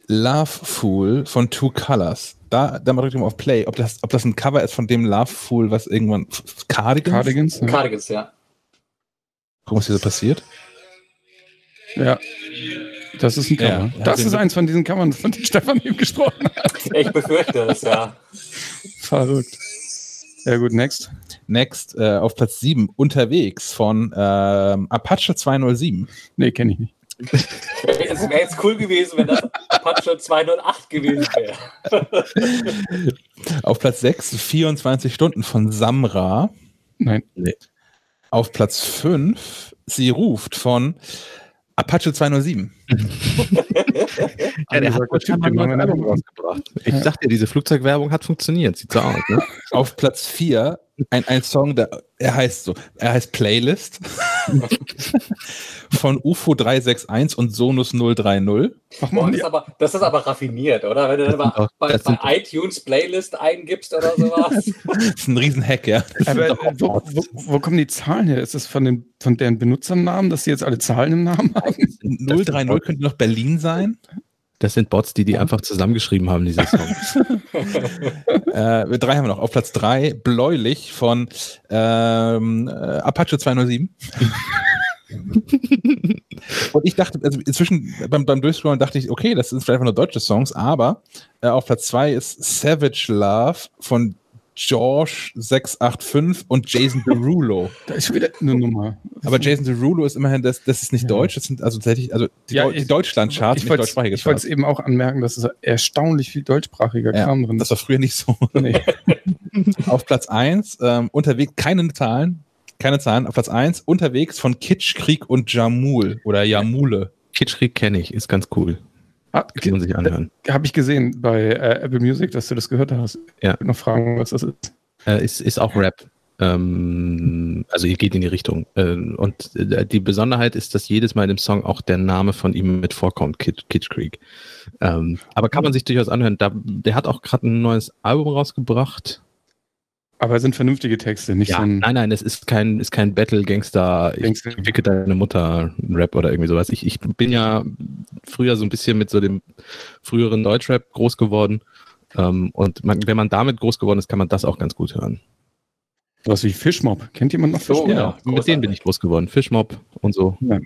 Love Fool von Two Colors. Da, da mal drückt auf Play, ob das, ob das ein Cover ist von dem Love Fool, was irgendwann. Cardigans? Cardigans, ja. Cardigans, ja. Guck, was hier so passiert. Ja. Das ist ein Cover. Ja, das ist eins von diesen Covern, von denen Stefan eben gesprochen hat. Ich befürchte es, ja. Verrückt. Ja, gut, next. Next äh, auf Platz 7, Unterwegs von ähm, Apache 207. Nee, kenne ich nicht. Es wäre jetzt cool gewesen, wenn das Apache 208 gewesen wäre. auf Platz 6, 24 Stunden von Samra. Nein. Nee. Auf Platz 5, Sie ruft von Apache 207. ja, der hat heute mal neue Werbung rausgebracht. Ich ja. dachte, diese Flugzeugwerbung hat funktioniert. Sieht so aus. Ne? Auf Platz 4 ein, ein Song, der, er heißt so, er heißt Playlist von UFO 361 und Sonus 030. Ach man, das, ist aber, das ist aber raffiniert, oder? Wenn du dann mal bei, bei iTunes Playlist eingibst oder sowas. das ist ein Riesenhack, ja. Aber wo, wo, wo, kommen die Zahlen her? Ist das von, den, von deren Benutzernamen, dass sie jetzt alle Zahlen im Namen haben? 030 könnte noch Berlin sein. Das sind Bots, die die einfach zusammengeschrieben haben, diese Songs. äh, drei haben wir noch. Auf Platz drei, Bläulich von ähm, äh, Apache 207. Und ich dachte, also inzwischen beim, beim Durchscrollen dachte ich, okay, das sind vielleicht einfach nur deutsche Songs, aber äh, auf Platz zwei ist Savage Love von George 685 und Jason Derulo. Da ist wieder eine Nummer. Aber Jason Derulo ist immerhin, das, das ist nicht ja. deutsch, das sind also tatsächlich, also die, ja, die Deutschlandcharts, ich, ich deutschsprachige Ich wollte es eben auch anmerken, dass es erstaunlich viel deutschsprachiger ja, Kram drin Das war früher nicht so. Nee. auf Platz 1, ähm, unterwegs, keine Zahlen, keine Zahlen, auf Platz 1, unterwegs von Kitschkrieg und Jamul oder Jamule. Kitschkrieg kenne ich, ist ganz cool. Ah, kann man sich anhören. Habe ich gesehen bei äh, Apple Music, dass du das gehört hast. Ja. Ich noch fragen, was das ist. Äh, ist, ist auch Rap. Ähm, also ihr geht in die Richtung. Äh, und äh, die Besonderheit ist, dass jedes Mal in dem Song auch der Name von ihm mit vorkommt, Kid, Kid Creek. Ähm, aber kann man sich durchaus anhören. Da, der hat auch gerade ein neues Album rausgebracht. Aber es sind vernünftige Texte, nicht ja, so ein. Nein, nein, es ist kein, ist kein Battle-Gangster, ich wicke deine Mutter Rap oder irgendwie sowas. Ich, ich bin ja früher so ein bisschen mit so dem früheren Deutschrap groß geworden. Ähm, und man, wenn man damit groß geworden ist, kann man das auch ganz gut hören. Was wie Fishmob. Kennt jemand noch Fishmob? Ja, mit denen bin ich groß geworden. Fishmob und so. Ja,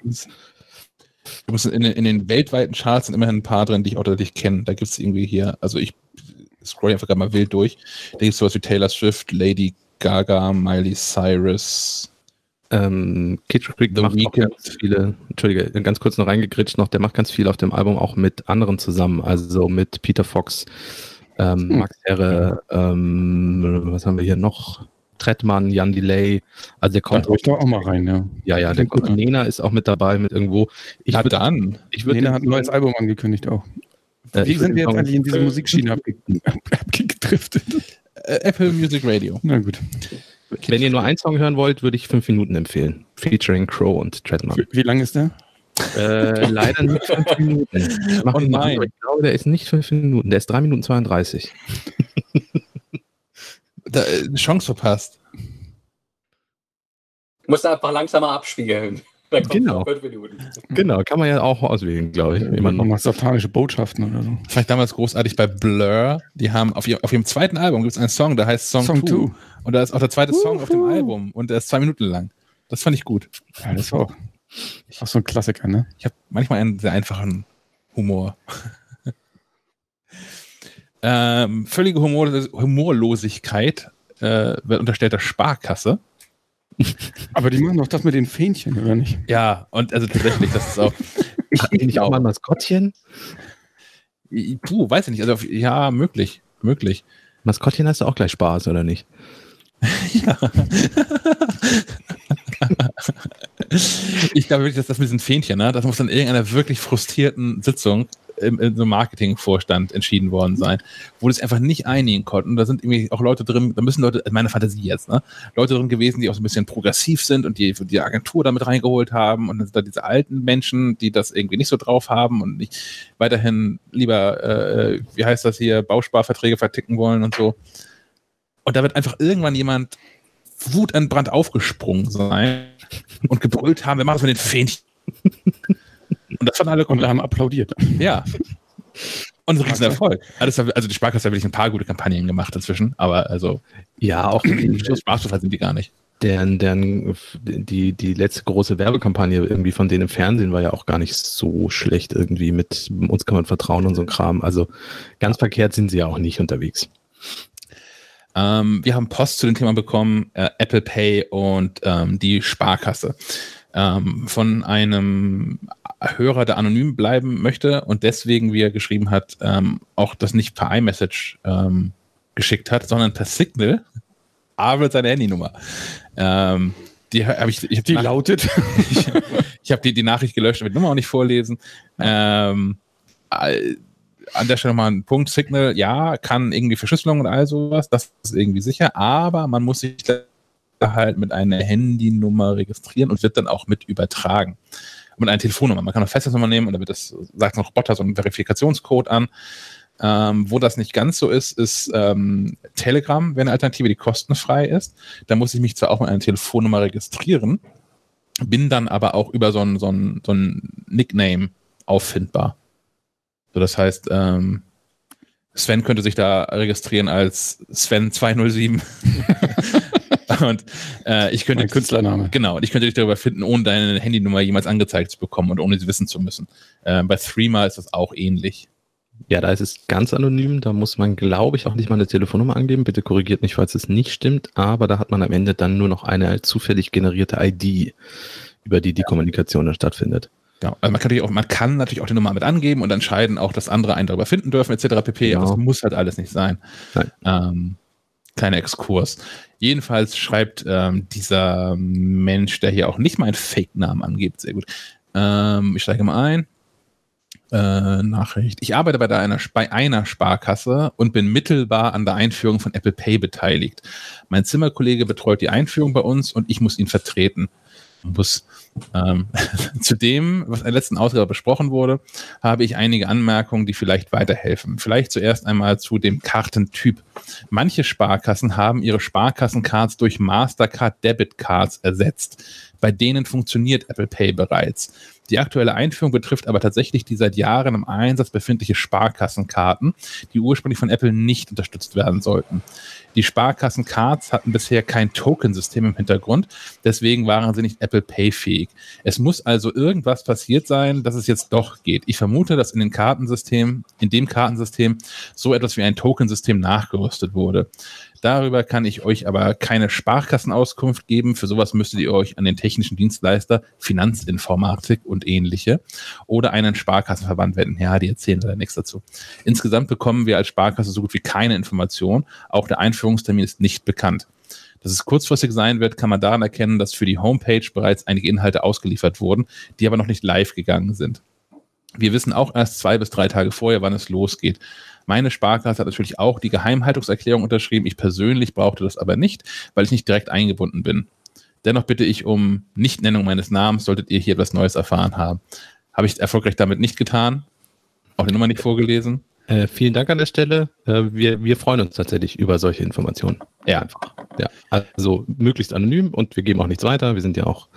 Du musst in, in, den weltweiten Charts sind immerhin ein paar drin, die ich auch deutlich kenne. Da gibt es irgendwie hier, also ich scroll einfach gerade mal wild durch. Da gibt es sowas wie Taylor Swift, Lady Gaga, Miley Cyrus. Ähm, Kid Creek The macht Weekend. auch ganz viele, Entschuldige, ganz kurz noch reingegritscht noch, der macht ganz viel auf dem Album auch mit anderen zusammen, also mit Peter Fox, ähm, hm. Max Herre, ähm, was haben wir hier noch? Trettmann, Jan Delay, also der kommt. Da auch, auch mal rein, ja. Ja, ja, der kommt, Nena ist auch mit dabei mit irgendwo. Ich Na dann. Ich Nena hat ein neues Album angekündigt auch. Äh, Wie sind wir jetzt eigentlich in diese Musikschiene abgedriftet? Äh, Apple Music Radio. Na gut. Wenn ihr nur einen Song hören wollt, würde ich fünf Minuten empfehlen. Featuring Crow und Treadman. Wie, wie lang ist der? Äh, leider nicht fünf Minuten. Ich, oh nein. ich glaube, der ist nicht fünf Minuten. Der ist drei Minuten 32. da, äh, Chance verpasst. Muss einfach langsamer abspielen. Genau. genau, kann man ja auch auswählen, glaube ich. Wie man noch satanische Botschaften oder so. Vielleicht damals großartig bei Blur. Die haben auf ihrem, auf ihrem zweiten Album gibt es einen Song, der heißt Song 2. Und da ist auch der zweite uh -huh. Song auf dem Album und der ist zwei Minuten lang. Das fand ich gut. Ja, das war auch, auch so ein Klassiker, ne? Ich habe manchmal einen sehr einfachen Humor. ähm, völlige Humor Humorlosigkeit äh, wird unterstellt der Sparkasse. Aber die machen doch das mit den Fähnchen, oder nicht? Ja, und also tatsächlich, das ist auch. Hatten die nicht auch mal ein Maskottchen? Puh, weiß ich nicht. Also, ja, möglich. Möglich. Maskottchen hast du auch gleich Spaß, oder nicht? ja. ich glaube wirklich, dass das mit diesen Fähnchen, ne, das muss dann irgendeiner wirklich frustrierten Sitzung im, in so einem Marketingvorstand entschieden worden sein, wo das einfach nicht einigen konnten. Da sind irgendwie auch Leute drin, da müssen Leute, meine Fantasie jetzt, ne, Leute drin gewesen, die auch so ein bisschen progressiv sind und die die Agentur damit reingeholt haben und dann sind da diese alten Menschen, die das irgendwie nicht so drauf haben und nicht weiterhin lieber, äh, wie heißt das hier, Bausparverträge verticken wollen und so. Und da wird einfach irgendwann jemand wutentbrannt aufgesprungen sein und gebrüllt haben, wir machen es mit den Fähnchen. Und das fanden alle und haben applaudiert. Ja. Und ein Riesenerfolg. Also, also die Sparkasse hat wirklich ein paar gute Kampagnen gemacht inzwischen, aber also ja, auch Spaßbefall sind die gar nicht. Deren, deren, die, die letzte große Werbekampagne irgendwie von denen im Fernsehen war ja auch gar nicht so schlecht irgendwie mit uns kann man vertrauen und so ein Kram. Also ganz verkehrt sind sie ja auch nicht unterwegs. Ähm, wir haben Post zu dem Thema bekommen, äh, Apple Pay und ähm, die Sparkasse ähm, von einem Hörer, der anonym bleiben möchte und deswegen, wie er geschrieben hat, ähm, auch das nicht per iMessage ähm, geschickt hat, sondern per Signal, aber seine Handynummer. Ähm, die habe ich, ich hab die lautet. ich, ich habe die, die Nachricht gelöscht, will die Nummer auch nicht vorlesen. Ähm, äh, an der Stelle mal ein Punkt. Signal, ja, kann irgendwie Verschlüsselung und all sowas, das ist irgendwie sicher, aber man muss sich halt mit einer Handynummer registrieren und wird dann auch mit übertragen. Mit einer Telefonnummer. Man kann eine Festnetznummer nehmen und da wird das, sagt ein Roboter so einen Verifikationscode an. Ähm, wo das nicht ganz so ist, ist ähm, Telegram wäre eine Alternative, die kostenfrei ist. Da muss ich mich zwar auch mit einer Telefonnummer registrieren, bin dann aber auch über so ein, so ein, so ein Nickname auffindbar. So, das heißt, ähm, Sven könnte sich da registrieren als Sven207. und äh, ich könnte. Ein Künstlername. Genau, und ich könnte dich darüber finden, ohne deine Handynummer jemals angezeigt zu bekommen und ohne sie wissen zu müssen. Äh, bei Threema ist das auch ähnlich. Ja, da ist es ganz anonym. Da muss man, glaube ich, auch nicht mal eine Telefonnummer angeben. Bitte korrigiert mich, falls es nicht stimmt. Aber da hat man am Ende dann nur noch eine zufällig generierte ID, über die die Kommunikation dann stattfindet. Ja, also man kann, natürlich auch, man kann natürlich auch die Nummer mit angeben und entscheiden auch, dass andere einen darüber finden dürfen, etc. pp. Genau. Aber das muss halt alles nicht sein. Ähm, kleiner Exkurs. Jedenfalls schreibt ähm, dieser Mensch, der hier auch nicht meinen Fake-Namen angibt, sehr gut. Ähm, ich steige mal ein. Äh, Nachricht. Ich arbeite bei einer, bei einer Sparkasse und bin mittelbar an der Einführung von Apple Pay beteiligt. Mein Zimmerkollege betreut die Einführung bei uns und ich muss ihn vertreten. Muss. Ähm, zu dem, was in der letzten Ausgabe besprochen wurde, habe ich einige Anmerkungen, die vielleicht weiterhelfen. Vielleicht zuerst einmal zu dem Kartentyp. Manche Sparkassen haben ihre Sparkassencards durch Mastercard Debit Cards ersetzt. Bei denen funktioniert Apple Pay bereits. Die aktuelle Einführung betrifft aber tatsächlich die seit Jahren im Einsatz befindliche Sparkassenkarten, die ursprünglich von Apple nicht unterstützt werden sollten. Die Sparkassencards hatten bisher kein Tokensystem im Hintergrund, deswegen waren sie nicht Apple Pay fähig. Es muss also irgendwas passiert sein, dass es jetzt doch geht. Ich vermute, dass in den Kartensystemen, in dem Kartensystem so etwas wie ein Tokensystem nachgerüstet wurde. Darüber kann ich euch aber keine Sparkassenauskunft geben. Für sowas müsstet ihr euch an den technischen Dienstleister Finanzinformatik und ähnliche oder einen Sparkassenverband wenden. Ja, die erzählen da nichts dazu. Insgesamt bekommen wir als Sparkasse so gut wie keine Information. Auch der Einführungstermin ist nicht bekannt. Dass es kurzfristig sein wird, kann man daran erkennen, dass für die Homepage bereits einige Inhalte ausgeliefert wurden, die aber noch nicht live gegangen sind. Wir wissen auch erst zwei bis drei Tage vorher, wann es losgeht. Meine Sparkasse hat natürlich auch die Geheimhaltungserklärung unterschrieben. Ich persönlich brauchte das aber nicht, weil ich nicht direkt eingebunden bin. Dennoch bitte ich um Nichtnennung meines Namens, solltet ihr hier etwas Neues erfahren haben. Habe ich erfolgreich damit nicht getan, auch die Nummer nicht vorgelesen. Äh, vielen Dank an der Stelle. Äh, wir, wir freuen uns tatsächlich über solche Informationen. Ja, einfach. Ja, also möglichst anonym und wir geben auch nichts weiter. Wir sind ja auch,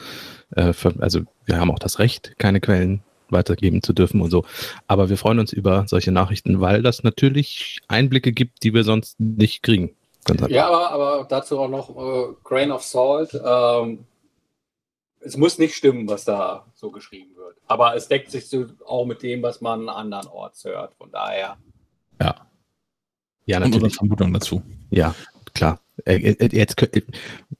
äh, für, also wir haben auch das Recht, keine Quellen weitergeben zu dürfen und so. Aber wir freuen uns über solche Nachrichten, weil das natürlich Einblicke gibt, die wir sonst nicht kriegen. Ja, aber, aber, dazu auch noch äh, Grain of Salt. Ähm, es muss nicht stimmen, was da so geschrieben wird. Aber es deckt sich so auch mit dem, was man andernorts hört. Von daher. Ja. Ja, natürlich. Und Vermutung dazu. Ja, klar. Äh, äh, jetzt,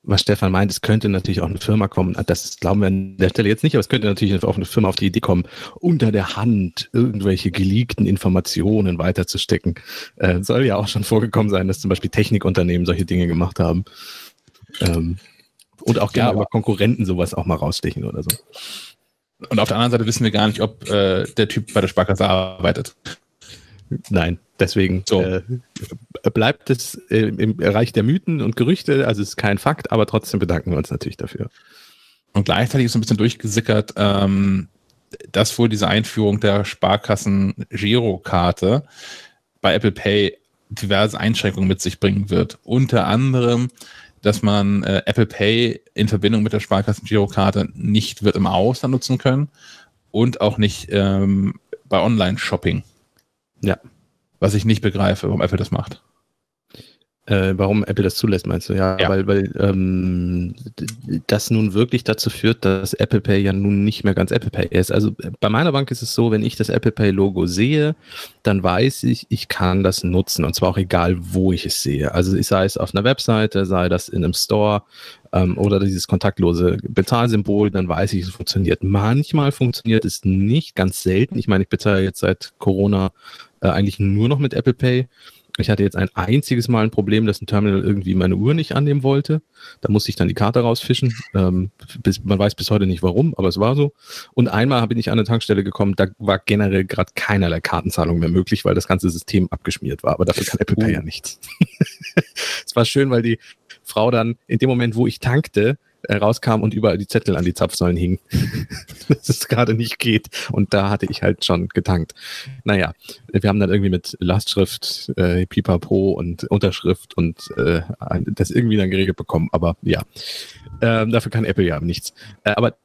was Stefan meint, es könnte natürlich auch eine Firma kommen, das glauben wir an der Stelle jetzt nicht, aber es könnte natürlich auch eine Firma auf die Idee kommen, unter der Hand irgendwelche geleakten Informationen weiterzustecken. Äh, soll ja auch schon vorgekommen sein, dass zum Beispiel Technikunternehmen solche Dinge gemacht haben. Ähm, und auch gerne ja, aber Konkurrenten sowas auch mal rausstechen oder so. Und auf der anderen Seite wissen wir gar nicht, ob äh, der Typ bei der Sparkasse arbeitet. Nein, deswegen so. äh, bleibt es im Bereich der Mythen und Gerüchte, also es ist kein Fakt, aber trotzdem bedanken wir uns natürlich dafür. Und gleichzeitig ist ein bisschen durchgesickert, ähm, dass wohl diese Einführung der Sparkassen-Girokarte bei Apple Pay diverse Einschränkungen mit sich bringen wird. Unter anderem, dass man äh, Apple Pay in Verbindung mit der Sparkassen-Girokarte nicht wird im Ausland nutzen können und auch nicht ähm, bei Online-Shopping. Ja. Was ich nicht begreife, warum Apple das macht. Äh, warum Apple das zulässt, meinst du? Ja, ja. weil, weil ähm, das nun wirklich dazu führt, dass Apple Pay ja nun nicht mehr ganz Apple Pay ist. Also bei meiner Bank ist es so, wenn ich das Apple Pay Logo sehe, dann weiß ich, ich kann das nutzen und zwar auch egal, wo ich es sehe. Also sei es auf einer Webseite, sei das in einem Store ähm, oder dieses kontaktlose Bezahlsymbol, dann weiß ich, es funktioniert. Manchmal funktioniert es nicht, ganz selten. Ich meine, ich bezahle jetzt seit Corona äh, eigentlich nur noch mit Apple Pay. Ich hatte jetzt ein einziges Mal ein Problem, dass ein Terminal irgendwie meine Uhr nicht annehmen wollte. Da musste ich dann die Karte rausfischen. Ähm, bis, man weiß bis heute nicht warum, aber es war so. Und einmal bin ich an eine Tankstelle gekommen, da war generell gerade keinerlei Kartenzahlung mehr möglich, weil das ganze System abgeschmiert war. Aber dafür kann Apple Pay ja nichts. es war schön, weil die Frau dann in dem Moment, wo ich tankte, rauskam und überall die Zettel an die Zapfsäulen hingen, dass es gerade nicht geht. Und da hatte ich halt schon getankt. Naja, wir haben dann irgendwie mit Lastschrift, äh, Pipapo und Unterschrift und äh, das irgendwie dann geregelt bekommen. Aber ja, ähm, dafür kann Apple ja nichts. Äh, aber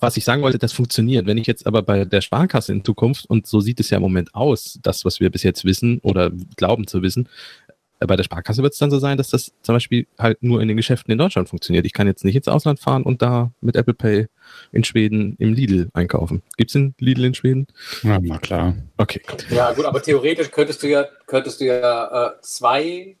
was ich sagen wollte, das funktioniert. Wenn ich jetzt aber bei der Sparkasse in Zukunft, und so sieht es ja im Moment aus, das, was wir bis jetzt wissen oder glauben zu wissen, äh, bei der Sparkasse wird es dann so sein, dass das zum Beispiel halt nur in den Geschäften in Deutschland funktioniert. Ich kann jetzt nicht ins Ausland fahren und da mit Apple Pay in Schweden im Lidl einkaufen. Gibt es einen Lidl in Schweden? Ja, na klar. Okay. Ja, gut, aber theoretisch könntest du ja, könntest du ja äh, zwei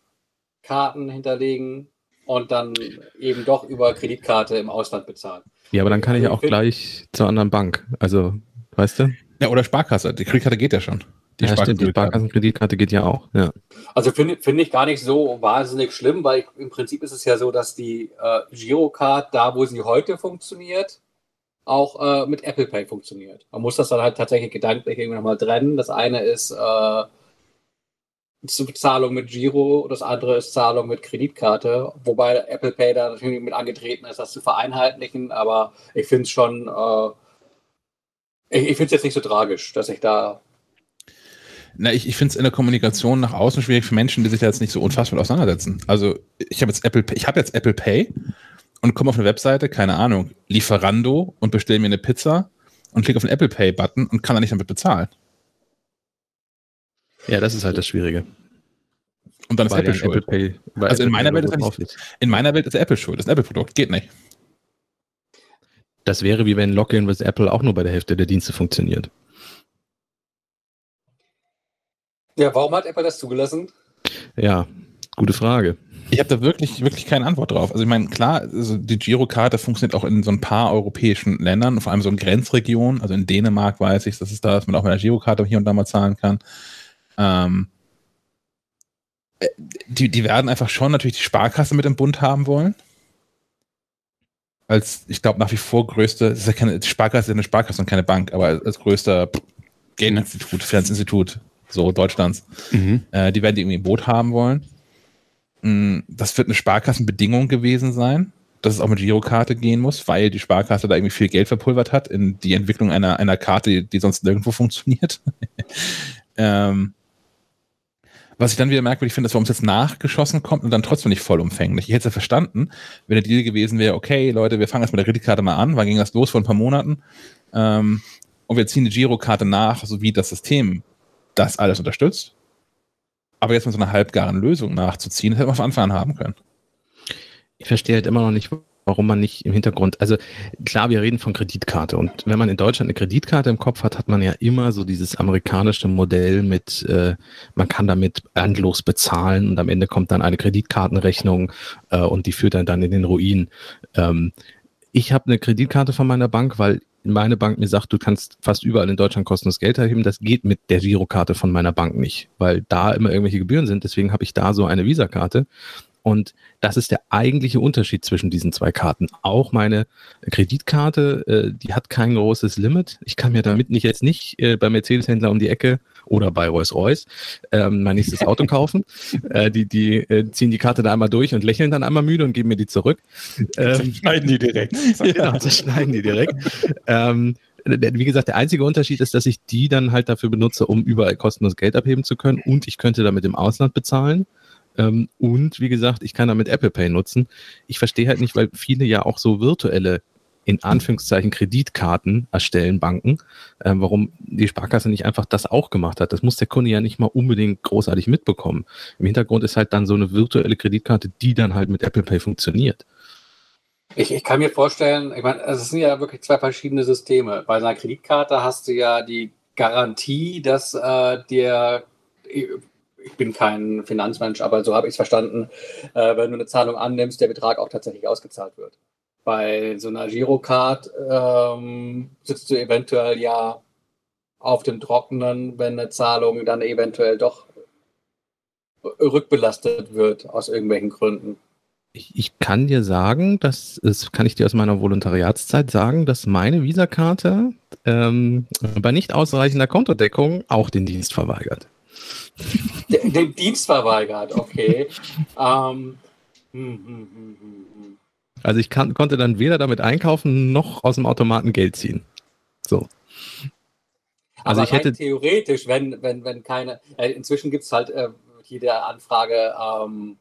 Karten hinterlegen und dann eben doch über Kreditkarte im Ausland bezahlen. Ja, aber dann kann ich ja auch gleich zur anderen Bank. Also, weißt du? Ja, oder Sparkasse. Die Kreditkarte geht ja schon. Die ja, stimmt, die Sparkassenkreditkarte geht ja auch. Ja. Also finde find ich gar nicht so wahnsinnig schlimm, weil ich, im Prinzip ist es ja so, dass die äh, Girocard da, wo sie heute funktioniert, auch äh, mit Apple Pay funktioniert. Man muss das dann halt tatsächlich gedanklich irgendwie nochmal trennen. Das eine ist äh, Zahlung mit Giro, das andere ist Zahlung mit Kreditkarte, wobei Apple Pay da natürlich mit angetreten ist, das zu vereinheitlichen, aber ich finde es schon, äh, ich, ich finde es jetzt nicht so tragisch, dass ich da na, ich, ich finde es in der Kommunikation nach außen schwierig für Menschen, die sich da jetzt nicht so unfassbar auseinandersetzen. Also ich habe jetzt Apple, ich habe jetzt Apple Pay und komme auf eine Webseite, keine Ahnung, Lieferando und bestelle mir eine Pizza und klicke auf den Apple Pay Button und kann dann nicht damit bezahlen. Ja, das ist halt das Schwierige. Und dann ist Apple schuld. Apple Pay, also in meiner, Welt ist nicht, in meiner Welt ist Apple schuld. Das ist ein Apple-Produkt. Geht nicht. Das wäre wie wenn Login with Apple auch nur bei der Hälfte der Dienste funktioniert. Ja, warum hat Apple das zugelassen? Ja, gute Frage. Ich habe da wirklich, wirklich keine Antwort drauf. Also ich meine, klar, also die Girokarte funktioniert auch in so ein paar europäischen Ländern, vor allem so in Grenzregionen. Also in Dänemark weiß ich, dass es da, dass man auch mit der Girokarte hier und da mal zahlen kann. Ähm, äh, die, die werden einfach schon natürlich die Sparkasse mit im Bund haben wollen. Als, ich glaube, nach wie vor größte, ist ja keine, Sparkasse ist ja eine Sparkasse und keine Bank, aber als, als größter Geldinstitut, Finanzinstitut, so Deutschlands, mhm. äh, die werden die irgendwie im Boot haben wollen. Mm, das wird eine Sparkassenbedingung gewesen sein, dass es auch mit Girokarte gehen muss, weil die Sparkasse da irgendwie viel Geld verpulvert hat in die Entwicklung einer, einer Karte, die, sonst nirgendwo funktioniert. ähm, was ich dann wieder merkwürdig finde, ist, warum es jetzt nachgeschossen kommt und dann trotzdem nicht vollumfänglich. Ich hätte es ja verstanden, wenn der Deal gewesen wäre, okay, Leute, wir fangen jetzt mit der Kreditkarte mal an, wann ging das los vor ein paar Monaten? Ähm, und wir ziehen die Girokarte nach, so wie das System das alles unterstützt. Aber jetzt mit so einer halbgaren Lösung nachzuziehen, das hätte man von Anfang an haben können. Ich verstehe halt immer noch nicht, warum man nicht im Hintergrund, also klar, wir reden von Kreditkarte und wenn man in Deutschland eine Kreditkarte im Kopf hat, hat man ja immer so dieses amerikanische Modell mit, äh, man kann damit endlos bezahlen und am Ende kommt dann eine Kreditkartenrechnung äh, und die führt dann dann in den Ruin. Ähm, ich habe eine Kreditkarte von meiner Bank, weil meine Bank mir sagt, du kannst fast überall in Deutschland kostenlos Geld erheben. Das geht mit der Girokarte von meiner Bank nicht, weil da immer irgendwelche Gebühren sind. Deswegen habe ich da so eine Visa-Karte. Und das ist der eigentliche Unterschied zwischen diesen zwei Karten. Auch meine Kreditkarte, äh, die hat kein großes Limit. Ich kann mir damit nicht jetzt nicht äh, beim Mercedes-Händler um die Ecke oder bei Rolls-Royce ähm, mein nächstes Auto kaufen. Äh, die die äh, ziehen die Karte da einmal durch und lächeln dann einmal müde und geben mir die zurück. Ähm, schneiden die direkt. genau, das schneiden die direkt. ähm, wie gesagt, der einzige Unterschied ist, dass ich die dann halt dafür benutze, um überall kostenlos Geld abheben zu können und ich könnte damit im Ausland bezahlen. Ähm, und wie gesagt, ich kann damit Apple Pay nutzen. Ich verstehe halt nicht, weil viele ja auch so virtuelle in Anführungszeichen Kreditkarten erstellen Banken, äh, warum die Sparkasse nicht einfach das auch gemacht hat. Das muss der Kunde ja nicht mal unbedingt großartig mitbekommen. Im Hintergrund ist halt dann so eine virtuelle Kreditkarte, die dann halt mit Apple Pay funktioniert. Ich, ich kann mir vorstellen, ich meine, es sind ja wirklich zwei verschiedene Systeme. Bei einer Kreditkarte hast du ja die Garantie, dass äh, dir ich bin kein Finanzmensch, aber so habe ich es verstanden, äh, wenn du eine Zahlung annimmst, der Betrag auch tatsächlich ausgezahlt wird. Bei so einer Girocard ähm, sitzt du eventuell ja auf dem Trockenen, wenn eine Zahlung dann eventuell doch rückbelastet wird aus irgendwelchen Gründen. Ich, ich kann dir sagen, das ist, kann ich dir aus meiner Volontariatszeit sagen, dass meine Visakarte ähm, bei nicht ausreichender Kontodeckung auch den Dienst verweigert den Dienst verweigert, okay. ähm, hm, hm, hm, also ich kann, konnte dann weder damit einkaufen noch aus dem Automaten Geld ziehen. So. Also Aber ich hätte theoretisch, wenn, wenn, wenn keine, äh, inzwischen gibt es halt äh, jede Anfrage ähm,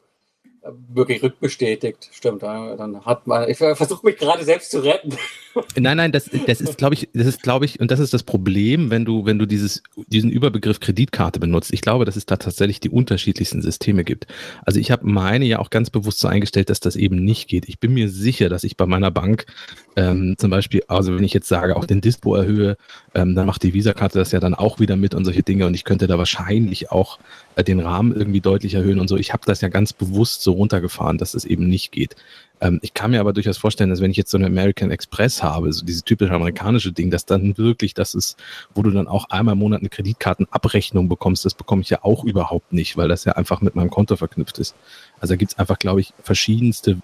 wirklich rückbestätigt. Stimmt, dann hat man, ich versuche mich gerade selbst zu retten. Nein, nein, das, das ist, glaube ich, das ist, glaube ich, und das ist das Problem, wenn du, wenn du dieses, diesen Überbegriff Kreditkarte benutzt. Ich glaube, dass es da tatsächlich die unterschiedlichsten Systeme gibt. Also ich habe meine ja auch ganz bewusst so eingestellt, dass das eben nicht geht. Ich bin mir sicher, dass ich bei meiner Bank ähm, zum Beispiel, also wenn ich jetzt sage, auch den Dispo erhöhe, ähm, dann macht die Visa-Karte das ja dann auch wieder mit und solche Dinge und ich könnte da wahrscheinlich auch den Rahmen irgendwie deutlich erhöhen und so. Ich habe das ja ganz bewusst so runtergefahren, dass das eben nicht geht. Ähm, ich kann mir aber durchaus vorstellen, dass wenn ich jetzt so eine American Express habe, so dieses typische amerikanische Ding, dass dann wirklich das ist, wo du dann auch einmal im Monat eine Kreditkartenabrechnung bekommst, das bekomme ich ja auch überhaupt nicht, weil das ja einfach mit meinem Konto verknüpft ist. Also da gibt es einfach, glaube ich, verschiedenste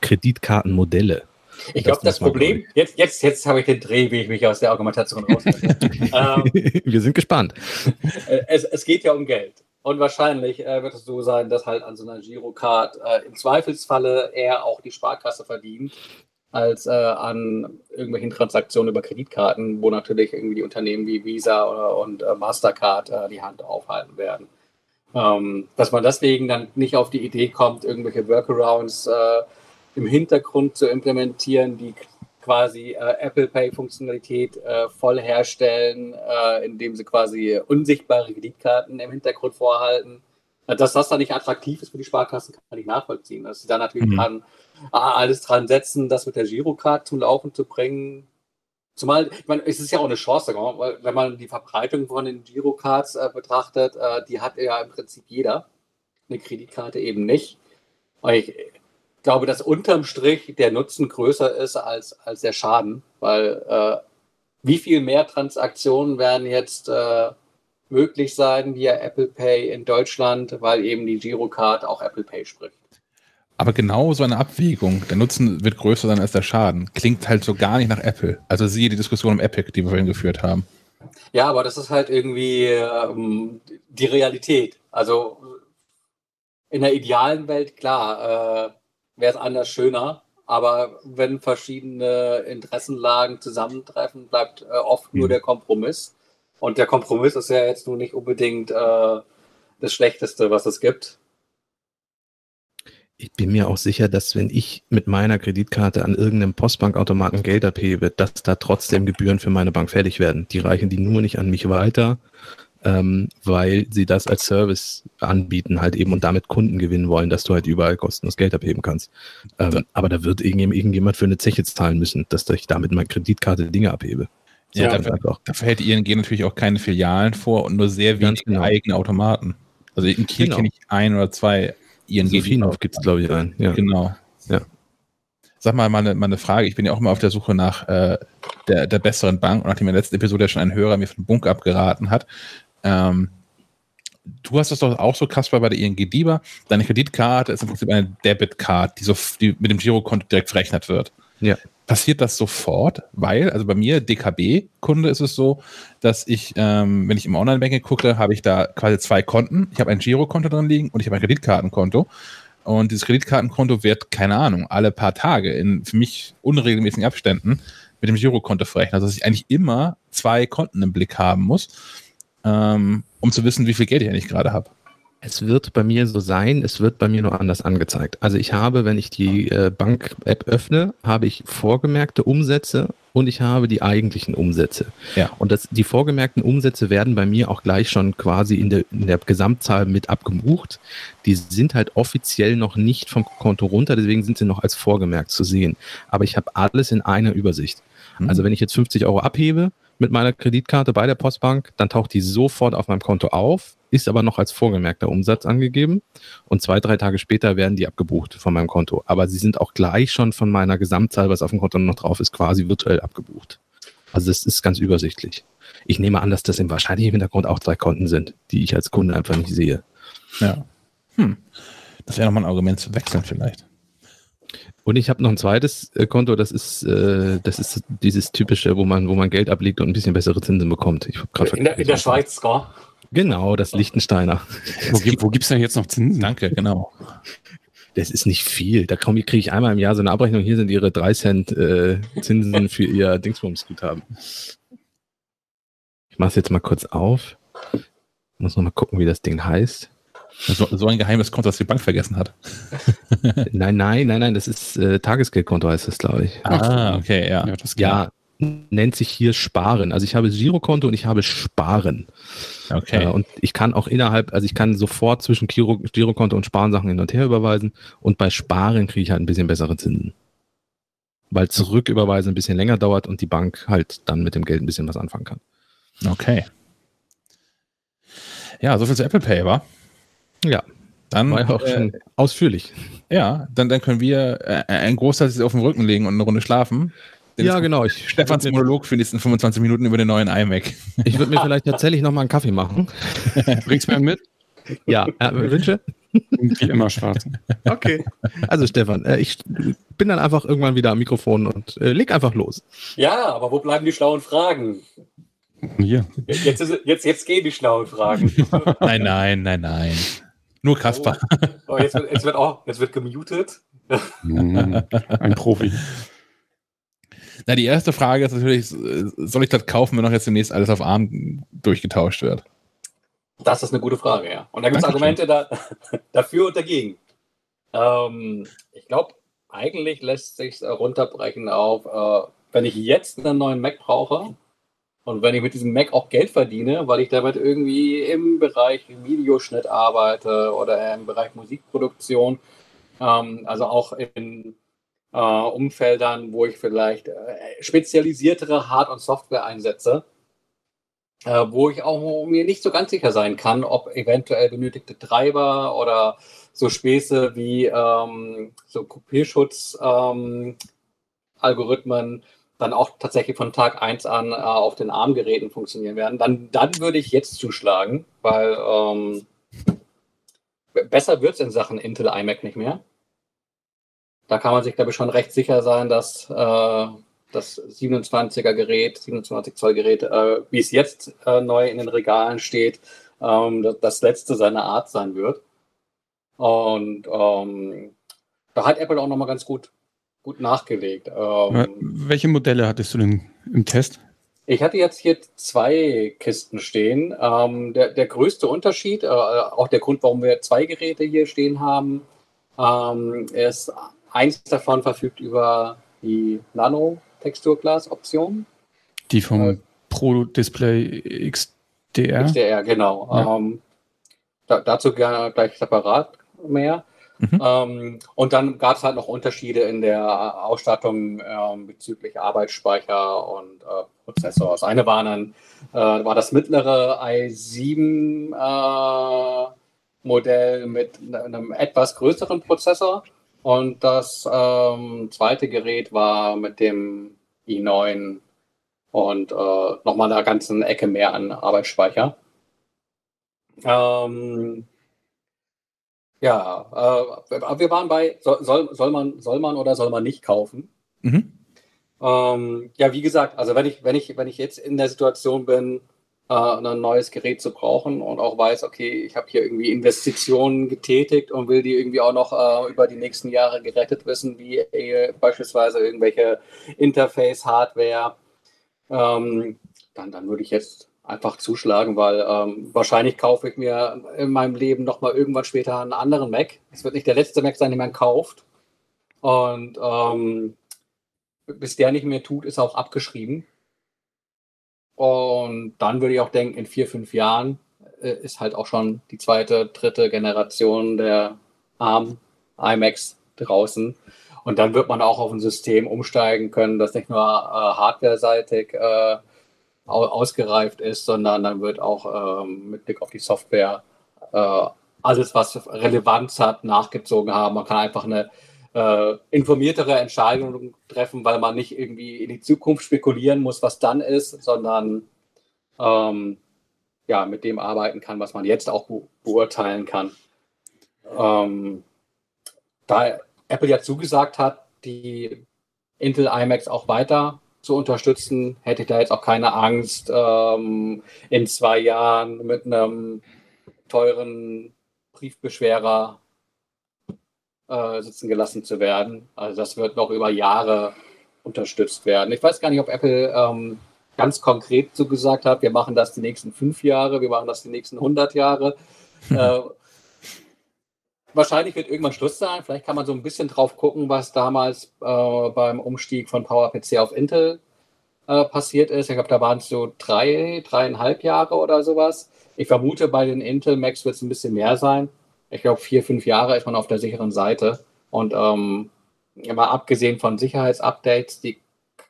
Kreditkartenmodelle. Ich glaube, das, das Problem, jetzt, jetzt, jetzt habe ich den Dreh, wie ich mich aus der Argumentation rausnehme. ähm, Wir sind gespannt. Äh, es, es geht ja um Geld. Und wahrscheinlich äh, wird es so sein, dass halt an so einer Girocard äh, im Zweifelsfalle eher auch die Sparkasse verdient, als äh, an irgendwelchen Transaktionen über Kreditkarten, wo natürlich irgendwie die Unternehmen wie Visa oder, und äh, Mastercard äh, die Hand aufhalten werden. Ähm, dass man deswegen dann nicht auf die Idee kommt, irgendwelche Workarounds äh, im Hintergrund zu implementieren, die quasi äh, Apple Pay-Funktionalität äh, voll herstellen, äh, indem sie quasi unsichtbare Kreditkarten im Hintergrund vorhalten. Äh, dass das dann nicht attraktiv ist für die Sparkassen, kann ich nachvollziehen. Dass sie da natürlich mhm. dran, ah, alles dran setzen, das mit der Girocard zum Laufen zu bringen. Zumal, ich meine, es ist ja auch eine Chance, wenn man die Verbreitung von den Girocards äh, betrachtet, äh, die hat ja im Prinzip jeder. Eine Kreditkarte eben nicht. Und ich, glaube, dass unterm Strich der Nutzen größer ist als, als der Schaden, weil äh, wie viel mehr Transaktionen werden jetzt äh, möglich sein via Apple Pay in Deutschland, weil eben die Girocard auch Apple Pay spricht. Aber genau so eine Abwägung, der Nutzen wird größer sein als der Schaden, klingt halt so gar nicht nach Apple. Also siehe die Diskussion um Epic, die wir vorhin geführt haben. Ja, aber das ist halt irgendwie ähm, die Realität. Also in der idealen Welt, klar, äh, wäre es anders schöner. Aber wenn verschiedene Interessenlagen zusammentreffen, bleibt äh, oft nur mhm. der Kompromiss. Und der Kompromiss ist ja jetzt nur nicht unbedingt äh, das Schlechteste, was es gibt. Ich bin mir auch sicher, dass wenn ich mit meiner Kreditkarte an irgendeinem Postbankautomaten Geld abhebe, dass da trotzdem Gebühren für meine Bank fällig werden. Die reichen die nur nicht an mich weiter, ähm, weil sie das als Service anbieten halt eben und damit Kunden gewinnen wollen, dass du halt überall kostenlos Geld abheben kannst. Ähm, aber da wird irgendjemand für eine Zeche zahlen müssen, dass ich damit meine Kreditkarte Dinge abhebe. So ja, dafür, dafür hält ING natürlich auch keine Filialen vor und nur sehr wenige genau. eigene Automaten. Also in Kiel genau. kenne ich ein oder zwei ING. Sofienhof gibt es, glaube ich, einen. Ja. Genau. Ja. Sag mal, meine, meine Frage, ich bin ja auch immer auf der Suche nach äh, der, der besseren Bank und nachdem in der letzten Episode ja schon ein Hörer mir von Bunk abgeraten hat, ähm, du hast das doch auch so, Kasper, bei der ING DIBA. Deine Kreditkarte ist im Prinzip eine Debitcard, die, so, die mit dem Girokonto direkt verrechnet wird. Ja. Passiert das sofort? Weil, also bei mir, DKB-Kunde, ist es so, dass ich, ähm, wenn ich im Online-Banking gucke, habe ich da quasi zwei Konten. Ich habe ein Girokonto drin liegen und ich habe ein Kreditkartenkonto. Und dieses Kreditkartenkonto wird, keine Ahnung, alle paar Tage in für mich unregelmäßigen Abständen mit dem Girokonto verrechnet. Also dass ich eigentlich immer zwei Konten im Blick haben muss ähm, um zu wissen, wie viel Geld ich eigentlich gerade habe. Es wird bei mir so sein, es wird bei mir nur anders angezeigt. Also ich habe, wenn ich die äh, Bank-App öffne, habe ich vorgemerkte Umsätze und ich habe die eigentlichen Umsätze. Ja. Und das, die vorgemerkten Umsätze werden bei mir auch gleich schon quasi in der, in der Gesamtzahl mit abgebucht. Die sind halt offiziell noch nicht vom Konto runter, deswegen sind sie noch als vorgemerkt zu sehen. Aber ich habe alles in einer Übersicht. Mhm. Also wenn ich jetzt 50 Euro abhebe, mit meiner Kreditkarte bei der Postbank, dann taucht die sofort auf meinem Konto auf, ist aber noch als vorgemerkter Umsatz angegeben und zwei, drei Tage später werden die abgebucht von meinem Konto. Aber sie sind auch gleich schon von meiner Gesamtzahl, was auf dem Konto noch drauf ist, quasi virtuell abgebucht. Also es ist ganz übersichtlich. Ich nehme an, dass das im wahrscheinlich Hintergrund auch drei Konten sind, die ich als Kunde einfach nicht sehe. Ja. Hm. Das wäre nochmal ein Argument zu wechseln vielleicht. Und ich habe noch ein zweites äh, Konto, das ist, äh, das ist dieses typische, wo man, wo man Geld ablegt und ein bisschen bessere Zinsen bekommt. Ich in, der, in der Schweiz, gar. Genau, das Lichtensteiner. Wo, gibt, wo gibt es denn jetzt noch Zinsen? Danke, genau. Das ist nicht viel. Da kriege ich einmal im Jahr so eine Abrechnung. Hier sind Ihre 3 Cent äh, Zinsen für Ihr Dingsbums-Guthaben. Ich mache es jetzt mal kurz auf. Muss noch mal gucken, wie das Ding heißt. So, so ein geheimes Konto, das die Bank vergessen hat. nein, nein, nein, nein, das ist äh, Tagesgeldkonto heißt das, glaube ich. Ah, okay, ja. Ja, ja, nennt sich hier Sparen. Also ich habe Girokonto und ich habe Sparen. Okay. Äh, und ich kann auch innerhalb, also ich kann sofort zwischen Giro, Girokonto und Sparensachen hin und her überweisen und bei Sparen kriege ich halt ein bisschen bessere Zinsen. Weil zurücküberweisen ein bisschen länger dauert und die Bank halt dann mit dem Geld ein bisschen was anfangen kann. Okay. Ja, soviel zu Apple Pay, war. Ja. Dann, War ja auch äh, schon ausführlich. Ja, dann, dann können wir äh, einen Großteil auf den Rücken legen und eine Runde schlafen. Den ja, genau. Ich, Stefans Monolog für die nächsten 25 Minuten über den neuen iMac. Ich würde mir vielleicht tatsächlich nochmal einen Kaffee machen. Bringst du mir einen mit? Ja, äh, Wünsche? Wie immer schwarz. Okay. Also Stefan, äh, ich bin dann einfach irgendwann wieder am Mikrofon und äh, leg einfach los. Ja, aber wo bleiben die schlauen Fragen? Hier. Jetzt, ist, jetzt, jetzt gehen die schlauen Fragen. nein, nein, nein, nein. Nur Kaspar. Oh, oh, jetzt, wird, jetzt, wird auch, jetzt wird gemutet. Mhm. Ein Profi. Na, die erste Frage ist natürlich, soll ich das kaufen, wenn noch jetzt demnächst alles auf ARM durchgetauscht wird? Das ist eine gute Frage, ja. Und da gibt es Argumente da, dafür und dagegen. Ähm, ich glaube, eigentlich lässt sich runterbrechen auf, äh, wenn ich jetzt einen neuen Mac brauche und wenn ich mit diesem Mac auch Geld verdiene, weil ich damit irgendwie im Bereich Videoschnitt arbeite oder im Bereich Musikproduktion, ähm, also auch in äh, Umfeldern, wo ich vielleicht äh, spezialisiertere Hard- und Software einsetze, äh, wo ich auch mir nicht so ganz sicher sein kann, ob eventuell benötigte Treiber oder so Späße wie ähm, so Kopierschutz-Algorithmen ähm, dann auch tatsächlich von Tag 1 an äh, auf den ARM-Geräten funktionieren werden, dann, dann würde ich jetzt zuschlagen, weil ähm, besser wird es in Sachen Intel iMac nicht mehr. Da kann man sich, glaube ich, schon recht sicher sein, dass äh, das 27er Gerät, 27 Zoll Gerät, äh, wie es jetzt äh, neu in den Regalen steht, ähm, das, letzte seiner Art sein wird. Und ähm, da hat Apple auch nochmal ganz gut gut nachgelegt. Ähm, Welche Modelle hattest du denn im Test? Ich hatte jetzt hier zwei Kisten stehen. Ähm, der, der größte Unterschied, äh, auch der Grund, warum wir zwei Geräte hier stehen haben, ähm, ist, eins davon verfügt über die Nano-Texturglas-Option. Die vom äh, Pro Display XDR? XDR, genau. Ja. Ähm, da, dazu gleich separat mehr. Mhm. Ähm, und dann gab es halt noch Unterschiede in der Ausstattung ähm, bezüglich Arbeitsspeicher und äh, Prozessor. Das eine war dann äh, war das mittlere i7 äh, Modell mit einem etwas größeren Prozessor und das ähm, zweite Gerät war mit dem i9 und äh, nochmal eine ganze Ecke mehr an Arbeitsspeicher. Ähm, ja, äh, wir waren bei, soll, soll, man, soll man oder soll man nicht kaufen? Mhm. Ähm, ja, wie gesagt, also wenn ich, wenn ich, wenn ich jetzt in der Situation bin, äh, ein neues Gerät zu brauchen und auch weiß, okay, ich habe hier irgendwie Investitionen getätigt und will die irgendwie auch noch äh, über die nächsten Jahre gerettet wissen, wie beispielsweise irgendwelche Interface-Hardware, ähm, dann, dann würde ich jetzt einfach zuschlagen, weil ähm, wahrscheinlich kaufe ich mir in meinem Leben nochmal irgendwann später einen anderen Mac. Es wird nicht der letzte Mac sein, den man kauft. Und ähm, bis der nicht mehr tut, ist auch abgeschrieben. Und dann würde ich auch denken, in vier, fünf Jahren äh, ist halt auch schon die zweite, dritte Generation der ARM iMacs draußen. Und dann wird man auch auf ein System umsteigen können, das nicht nur äh, hardware-seitig äh, ausgereift ist, sondern dann wird auch ähm, mit Blick auf die Software äh, alles, was Relevanz hat, nachgezogen haben. Man kann einfach eine äh, informiertere Entscheidung treffen, weil man nicht irgendwie in die Zukunft spekulieren muss, was dann ist, sondern ähm, ja, mit dem arbeiten kann, was man jetzt auch be beurteilen kann. Ähm, da Apple ja zugesagt hat, die Intel iMacs auch weiter zu unterstützen, hätte ich da jetzt auch keine Angst, ähm, in zwei Jahren mit einem teuren Briefbeschwerer äh, sitzen gelassen zu werden. Also das wird noch über Jahre unterstützt werden. Ich weiß gar nicht, ob Apple ähm, ganz konkret so gesagt hat, wir machen das die nächsten fünf Jahre, wir machen das die nächsten 100 Jahre. äh, wahrscheinlich wird irgendwann Schluss sein. Vielleicht kann man so ein bisschen drauf gucken, was damals äh, beim Umstieg von PowerPC auf Intel äh, passiert ist. Ich glaube, da waren es so drei, dreieinhalb Jahre oder sowas. Ich vermute, bei den Intel Macs wird es ein bisschen mehr sein. Ich glaube, vier, fünf Jahre ist man auf der sicheren Seite. Und ähm, mal abgesehen von Sicherheitsupdates, die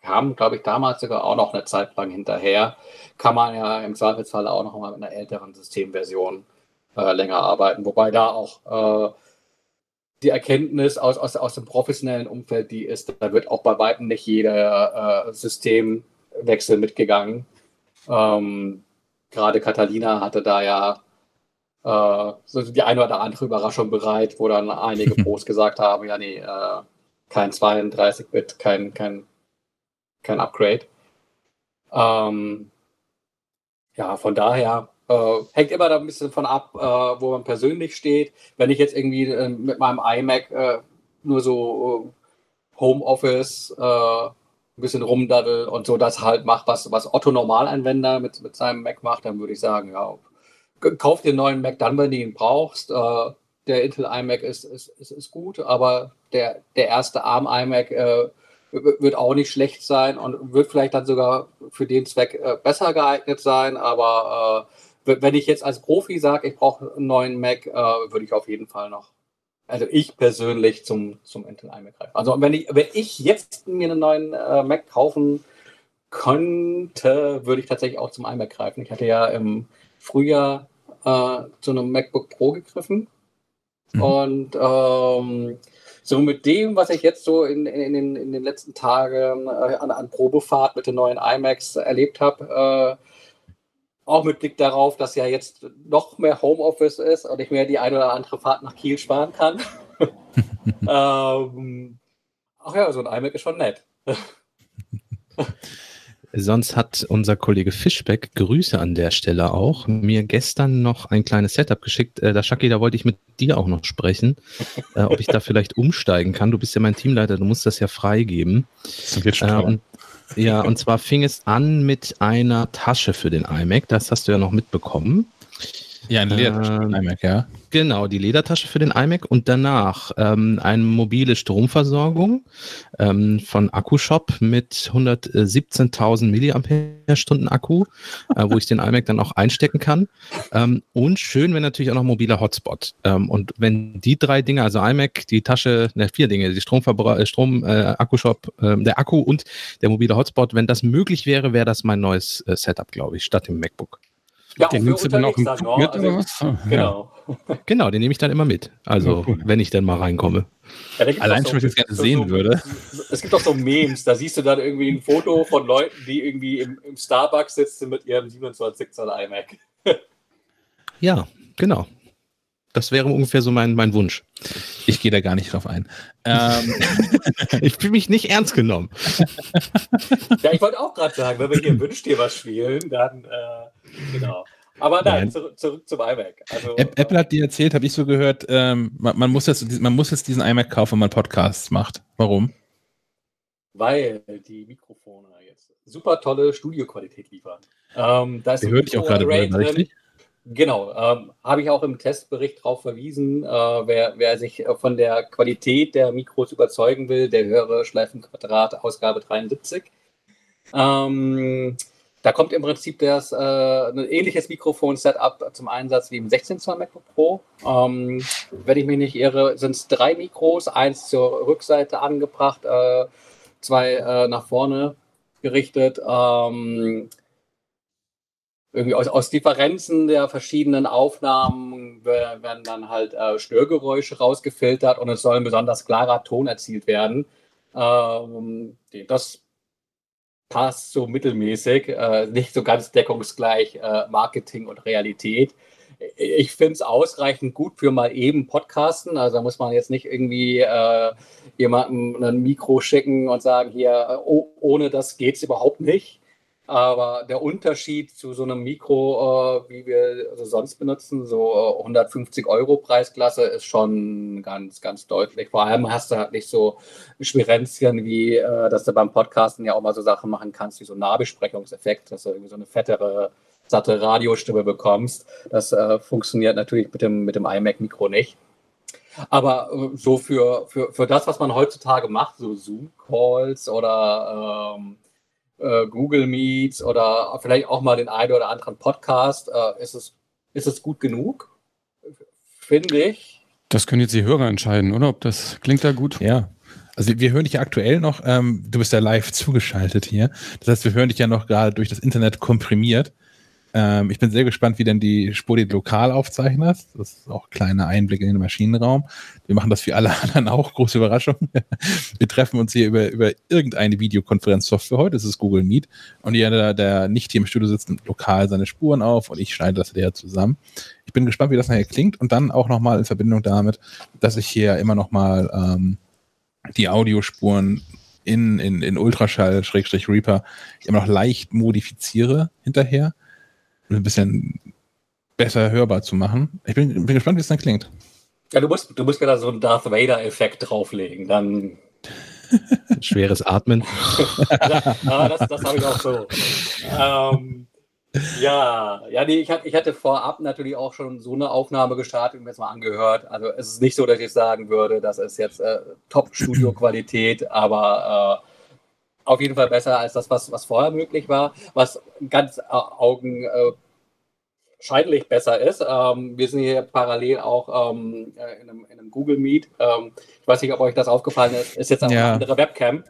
kamen, glaube ich, damals sogar auch noch eine Zeit lang hinterher, kann man ja im Zweifelsfall auch noch mal mit einer älteren Systemversion äh, länger arbeiten. Wobei da auch äh, die Erkenntnis aus, aus, aus dem professionellen Umfeld, die ist, da wird auch bei weitem nicht jeder äh, Systemwechsel mitgegangen. Ähm, Gerade Catalina hatte da ja äh, so die eine oder andere Überraschung bereit, wo dann einige Pros gesagt haben, ja nee, äh, kein 32-Bit, kein, kein, kein Upgrade. Ähm, ja, von daher äh, hängt immer da ein bisschen von ab, äh, wo man persönlich steht. Wenn ich jetzt irgendwie äh, mit meinem iMac äh, nur so äh, Homeoffice ein bisschen rumdaddel und so das halt macht, was, was Otto Normalanwender mit, mit seinem Mac macht, dann würde ich sagen, ja, kauf dir einen neuen Mac dann, wenn du ihn brauchst. Äh, der Intel iMac ist, ist, ist, ist, gut, aber der, der erste ARM iMac äh, wird auch nicht schlecht sein und wird vielleicht dann sogar für den Zweck äh, besser geeignet sein. Aber äh, wenn ich jetzt als Profi sage, ich brauche einen neuen Mac, äh, würde ich auf jeden Fall noch, also ich persönlich zum, zum Intel iMac greifen. Also wenn ich, wenn ich jetzt mir einen neuen äh, Mac kaufen könnte, würde ich tatsächlich auch zum iMac greifen. Ich hatte ja im Frühjahr äh, zu einem MacBook Pro gegriffen. Mhm. Und ähm, so mit dem, was ich jetzt so in, in, in, in den letzten Tagen äh, an, an, Probefahrt mit den neuen iMacs erlebt habe, äh, auch mit Blick darauf, dass ja jetzt noch mehr Homeoffice ist und ich mir die eine oder andere Fahrt nach Kiel sparen kann. ähm, ach ja, so ein iMac ist schon nett. Sonst hat unser Kollege Fischbeck, Grüße an der Stelle auch, mir gestern noch ein kleines Setup geschickt. Äh, da Shaki, da wollte ich mit dir auch noch sprechen, äh, ob ich da vielleicht umsteigen kann. Du bist ja mein Teamleiter, du musst das ja freigeben. Das wird schon äh, und, ja, und zwar fing es an mit einer Tasche für den iMac. Das hast du ja noch mitbekommen. Ja, eine Ledertasche ähm, iMac, ja. Genau, die Ledertasche für den iMac und danach ähm, eine mobile Stromversorgung ähm, von Akkushop mit 117.000 Milliampere-Stunden Akku, äh, wo ich den iMac dann auch einstecken kann. Ähm, und schön wäre natürlich auch noch mobiler Hotspot. Ähm, und wenn die drei Dinge, also iMac, die Tasche, ne, vier Dinge, die Stromverbrauch, äh, Strom, äh, Akkushop, äh, der Akku und der mobile Hotspot, wenn das möglich wäre, wäre das mein neues äh, Setup, glaube ich, statt dem MacBook. Ja, den nimmst du dann auch mit, also, genau. Ja. Genau, den nehme ich dann immer mit. Also, wenn ich dann mal reinkomme. Ja, Allein schon, wenn ich das gerne sehen so, würde. Es gibt auch so Memes, da siehst du dann irgendwie ein Foto von Leuten, die irgendwie im, im Starbucks sitzen mit ihrem 27 Zoll iMac. ja, genau. Das wäre ungefähr so mein, mein Wunsch. Ich gehe da gar nicht drauf ein. Ähm. ich fühle mich nicht ernst genommen. ja, ich wollte auch gerade sagen, wenn wir hier Wünsch dir was spielen, dann äh, genau. Aber nein, nein. Zurück, zurück, zum iMac. Also, Apple hat dir erzählt, habe ich so gehört, ähm, man, man, muss jetzt, man muss jetzt diesen iMac kaufen, wenn man Podcasts macht. Warum? Weil die Mikrofone jetzt super tolle Studioqualität liefern. Ähm, da ist hört dich auch gerade richtig? Genau, ähm, habe ich auch im Testbericht darauf verwiesen. Äh, wer, wer, sich von der Qualität der Mikros überzeugen will, der höre Schleifenquadrat Ausgabe 73. Ähm, da kommt im Prinzip das, äh, ein ähnliches Mikrofon-Setup zum Einsatz wie im 16 Zoll MacBook Pro. Ähm, wenn ich mich nicht irre, sind es drei Mikros, eins zur Rückseite angebracht, äh, zwei äh, nach vorne gerichtet. Ähm, irgendwie aus, aus Differenzen der verschiedenen Aufnahmen werden dann halt äh, Störgeräusche rausgefiltert und es soll ein besonders klarer Ton erzielt werden. Ähm, das passt so mittelmäßig, äh, nicht so ganz deckungsgleich äh, Marketing und Realität. Ich finde es ausreichend gut für mal eben Podcasten. Also da muss man jetzt nicht irgendwie äh, jemandem ein Mikro schicken und sagen, hier, oh, ohne das geht es überhaupt nicht. Aber der Unterschied zu so einem Mikro, äh, wie wir also sonst benutzen, so äh, 150 Euro Preisklasse, ist schon ganz, ganz deutlich. Vor allem hast du halt nicht so Schwierenzchen, wie äh, dass du beim Podcasten ja auch mal so Sachen machen kannst, wie so Nahbesprechungseffekt, dass du irgendwie so eine fettere, satte Radiostimme bekommst. Das äh, funktioniert natürlich mit dem, mit dem iMac-Mikro nicht. Aber äh, so für, für, für das, was man heutzutage macht, so Zoom-Calls oder ähm, äh, Google Meets oder vielleicht auch mal den einen oder anderen Podcast, äh, ist, es, ist es gut genug? Finde ich. Das können jetzt die Hörer entscheiden, oder? Ob das klingt da gut? Ja. Also wir hören dich ja aktuell noch, ähm, du bist ja live zugeschaltet hier. Das heißt, wir hören dich ja noch gerade durch das Internet komprimiert. Ähm, ich bin sehr gespannt, wie denn die Spur die lokal aufzeichnet. Das ist auch kleine Einblicke in den Maschinenraum. Wir machen das für alle anderen auch. Große Überraschung. Wir treffen uns hier über, über irgendeine Videokonferenzsoftware heute. Das ist Google Meet. Und jeder, der nicht hier im Studio sitzt, nimmt lokal seine Spuren auf und ich schneide das wieder zusammen. Ich bin gespannt, wie das nachher klingt und dann auch nochmal in Verbindung damit, dass ich hier immer nochmal ähm, die Audiospuren in, in, in Ultraschall, Schrägstrich Reaper, immer noch leicht modifiziere hinterher ein bisschen besser hörbar zu machen. Ich bin, bin gespannt, wie es dann klingt. Ja, du musst, du musst mir da so einen Darth Vader-Effekt drauflegen. Dann. Schweres Atmen. ja, das, das habe ich auch so. Ähm, ja, ja, nee, ich, ich hatte vorab natürlich auch schon so eine Aufnahme gestartet und mir jetzt mal angehört. Also es ist nicht so, dass ich sagen würde, das ist jetzt äh, Top-Studio-Qualität, aber äh, auf jeden Fall besser als das, was, was vorher möglich war, was ganz äh, augenscheinlich besser ist. Ähm, wir sind hier parallel auch ähm, äh, in, einem, in, einem, Google Meet. Ähm, ich weiß nicht, ob euch das aufgefallen ist, ist jetzt auch ja. eine andere Webcam.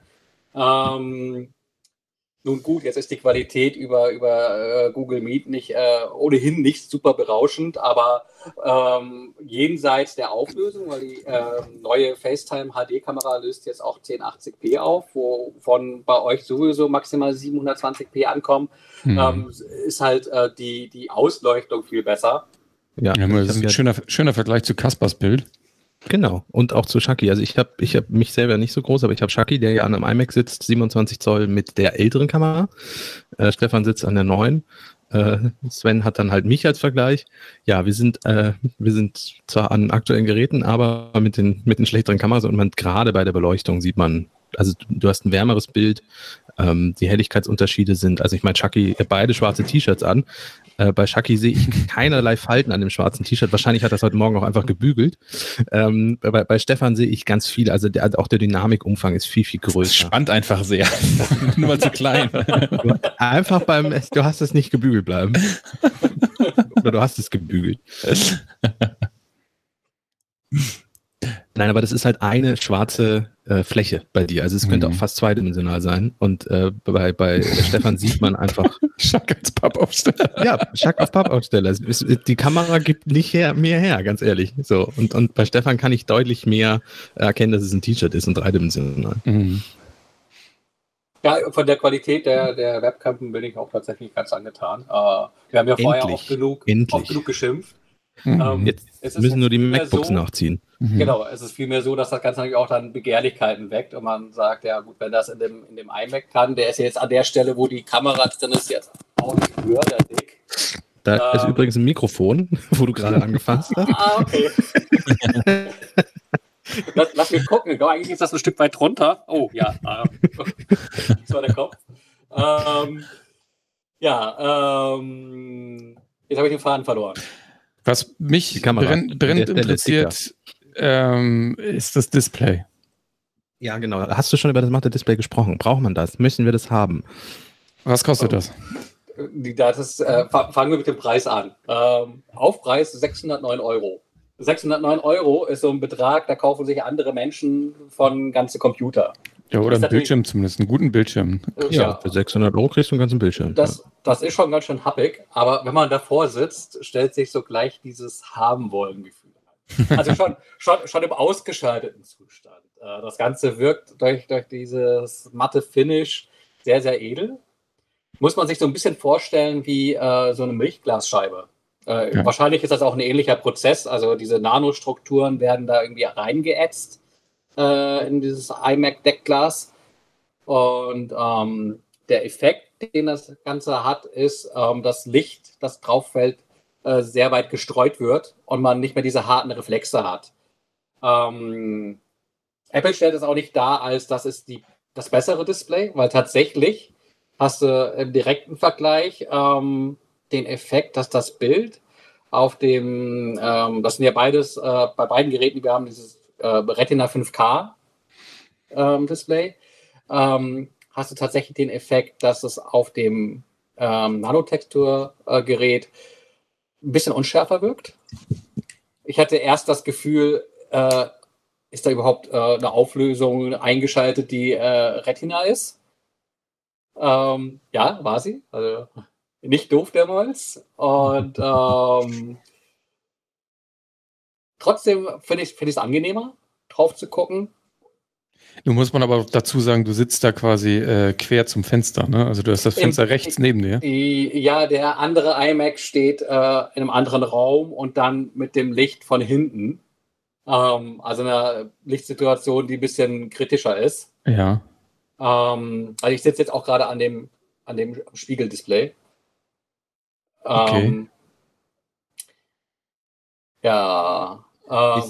Nun gut, jetzt ist die Qualität über, über äh, Google Meet nicht äh, ohnehin nicht super berauschend, aber ähm, jenseits der Auflösung, weil die äh, neue FaceTime HD-Kamera löst jetzt auch 1080p auf, wovon bei euch sowieso maximal 720p ankommen, hm. ähm, ist halt äh, die, die Ausleuchtung viel besser. Ja, ja das ist ein schöner, schöner Vergleich zu Kaspers Bild. Genau, und auch zu Shaki. Also ich habe ich hab mich selber nicht so groß, aber ich habe Shaki, der ja an einem iMac sitzt, 27 Zoll mit der älteren Kamera. Äh, Stefan sitzt an der neuen. Äh, Sven hat dann halt mich als Vergleich. Ja, wir sind, äh, wir sind zwar an aktuellen Geräten, aber mit den, mit den schlechteren Kameras und man gerade bei der Beleuchtung sieht man, also du hast ein wärmeres Bild, ähm, die Helligkeitsunterschiede sind, also ich meine, Chucky beide schwarze T-Shirts an, äh, bei Shaki sehe ich keinerlei Falten an dem schwarzen T-Shirt. Wahrscheinlich hat das heute Morgen auch einfach gebügelt. Ähm, bei, bei Stefan sehe ich ganz viel. Also der, auch der Dynamikumfang ist viel, viel größer. Spannt einfach sehr. Nur mal zu klein. einfach beim, du hast es nicht gebügelt bleiben. Oder du hast es gebügelt. Nein, aber das ist halt eine schwarze äh, Fläche bei dir. Also es könnte mhm. auch fast zweidimensional sein. Und äh, bei, bei Stefan sieht man einfach. Schack als Pappaufsteller. Ja, Schack auf Pappaufsteller. Die Kamera gibt nicht her, mehr her, ganz ehrlich. So. Und, und bei Stefan kann ich deutlich mehr erkennen, dass es ein T-Shirt ist und dreidimensional. Mhm. Ja, von der Qualität der, der Webcam bin ich auch tatsächlich ganz angetan. Uh, wir haben ja vorher auch genug, auch genug geschimpft. Mhm. Ähm, Jetzt müssen nur die MacBooks so, nachziehen. Mhm. Genau, es ist vielmehr so, dass das Ganze natürlich auch dann Begehrlichkeiten weckt und man sagt, ja gut, wenn das in dem, in dem iMac kann, der ist ja jetzt an der Stelle, wo die Kamera drin ist, jetzt auch nicht höher, dick. Da ähm, ist übrigens ein Mikrofon, wo du gerade angefasst hast. ah, okay. lass, lass mich gucken, eigentlich ist das ein Stück weit drunter. Oh, ja, das war der Kopf. Ähm, ja, ähm, jetzt habe ich den Faden verloren. Was mich brennend, brennend interessiert, ähm, ist das Display. Ja, genau. Hast du schon über das Mathe-Display gesprochen? Braucht man das? Müssen wir das haben? Was kostet das? das ist, äh, fangen wir mit dem Preis an. Ähm, Aufpreis 609 Euro. 609 Euro ist so ein Betrag, da kaufen sich andere Menschen von ganze Computer. Ja, oder einen Bildschirm zumindest, einen guten Bildschirm. Ja, ja, für 600 Euro kriegst du einen ganzen Bildschirm. Das, das ist schon ganz schön happig, aber wenn man davor sitzt, stellt sich so gleich dieses Haben-Wollen-Gefühl ein. Also schon, schon, schon im ausgeschalteten Zustand. Äh, das Ganze wirkt durch, durch dieses matte Finish sehr, sehr edel. Muss man sich so ein bisschen vorstellen wie äh, so eine Milchglasscheibe. Äh, ja. Wahrscheinlich ist das auch ein ähnlicher Prozess. Also diese Nanostrukturen werden da irgendwie reingeätzt äh, in dieses iMac Deckglas. Und ähm, der Effekt, den das Ganze hat, ist, ähm, das Licht, das drauf fällt, äh, sehr weit gestreut wird und man nicht mehr diese harten Reflexe hat. Ähm, Apple stellt es auch nicht dar, als das ist die, das bessere Display, weil tatsächlich hast du im direkten Vergleich ähm, den Effekt, dass das Bild auf dem, ähm, das sind ja beides, äh, bei beiden Geräten, die wir haben, dieses äh, Retina 5K ähm, Display, ähm, hast du tatsächlich den Effekt, dass es auf dem ähm, Nanotextur-Gerät ein bisschen unschärfer wirkt. Ich hatte erst das Gefühl, äh, ist da überhaupt äh, eine Auflösung eingeschaltet, die äh, Retina ist? Ähm, ja, war sie. Also, nicht doof damals. Und ähm, trotzdem finde ich es find angenehmer, drauf zu gucken. Nun muss man aber dazu sagen, du sitzt da quasi äh, quer zum Fenster, ne? Also du hast das Fenster Im, rechts neben dir. Ja, der andere iMac steht äh, in einem anderen Raum und dann mit dem Licht von hinten. Ähm, also eine Lichtsituation, die ein bisschen kritischer ist. Ja. Ähm, also ich sitze jetzt auch gerade an dem, an dem Spiegeldisplay. Okay. Ähm, ja. Äh,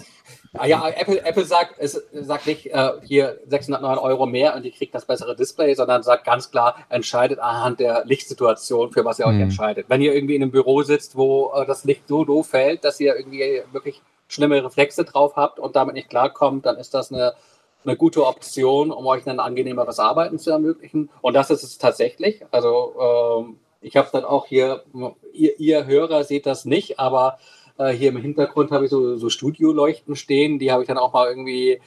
Ah ja, Apple, Apple sagt, es sagt nicht äh, hier 609 Euro mehr und ihr kriegt das bessere Display, sondern sagt ganz klar, entscheidet anhand der Lichtsituation, für was ihr euch mhm. entscheidet. Wenn ihr irgendwie in einem Büro sitzt, wo äh, das Licht so doof fällt, dass ihr irgendwie wirklich schlimme Reflexe drauf habt und damit nicht klarkommt, dann ist das eine, eine gute Option, um euch ein angenehmeres Arbeiten zu ermöglichen. Und das ist es tatsächlich. Also ähm, ich habe dann auch hier, ihr, ihr Hörer seht das nicht, aber äh, hier im Hintergrund habe ich so, so Studioleuchten stehen, die habe ich dann auch mal irgendwie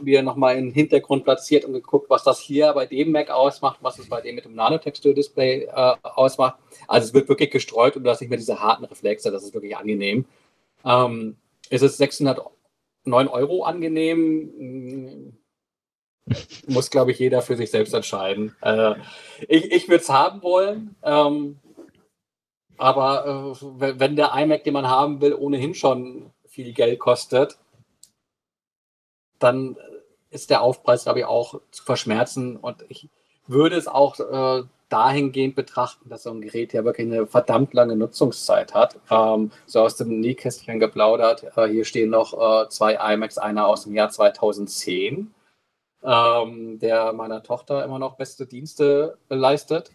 wieder nochmal in den Hintergrund platziert und geguckt, was das hier bei dem Mac ausmacht, was es bei dem mit dem Nanotextur-Display äh, ausmacht. Also es wird wirklich gestreut und du hast nicht mehr diese harten Reflexe, das ist wirklich angenehm. Ähm, ist es 609 Euro angenehm? Muss, glaube ich, jeder für sich selbst entscheiden. Äh, ich ich würde es haben wollen. Ähm, aber äh, wenn der iMac, den man haben will, ohnehin schon viel Geld kostet, dann ist der Aufpreis, glaube ich, auch zu verschmerzen. Und ich würde es auch äh, dahingehend betrachten, dass so ein Gerät ja wirklich eine verdammt lange Nutzungszeit hat. Ähm, so aus dem Nähkästchen geplaudert. Äh, hier stehen noch äh, zwei iMacs, einer aus dem Jahr 2010, ähm, der meiner Tochter immer noch beste Dienste leistet.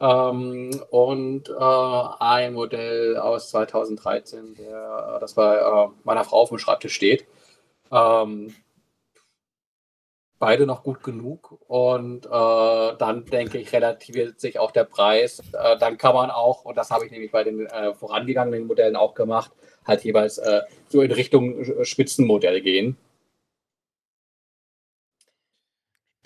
Ähm, und äh, ein Modell aus 2013, der, das bei äh, meiner Frau auf dem Schreibtisch steht. Ähm, beide noch gut genug und äh, dann denke ich, relativiert sich auch der Preis. Äh, dann kann man auch, und das habe ich nämlich bei den äh, vorangegangenen Modellen auch gemacht, halt jeweils äh, so in Richtung Spitzenmodell gehen.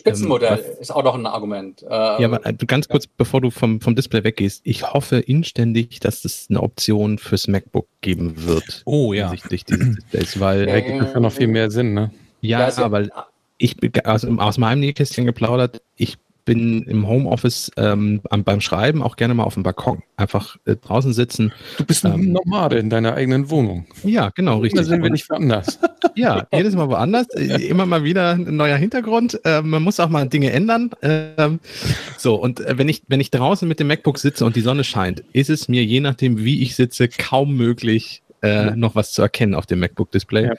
Spitzenmodell ähm, ist auch noch ein Argument. Ähm, ja, aber äh, ganz kurz, ja. bevor du vom, vom Display weggehst, ich hoffe inständig, dass es eine Option fürs MacBook geben wird. Oh ja. Hinsichtlich dieses Displays, weil. Ja, gibt ja noch viel mehr Sinn, ne? Ja, ja weil ich also aus meinem Nähkästchen geplaudert, ich bin im Homeoffice ähm, beim Schreiben auch gerne mal auf dem Balkon. Einfach äh, draußen sitzen. Du bist ein ähm, Nomade in deiner eigenen Wohnung. Ja, genau, richtig. Da sind wir nicht woanders. Ja, jedes Mal woanders. Immer mal wieder ein neuer Hintergrund. Äh, man muss auch mal Dinge ändern. Ähm, so, und äh, wenn ich, wenn ich draußen mit dem MacBook sitze und die Sonne scheint, ist es mir, je nachdem, wie ich sitze, kaum möglich, äh, noch was zu erkennen auf dem MacBook-Display. Ja.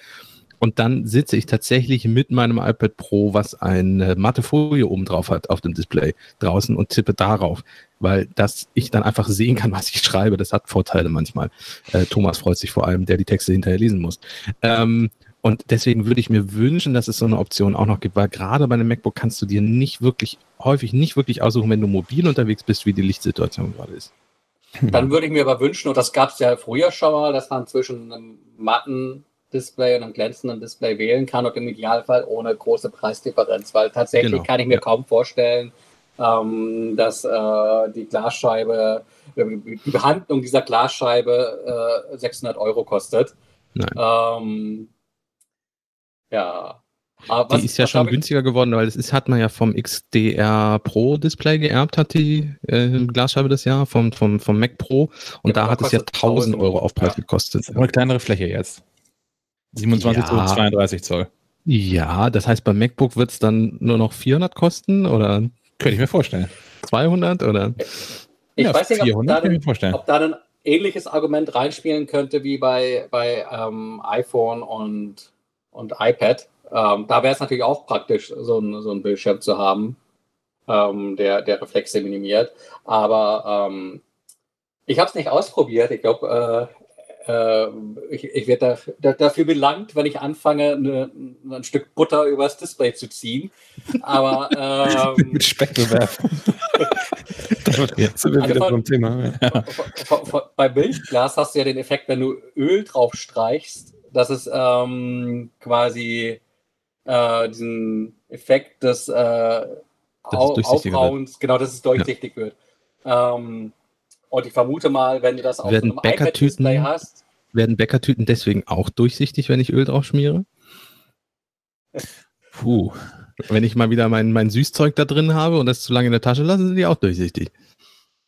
Und dann sitze ich tatsächlich mit meinem iPad Pro, was eine matte Folie oben drauf hat auf dem Display draußen und tippe darauf, weil das ich dann einfach sehen kann, was ich schreibe. Das hat Vorteile manchmal. Äh, Thomas freut sich vor allem, der die Texte hinterher lesen muss. Ähm, und deswegen würde ich mir wünschen, dass es so eine Option auch noch gibt, weil gerade bei einem MacBook kannst du dir nicht wirklich, häufig nicht wirklich aussuchen, wenn du mobil unterwegs bist, wie die Lichtsituation gerade ist. Dann würde ich mir aber wünschen, und das gab es ja früher schon mal, dass man zwischen einem matten Display und einem glänzenden Display wählen kann und im Idealfall ohne große Preisdifferenz, weil tatsächlich genau. kann ich mir ja. kaum vorstellen, ähm, dass äh, die Glasscheibe, äh, die Behandlung dieser Glasscheibe äh, 600 Euro kostet. Ähm, ja. Aber die ist ja schon günstiger geworden, weil es ist, hat man ja vom XDR Pro Display geerbt, hat die äh, Glasscheibe das Jahr vom, vom, vom Mac Pro und ja, da hat es ja 1000 Euro Aufpreis ja. gekostet. Eine kleinere Fläche jetzt. 27 ja. Zoll, 32 Zoll. Ja, das heißt, beim MacBook wird es dann nur noch 400 kosten oder? Könnte ich mir vorstellen. 200 oder? Ich ja, weiß nicht, 400, ob, da ein, ob da ein ähnliches Argument reinspielen könnte wie bei, bei ähm, iPhone und, und iPad. Ähm, da wäre es natürlich auch praktisch, so ein, so ein Bildschirm zu haben, ähm, der, der Reflexe minimiert. Aber ähm, ich habe es nicht ausprobiert. Ich glaube, äh, ich, ich werde da, dafür belangt, wenn ich anfange, eine, ein Stück Butter übers Display zu ziehen. Aber ähm, mit Speck bewerfen. Jetzt sind wir also wieder vom Thema. Ja. Von, von, bei Milchglas hast du ja den Effekt, wenn du Öl drauf streichst, dass es ähm, quasi äh, diesen Effekt des äh, Aufrauens, genau, dass es durchsichtig ja. wird. Ähm, Und ich vermute mal, wenn du das auf werden so einem iPad-Display hast. Werden Bäckertüten deswegen auch durchsichtig, wenn ich Öl drauf schmiere? Puh. Wenn ich mal wieder mein, mein Süßzeug da drin habe und das zu lange in der Tasche lasse, sind die auch durchsichtig.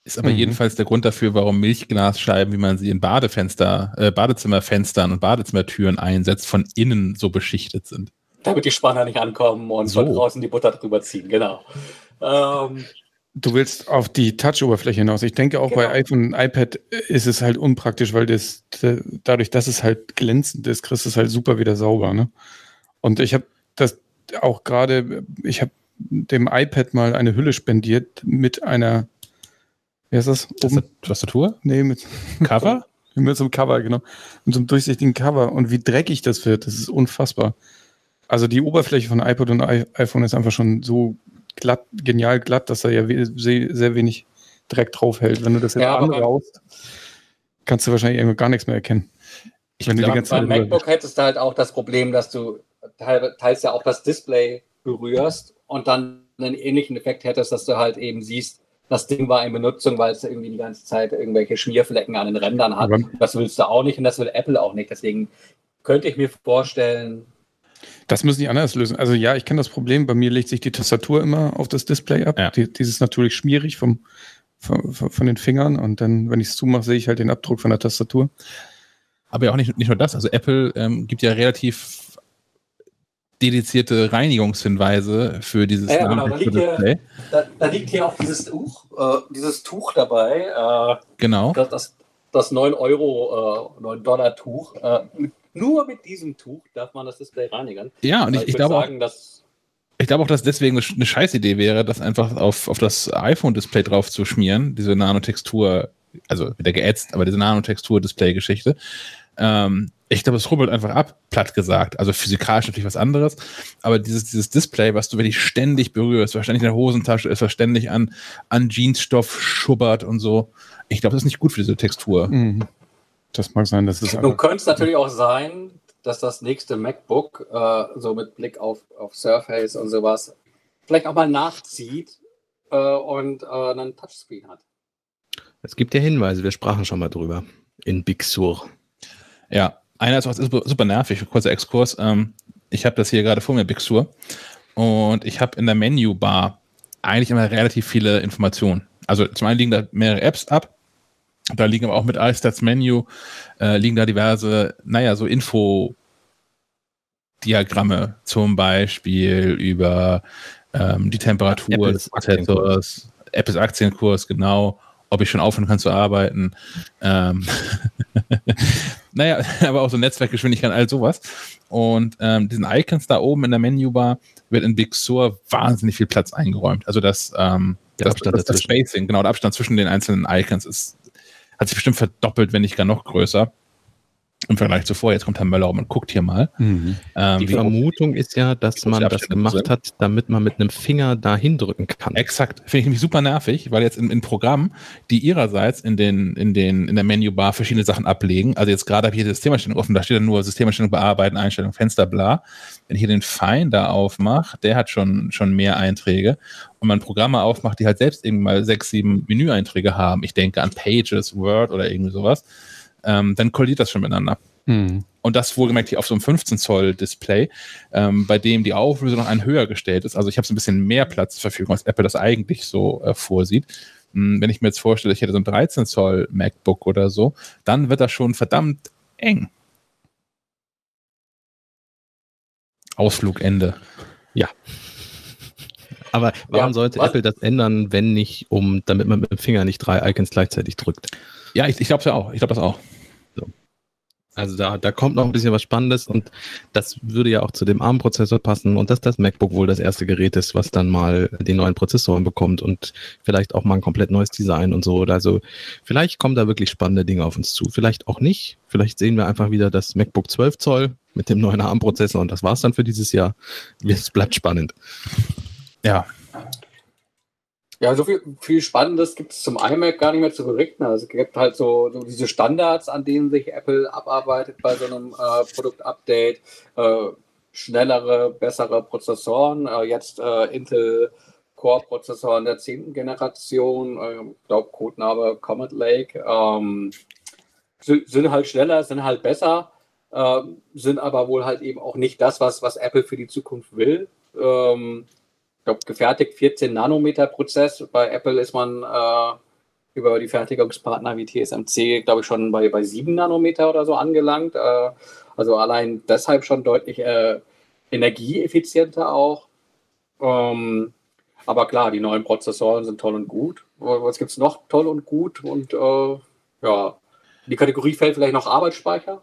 Ist aber mhm. jedenfalls der Grund dafür, warum Milchglasscheiben, wie man sie in Badefenster, äh, Badezimmerfenstern und Badezimmertüren einsetzt, von innen so beschichtet sind. Damit die Spanner nicht ankommen und so. von draußen die Butter drüber ziehen, genau. Ähm, Du willst auf die Touch-Oberfläche hinaus. Ich denke auch genau. bei iPhone und iPad ist es halt unpraktisch, weil das, dadurch, dass es halt glänzend ist, kriegst du es halt super wieder sauber. Ne? Und ich habe das auch gerade, ich habe dem iPad mal eine Hülle spendiert mit einer, wie heißt das? Oben? Tastatur? Nee, mit Cover? mit so einem Cover, genau. Mit so einem durchsichtigen Cover. Und wie dreckig das wird, das ist unfassbar. Also die Oberfläche von iPad und iPhone ist einfach schon so glatt, genial glatt, dass er ja sehr wenig Dreck drauf hält. Wenn du das jetzt ja, anraust, kannst du wahrscheinlich gar nichts mehr erkennen. Ich wenn glaub, beim MacBook hättest du halt auch das Problem, dass du teils ja auch das Display berührst und dann einen ähnlichen Effekt hättest, dass du halt eben siehst, das Ding war in Benutzung, weil es irgendwie die ganze Zeit irgendwelche Schmierflecken an den Rändern hat. Aber das willst du auch nicht und das will Apple auch nicht. Deswegen könnte ich mir vorstellen, das müssen die anders lösen. Also ja, ich kenne das Problem. Bei mir legt sich die Tastatur immer auf das Display ab. Ja. Die, dieses natürlich schmierig vom, von, von, den Fingern. Und dann, wenn ich es zumache, sehe ich halt den Abdruck von der Tastatur. Aber ja auch nicht, nicht nur das. Also Apple ähm, gibt ja relativ dedizierte Reinigungshinweise für dieses ja, genau, da liegt, hier, da, da, liegt hier auch dieses Tuch, äh, dieses Tuch dabei. Äh, genau. Das, das, das 9 Euro, äh, 9 Dollar Tuch äh, mit nur mit diesem Tuch darf man das Display reinigen. Ja, und ich, ich, ich glaube sagen, auch, dass ich glaube auch, dass deswegen eine Scheißidee wäre, das einfach auf, auf das iPhone-Display drauf zu schmieren, diese Nanotextur, also wieder geätzt, aber diese Nanotextur-Display-Geschichte. Ähm, ich glaube, es rubbelt einfach ab, platt gesagt. Also physikalisch natürlich was anderes. Aber dieses, dieses Display, was du wirklich ständig berührst, wahrscheinlich in der Hosentasche ist, was ständig an, an Jeansstoff schubbert und so. Ich glaube, das ist nicht gut für diese Textur. Mhm. Das mag sein, dass es. Nun könnte es natürlich auch sein, dass das nächste MacBook, äh, so mit Blick auf, auf Surface und sowas, vielleicht auch mal nachzieht äh, und äh, einen Touchscreen hat. Es gibt ja Hinweise, wir sprachen schon mal drüber in Big Sur. Ja, einer ist auch super nervig, kurzer Exkurs. Ähm, ich habe das hier gerade vor mir, Big Sur, und ich habe in der Menübar eigentlich immer relativ viele Informationen. Also zum einen liegen da mehrere Apps ab, da liegen aber auch mit iStats Menu, äh, liegen da diverse, naja, so Infodiagramme zum Beispiel über ähm, die Temperatur des Prozessors, Apples Aktienkurs, genau, ob ich schon aufhören kann zu arbeiten. Ähm naja, aber auch so Netzwerkgeschwindigkeit, all sowas. Und ähm, diesen Icons da oben in der Menübar wird in Big Sur wahnsinnig viel Platz eingeräumt. Also das, ähm, das, das, das Spacing, genau, der Abstand zwischen den einzelnen Icons ist hat sich bestimmt verdoppelt, wenn nicht gar noch größer. Im Vergleich zuvor, jetzt kommt Herr Möller und guckt hier mal. Mhm. Ähm, die Vermutung ist ja, dass man das gemacht sind. hat, damit man mit einem Finger da hindrücken kann. Exakt. Finde ich nämlich super nervig, weil jetzt in, in Programmen, die ihrerseits in, den, in, den, in der Menübar verschiedene Sachen ablegen, also jetzt gerade habe ich hier die Systemeinstellung offen, da steht dann nur Systemeinstellung bearbeiten, Einstellung, Fenster, bla. Wenn ich hier den Finder aufmache, der hat schon, schon mehr Einträge und man Programme aufmacht, die halt selbst irgendwie mal sechs, sieben Menüeinträge haben, ich denke an Pages, Word oder irgendwie sowas, ähm, dann kollidiert das schon miteinander. Mhm. Und das wohlgemerkt hier auf so einem 15 Zoll Display, ähm, bei dem die Auflösung noch ein höher gestellt ist. Also ich habe so ein bisschen mehr Platz zur Verfügung, als Apple das eigentlich so äh, vorsieht. Hm, wenn ich mir jetzt vorstelle, ich hätte so ein 13 Zoll MacBook oder so, dann wird das schon verdammt eng. Ausflugende. Ja. Aber warum ja, sollte was? Apple das ändern, wenn nicht, um, damit man mit dem Finger nicht drei Icons gleichzeitig drückt? Ja, ich, ich glaube es ja auch. Ich glaube das auch. So. Also da, da kommt noch ein bisschen was Spannendes und das würde ja auch zu dem ARM-Prozessor passen und dass das MacBook wohl das erste Gerät ist, was dann mal den neuen Prozessoren bekommt und vielleicht auch mal ein komplett neues Design und so. Also vielleicht kommen da wirklich spannende Dinge auf uns zu. Vielleicht auch nicht. Vielleicht sehen wir einfach wieder das MacBook 12 Zoll mit dem neuen ARM-Prozessor und das war's dann für dieses Jahr. Es bleibt spannend. Ja, ja, so viel, viel Spannendes gibt es zum iMac gar nicht mehr zu berichten. Also es gibt halt so, so diese Standards, an denen sich Apple abarbeitet bei so einem äh, Produktupdate. Äh, schnellere, bessere Prozessoren. Äh, jetzt äh, Intel Core-Prozessoren der zehnten Generation, äh, ich glaube Codename Comet Lake, ähm, sind halt schneller, sind halt besser, äh, sind aber wohl halt eben auch nicht das, was, was Apple für die Zukunft will. Ähm, glaube, gefertigt 14 Nanometer Prozess. Bei Apple ist man äh, über die Fertigungspartner wie TSMC, glaube ich, schon bei, bei 7 Nanometer oder so angelangt. Äh, also allein deshalb schon deutlich äh, energieeffizienter auch. Ähm, aber klar, die neuen Prozessoren sind toll und gut. Was gibt es noch toll und gut? Und äh, ja, die Kategorie fällt vielleicht noch Arbeitsspeicher.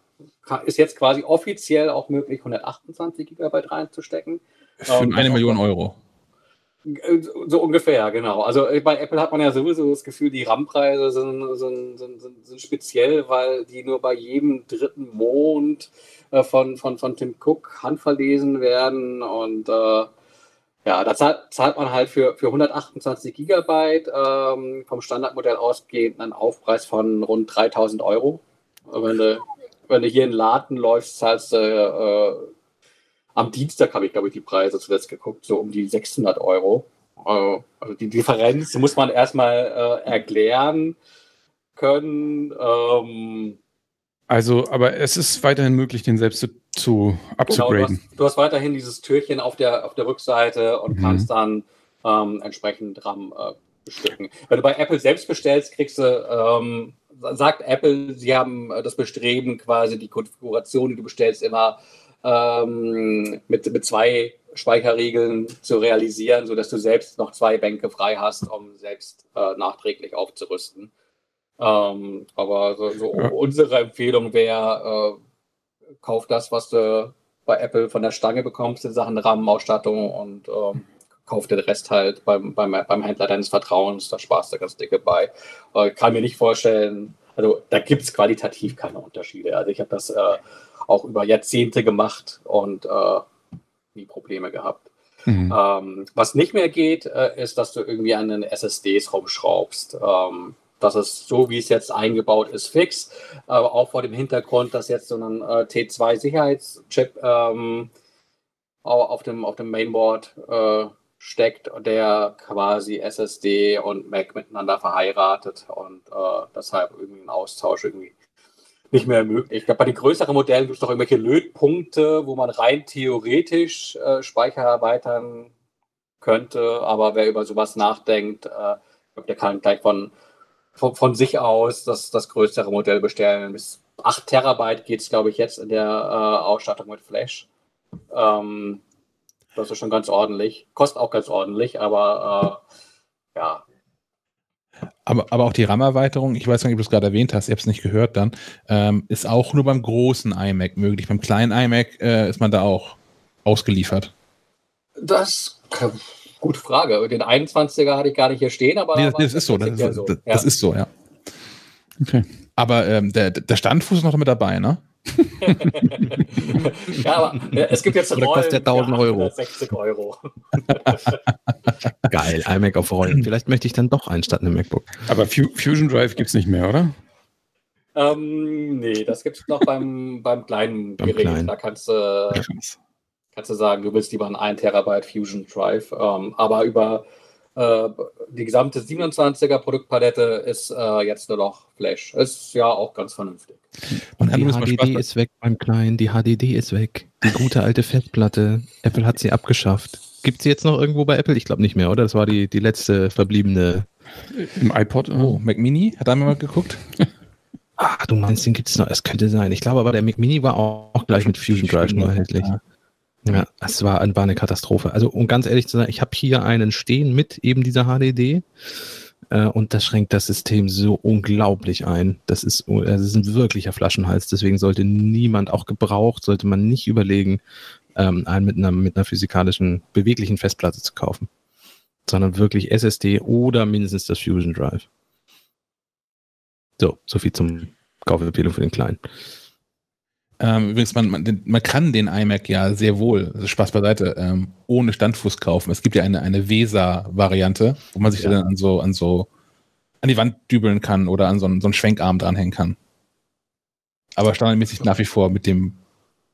Ist jetzt quasi offiziell auch möglich, 128 GB reinzustecken. Für ähm, eine Million Euro. Äh, so ungefähr, genau. Also äh, bei Apple hat man ja sowieso das Gefühl, die RAM-Preise sind, sind, sind, sind, speziell, weil die nur bei jedem dritten Mond äh, von, von, von Tim Cook handverlesen werden. Und äh, ja, da zahlt, zahlt, man halt für, für 128 Gigabyte ähm, vom Standardmodell ausgehend einen Aufpreis von rund 3000 Euro. Wenn du, wenn du hier in Laden läufst, zahlst du äh, am Dienstag habe ich, glaube ich, die Preise zuletzt geguckt, so um die 600 Euro. Äh, also die Differenz muss man erstmal äh, erklären können. Ähm, also, aber es ist weiterhin möglich, den selbst zu, zu upzugraden. Genau, du, hast, du, hast, weiterhin dieses Türchen auf der, auf der Rückseite und mhm. kannst dann ähm, entsprechend RAM äh, bestücken. Wenn du bei Apple selbst bestellst, kriegst du, ähm, sagt Apple, sie haben das Bestreben, quasi die Konfiguration, die du bestellst, immer ähm, mit, mit zwei Speicherregeln zu realisieren, sodass du selbst noch zwei Bänke frei hast, um selbst äh, nachträglich aufzurüsten. Ähm, aber so, so ja. unsere Empfehlung wäre, äh, kauf das, was du bei Apple von der Stange bekommst in Sachen Rahmenausstattung und ähm, kauf den Rest halt beim, beim, beim Händler deines Vertrauens, da sparst du ganz dicke bei. Äh, kann mir nicht vorstellen, also da gibt es qualitativ keine Unterschiede. Also ich habe das äh, auch über Jahrzehnte gemacht und äh, nie Probleme gehabt. Mhm. Ähm, was nicht mehr geht, äh, ist, dass du irgendwie an den SSDs rumschraubst. Ähm, das ist so, wie es jetzt eingebaut ist, fix. Aber auch vor dem Hintergrund, dass jetzt so ein äh, T2-Sicherheitschip ähm, auf, dem, auf dem Mainboard äh, steckt, der quasi SSD und Mac miteinander verheiratet und äh, deshalb irgendwie ein Austausch irgendwie nicht mehr möglich. Ich glaube, bei den größeren Modellen gibt es doch irgendwelche Lötpunkte, wo man rein theoretisch äh, Speicher erweitern könnte. Aber wer über sowas nachdenkt, äh, der kann gleich von, von, von, sich aus das, das größere Modell bestellen. Bis 8 Terabyte geht es, glaube ich, jetzt in der äh, Ausstattung mit Flash. Ähm, das ist schon ganz ordentlich. Kostet auch ganz ordentlich, aber äh, ja, aber, aber auch die RAM-Erweiterung, ich weiß gar nicht, ob du es gerade erwähnt hast, ich habe es nicht gehört dann, ähm, ist auch nur beim großen iMac möglich. Beim kleinen iMac äh, ist man da auch ausgeliefert. Das gute Frage. Den 21er hatte ich gar nicht hier stehen, aber. Nee, das, das ist so. Das, ist, so. Das, das ist so, ja. Okay. Aber ähm, der, der Standfuß ist noch mit dabei, ne? ja, aber äh, es gibt jetzt Rollen. kostet der 1000 Euro. 60 Euro. Geil, iMac auf Rollen. Vielleicht möchte ich dann doch einen statt einem MacBook. Aber Fusion Drive gibt es nicht mehr, oder? Ähm, nee, das gibt es noch beim, beim kleinen beim Gerät. Kleinen. Da kannst du, kannst du sagen, du willst lieber einen 1 Terabyte Fusion Drive. Ähm, aber über äh, die gesamte 27er Produktpalette ist äh, jetzt nur noch Flash. Ist ja auch ganz vernünftig. Und die HDD ist weg beim Kleinen, die HDD ist weg. Die gute alte Festplatte. Apple hat sie abgeschafft. Gibt sie jetzt noch irgendwo bei Apple? Ich glaube nicht mehr, oder? Das war die, die letzte verbliebene. Im iPod? Oh, Mac Mini? Hat da mal geguckt? Ah, du meinst, den gibt es noch. Es könnte sein. Ich glaube aber, der Mac Mini war auch, auch gleich mit Fusion Drive nur erhältlich. Ja. Ja, es war, war eine Katastrophe. Also, um ganz ehrlich zu sein, ich habe hier einen stehen mit eben dieser HDD äh, und das schränkt das System so unglaublich ein. Das ist, das ist ein wirklicher Flaschenhals. Deswegen sollte niemand, auch gebraucht, sollte man nicht überlegen, ähm, einen mit einer, mit einer physikalischen, beweglichen Festplatte zu kaufen. Sondern wirklich SSD oder mindestens das Fusion Drive. So, soviel zum Kaufempfehlung für den Kleinen. Ähm, übrigens, man, man, man, kann den iMac ja sehr wohl, also Spaß beiseite, ähm, ohne Standfuß kaufen. Es gibt ja eine, eine VESA-Variante, wo man sich ja. dann an so, an so an die Wand dübeln kann oder an so einen, so einen Schwenkarm dranhängen kann. Aber standardmäßig nach wie vor mit dem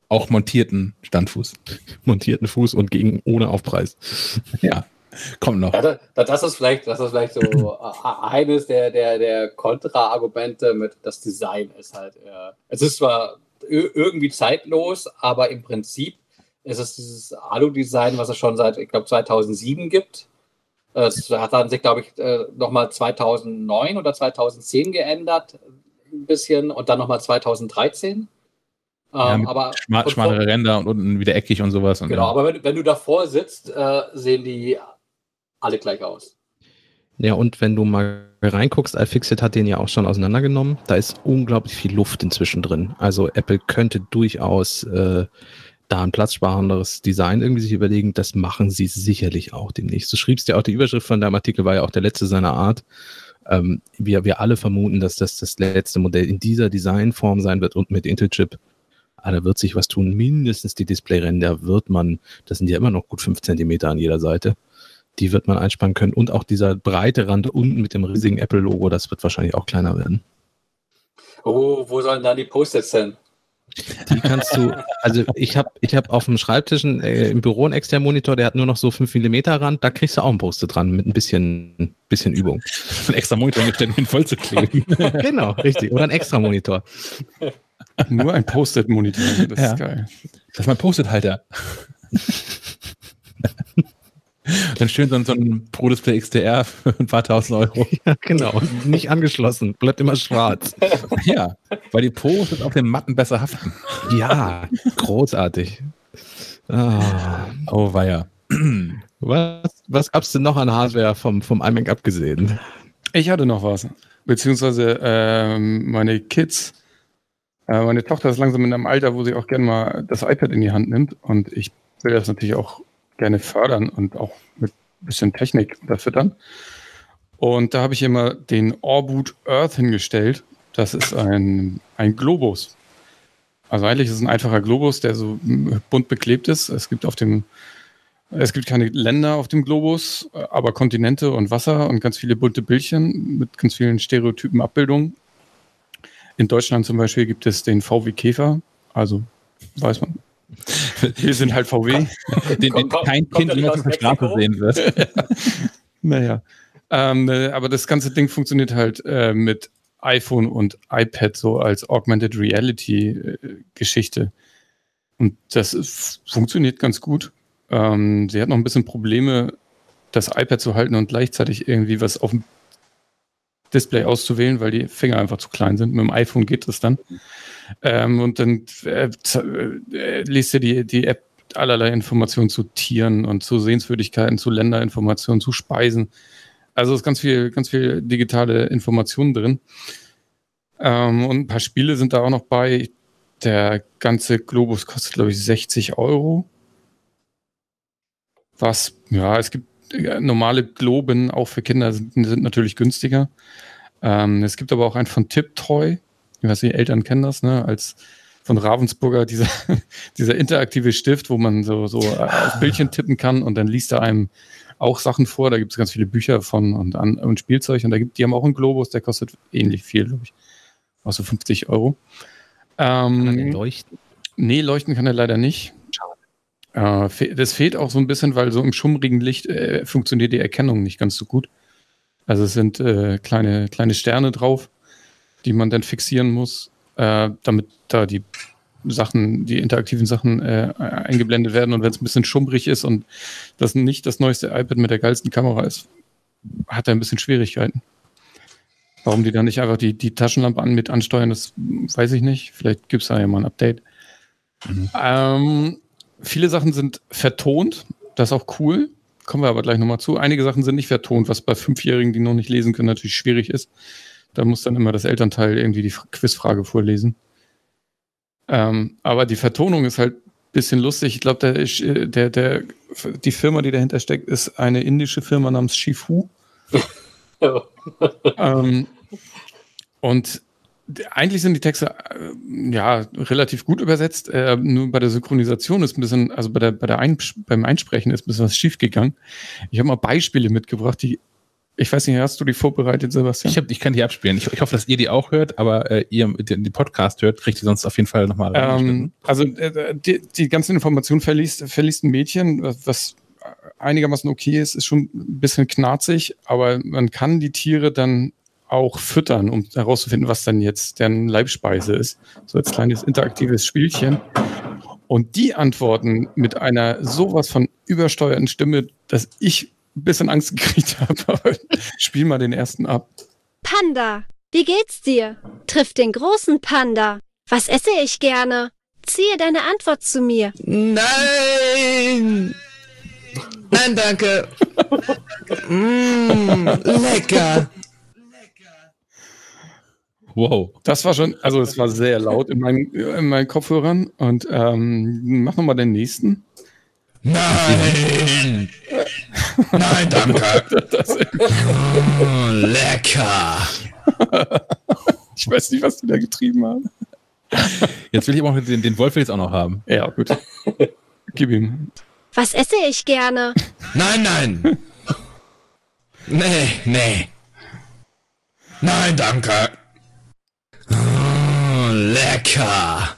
auch montierten Standfuß. Montierten Fuß und gegen ohne Aufpreis. Ja. Kommt noch. Ja, das, ist vielleicht, das ist vielleicht so eines der, der, der Kontraargumente mit das Design ist halt. Äh, es ist zwar irgendwie zeitlos, aber im Prinzip ist es dieses Alu-Design, was es schon seit, ich glaube, 2007 gibt. Es hat dann sich, glaube ich, äh, nochmal 2009 oder 2010 geändert, ein bisschen, und dann nochmal 2013. Ja, ähm, aber schma schmalere Ränder und unten wieder eckig und sowas. Und genau, ja. aber wenn, wenn, du davor sitzt, äh, sehen die alle gleich aus. Ja, und wenn du mal reinguckst, iFixit hat den ja auch schon auseinandergenommen. Da ist unglaublich viel Luft inzwischen drin. Also Apple könnte durchaus äh, da ein platzsparenderes Design irgendwie sich überlegen. Das machen sie sicherlich auch demnächst. Du schriebst ja auch, die Überschrift von deinem Artikel war ja auch der letzte seiner Art. Ähm, wir, wir alle vermuten, dass das das letzte Modell in dieser Designform sein wird und mit Intel-Chip. Ah, da wird sich was tun. Mindestens die Displayränder wird man, das sind ja immer noch gut fünf Zentimeter an jeder Seite die wird man einspannen können. Und auch dieser breite Rand unten mit dem riesigen Apple-Logo, das wird wahrscheinlich auch kleiner werden. Oh, wo sollen dann die Post-its hin? Die kannst du, also ich habe ich hab auf dem Schreibtisch äh, im Büro einen externen Monitor, der hat nur noch so 5 mm Rand, da kriegst du auch ein Post-it dran mit ein bisschen, bisschen Übung. Ein extra Monitor mit den voll zu kleben. genau, richtig. Oder ein extra Monitor. Nur ein Post-it-Monitor, das ja. ist geil. Das ist mein Post-it-Halter. Dann schön so, so ein Pro Display XDR für ein paar tausend Euro. Ja, genau. Nicht angeschlossen. Bleibt immer schwarz. ja, weil die Pros auf den Matten besser haften. Ja, großartig. Ah. Oh, weia. Was, was gab es denn noch an Hardware vom, vom iMac abgesehen? Ich hatte noch was. Beziehungsweise ähm, meine Kids. Äh, meine Tochter ist langsam in einem Alter, wo sie auch gerne mal das iPad in die Hand nimmt. Und ich will das natürlich auch gerne fördern und auch mit ein bisschen Technik dann. Und da habe ich immer den Orbut Earth hingestellt. Das ist ein, ein Globus. Also eigentlich ist es ein einfacher Globus, der so bunt beklebt ist. Es gibt auf dem, es gibt keine Länder auf dem Globus, aber Kontinente und Wasser und ganz viele bunte Bildchen mit ganz vielen stereotypen Abbildungen. In Deutschland zum Beispiel gibt es den VW Käfer, also weiß man, wir sind halt VW. den, den kein Kind mehr auf der Straße sehen wird. naja. Ähm, äh, aber das ganze Ding funktioniert halt äh, mit iPhone und iPad so als Augmented Reality äh, Geschichte. Und das ist, funktioniert ganz gut. Ähm, sie hat noch ein bisschen Probleme, das iPad zu halten und gleichzeitig irgendwie was auf dem Display auszuwählen, weil die Finger einfach zu klein sind. Mit dem iPhone geht das dann. Ähm, und dann äh, äh, liest du die, die App allerlei Informationen zu Tieren und zu Sehenswürdigkeiten, zu Länderinformationen, zu Speisen. Also ist ganz viel, ganz viel digitale Informationen drin. Ähm, und ein paar Spiele sind da auch noch bei. Der ganze Globus kostet, glaube ich, 60 Euro. Was, ja, es gibt äh, normale Globen, auch für Kinder, sind, sind natürlich günstiger. Ähm, es gibt aber auch einen von Tiptoy ich weiß nicht, Eltern kennen das, ne, als von Ravensburger dieser, dieser interaktive Stift, wo man so, so auf Bildchen tippen kann und dann liest er einem auch Sachen vor. Da gibt es ganz viele Bücher von und, an, und Spielzeug und da gibt, die haben auch einen Globus, der kostet ähnlich viel, glaube ich. Auch so 50 Euro. Ähm, kann er leuchten? Nee, leuchten kann er leider nicht. Äh, das fehlt auch so ein bisschen, weil so im schummrigen Licht äh, funktioniert die Erkennung nicht ganz so gut. Also es sind äh, kleine, kleine Sterne drauf die man dann fixieren muss, äh, damit da die Sachen, die interaktiven Sachen äh, eingeblendet werden. Und wenn es ein bisschen schummrig ist und das nicht das neueste iPad mit der geilsten Kamera ist, hat er ein bisschen Schwierigkeiten. Warum die dann nicht einfach die, die Taschenlampe an, mit ansteuern, das weiß ich nicht. Vielleicht gibt es da ja mal ein Update. Mhm. Ähm, viele Sachen sind vertont, das ist auch cool. Kommen wir aber gleich nochmal zu. Einige Sachen sind nicht vertont, was bei Fünfjährigen, die noch nicht lesen können, natürlich schwierig ist. Da muss dann immer das Elternteil irgendwie die Quizfrage vorlesen. Ähm, aber die Vertonung ist halt ein bisschen lustig. Ich glaube, der, äh, der, der, die Firma, die dahinter steckt, ist eine indische Firma namens Shifu. ähm, und eigentlich sind die Texte äh, ja relativ gut übersetzt. Äh, nur bei der Synchronisation ist ein bisschen, also bei der, bei der Einsp beim Einsprechen ist ein bisschen was schief gegangen. Ich habe mal Beispiele mitgebracht, die ich weiß nicht, hast du die vorbereitet, Sebastian? Ich, hab, ich kann die abspielen. Ich, ich hoffe, dass ihr die auch hört, aber äh, ihr den, den Podcast hört, kriegt ihr sonst auf jeden Fall nochmal. Ähm, also äh, die, die ganze Information verliest, verliest ein Mädchen, was einigermaßen okay ist, ist schon ein bisschen knarzig, aber man kann die Tiere dann auch füttern, um herauszufinden, was dann jetzt deren Leibspeise ist. So als kleines interaktives Spielchen. Und die antworten mit einer sowas von übersteuerten Stimme, dass ich ein bisschen Angst gekriegt habe. Spiel mal den ersten ab. Panda, wie geht's dir? Triff den großen Panda. Was esse ich gerne? Ziehe deine Antwort zu mir. Nein! Nein, danke. mmh, lecker. Wow. Das war schon, also es war sehr laut in meinen, in meinen Kopfhörern. Und ähm, mach nochmal den nächsten. Nein! Nein, danke. oh, lecker. ich weiß nicht, was die da getrieben haben. Jetzt will ich aber auch den, den Wolf jetzt auch noch haben. Ja, gut. Gib ihm. Was esse ich gerne? Nein, nein. Nee, nee. Nein, danke. Oh, lecker.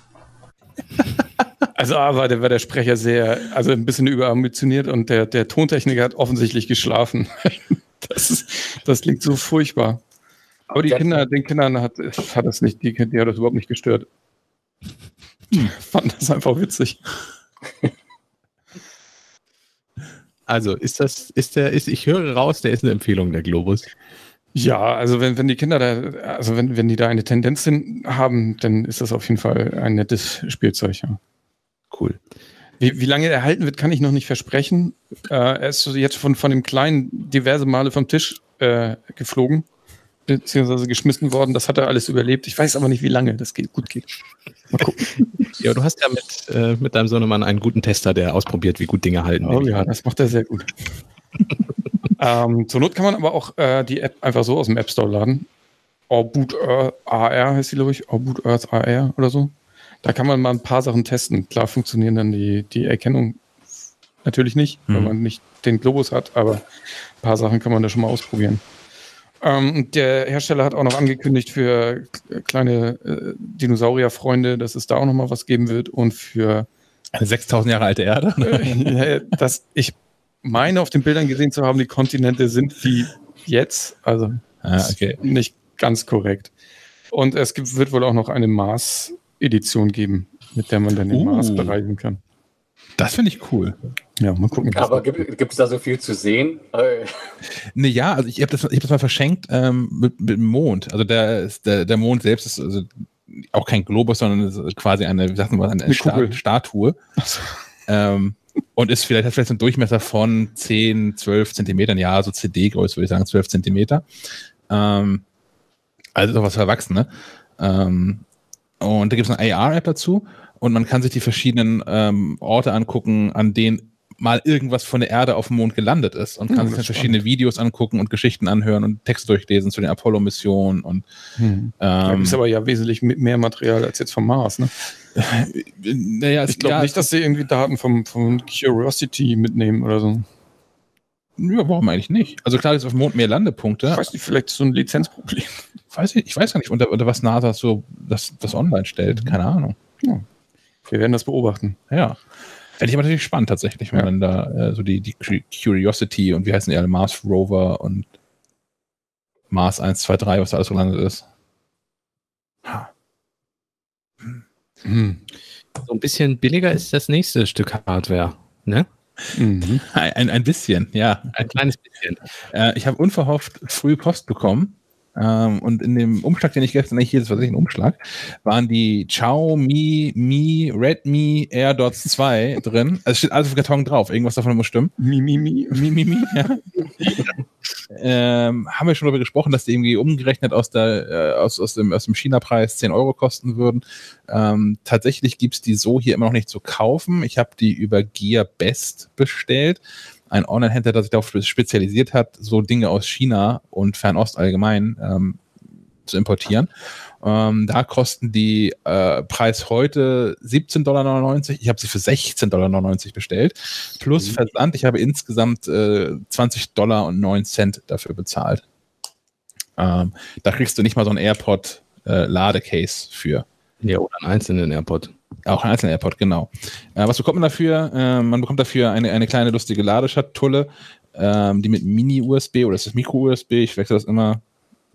Also A war der, war der Sprecher sehr, also ein bisschen überambitioniert und der, der Tontechniker hat offensichtlich geschlafen. Das, ist, das klingt so furchtbar. Aber die Kinder, den Kindern hat, hat das nicht, die, die hat das überhaupt nicht gestört. Hm, fand das einfach witzig. Also ist das, ist der, ist, ich höre raus, der ist eine Empfehlung, der Globus. Ja, also wenn, wenn die Kinder da, also wenn, wenn die da eine Tendenz hin haben, dann ist das auf jeden Fall ein nettes Spielzeug, ja. Cool. Wie, wie lange er erhalten wird, kann ich noch nicht versprechen. Äh, er ist jetzt von, von dem Kleinen diverse Male vom Tisch äh, geflogen beziehungsweise geschmissen worden. Das hat er alles überlebt. Ich weiß aber nicht, wie lange das geht, gut geht. Mal gucken. ja, du hast ja mit, äh, mit deinem Sohnemann einen guten Tester, der ausprobiert, wie gut Dinge halten. Oh ja, das macht er sehr gut. ähm, zur Not kann man aber auch äh, die App einfach so aus dem App Store laden. Orboot AR heißt die, glaube ich. Orboot Earth AR oder so. Da kann man mal ein paar Sachen testen. Klar funktionieren dann die, die Erkennung natürlich nicht, mhm. wenn man nicht den Globus hat, aber ein paar Sachen kann man da schon mal ausprobieren. Ähm, der Hersteller hat auch noch angekündigt für kleine äh, Dinosaurierfreunde, dass es da auch noch mal was geben wird und für eine 6000 Jahre alte Erde. äh, dass ich meine auf den Bildern gesehen zu haben, die Kontinente sind wie jetzt, also ah, okay. nicht ganz korrekt. Und es gibt, wird wohl auch noch eine Mars-Edition geben, mit der man dann den uh. Mars bereisen kann. Das finde ich cool. Ja, mal gucken. Aber gibt es da so viel zu sehen? ne, ja, also ich habe das, hab das mal verschenkt ähm, mit, mit, dem Mond. Also der, der, der Mond selbst ist also auch kein Globus, sondern quasi eine, wie sagt man, eine, eine Sta Statue. ähm, und ist vielleicht, hat vielleicht einen Durchmesser von 10, 12 Zentimetern, ja, so CD-Größe würde ich sagen, 12 Zentimeter. Ähm, also ist auch was für Erwachsene. Ähm, und da gibt es eine AR-App dazu und man kann sich die verschiedenen ähm, Orte angucken, an denen mal irgendwas von der Erde auf dem Mond gelandet ist und kann hm, sich dann verschiedene Videos angucken und Geschichten anhören und Texte durchlesen zu den Apollo-Missionen und hm. ähm, da ist aber ja wesentlich mehr Material als jetzt vom Mars, ne? Naja, ich glaube ja, nicht, dass sie irgendwie Daten vom, vom Curiosity mitnehmen oder so. Ja, warum eigentlich nicht? Also klar, ist auf dem Mond mehr Landepunkte. Ich weiß nicht, vielleicht so ein Lizenzproblem. Weiß ich, ich weiß gar nicht, unter, unter was NASA so das, das online stellt. Keine Ahnung. Ja. Wir werden das beobachten. Ja. Fände ich aber natürlich spannend tatsächlich, wenn ja. man da äh, so die, die Curiosity und wie heißen die alle, Mars Rover und Mars 1, 2, 3, was da alles so landet ist. Ha. Hm. So ein bisschen billiger ist das nächste Stück Hardware, ne? Mhm. Ein, ein bisschen, ja. Ein kleines bisschen. Äh, ich habe unverhofft früh Post bekommen ähm, und in dem Umschlag, den ich gestern nicht hier, das war ein Umschlag, waren die Xiaomi Mi Redmi AirDots 2 drin. Also steht alles auf Karton drauf. Irgendwas davon muss stimmen. Mi, mi, mi. Mi, mi, mi, ja. ähm, haben wir schon darüber gesprochen, dass die irgendwie umgerechnet aus, der, äh, aus, aus dem, aus dem China-Preis 10 Euro kosten würden. Ähm, tatsächlich gibt's die so hier immer noch nicht zu kaufen. Ich habe die über Gear Best bestellt ein Online-Händler, der sich darauf spezialisiert hat, so Dinge aus China und Fernost allgemein ähm, zu importieren. Ähm, da kosten die äh, Preis heute 17,99 Dollar. Ich habe sie für 16,99 Dollar bestellt. Plus mhm. Versand. Ich habe insgesamt äh, 20 Dollar und 9 Cent dafür bezahlt. Ähm, da kriegst du nicht mal so ein AirPod äh, Ladecase für. Ja, oder einen einzelnen AirPod. Auch ein einzelner AirPod, genau. Äh, was bekommt man dafür? Äh, man bekommt dafür eine, eine kleine lustige Ladeschatulle, ähm, die mit Mini-USB oder ist das Micro-USB? Ich wechsle das immer.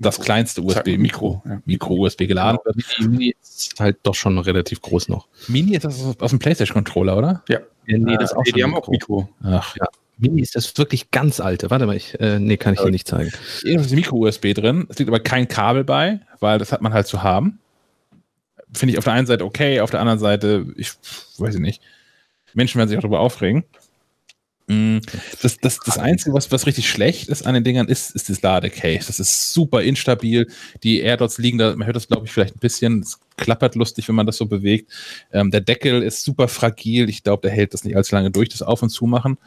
Das kleinste USB, Mikro, ja. Micro-USB geladen wird. Mini ist halt doch schon relativ groß noch. Mini ist das aus dem PlayStation-Controller, oder? Ja. ja nee, das äh, auch die haben auch Mikro. Ach. Ja. Mini ist das wirklich ganz alte. Warte mal, ich, äh, nee, kann ich hier nicht zeigen. Hier ist Micro-USB drin. Es liegt aber kein Kabel bei, weil das hat man halt zu haben. Finde ich auf der einen Seite okay, auf der anderen Seite, ich weiß ich nicht. Menschen werden sich auch darüber aufregen. Mm, das, das, das Einzige, was, was richtig schlecht ist an den Dingern, ist, ist das Ladecase. Das ist super instabil. Die AirDots liegen da, man hört das, glaube ich, vielleicht ein bisschen. Es klappert lustig, wenn man das so bewegt. Ähm, der Deckel ist super fragil. Ich glaube, der hält das nicht allzu lange durch, das Auf- und Zumachen.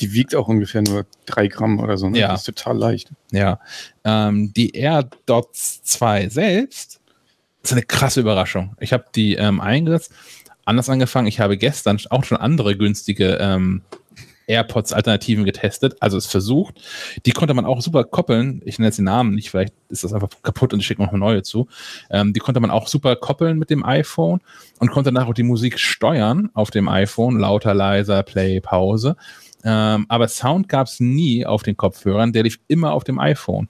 Die wiegt auch ungefähr nur drei Gramm oder so. Ne? Ja. Das ist total leicht. Ja. Ähm, die AirDots 2 selbst ist eine krasse Überraschung. Ich habe die ähm, eingesetzt, anders angefangen. Ich habe gestern auch schon andere günstige ähm, AirPods-Alternativen getestet, also es versucht. Die konnte man auch super koppeln. Ich nenne jetzt den Namen nicht, vielleicht ist das einfach kaputt und ich schicke noch eine neue zu. Ähm, die konnte man auch super koppeln mit dem iPhone und konnte danach auch die Musik steuern auf dem iPhone, lauter, leiser, Play, Pause. Ähm, aber Sound gab es nie auf den Kopfhörern, der lief immer auf dem iPhone.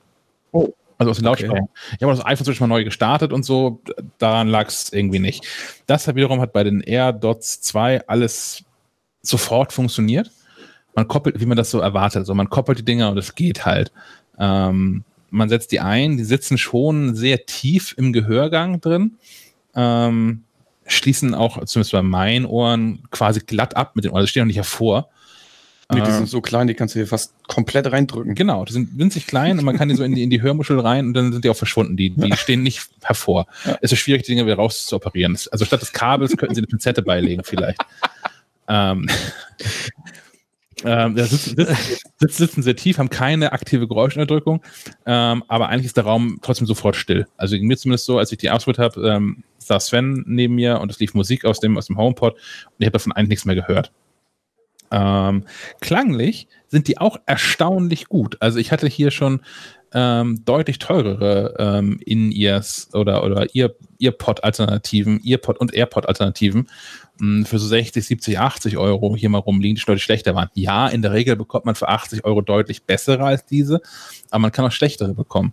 Oh. Also aus den Lautsprechern. Okay. Ich habe das iPhone zum mal neu gestartet und so, daran lag es irgendwie nicht. Das hat wiederum hat bei den AirDots 2 alles sofort funktioniert man koppelt, wie man das so erwartet. Also man koppelt die Dinger und es geht halt. Ähm, man setzt die ein, die sitzen schon sehr tief im Gehörgang drin, ähm, schließen auch, zumindest bei meinen Ohren, quasi glatt ab mit den Ohren. Das steht noch nicht hervor. Nee, die sind so klein, die kannst du hier fast komplett reindrücken. Genau, die sind winzig klein und man kann die so in die, in die Hörmuschel rein und dann sind die auch verschwunden. Die, die stehen nicht hervor. Ja. Es ist schwierig, die Dinge wieder rauszuoperieren. Also statt des Kabels könnten sie eine Pinzette beilegen, vielleicht. ähm, ähm, sitzen, sitzen, sitzen, sehr tief, haben keine aktive Geräuschunterdrückung, ähm, aber eigentlich ist der Raum trotzdem sofort still. Also mir zumindest so, als ich die ausprobiert habe, ähm, saß Sven neben mir und es lief Musik aus dem, aus dem HomePod und ich habe davon eigentlich nichts mehr gehört. Ähm, klanglich sind die auch erstaunlich gut. Also ich hatte hier schon ähm, deutlich teurere ähm, In-Ears oder, oder Ear, Earpod-Alternativen, Earpod und AirPod-Alternativen hm, für so 60, 70, 80 Euro hier mal rumliegen, die deutlich schlechter waren. Ja, in der Regel bekommt man für 80 Euro deutlich bessere als diese, aber man kann auch schlechtere bekommen.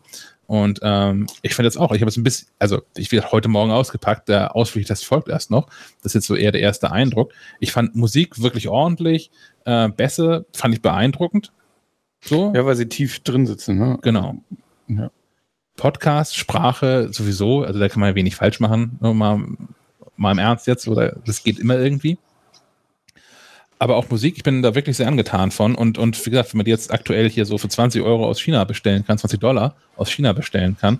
Und ähm, ich finde jetzt auch, ich habe es ein bisschen, also ich werde heute Morgen ausgepackt, der Ausflugtest folgt erst noch. Das ist jetzt so eher der erste Eindruck. Ich fand Musik wirklich ordentlich, äh, besser, fand ich beeindruckend. So. Ja, weil sie tief drin sitzen, ne? Genau. Ja. Podcast, Sprache sowieso, also da kann man ja wenig falsch machen. Mal mal im Ernst jetzt, oder das geht immer irgendwie. Aber auch Musik, ich bin da wirklich sehr angetan von. Und, und wie gesagt, wenn man die jetzt aktuell hier so für 20 Euro aus China bestellen kann, 20 Dollar aus China bestellen kann,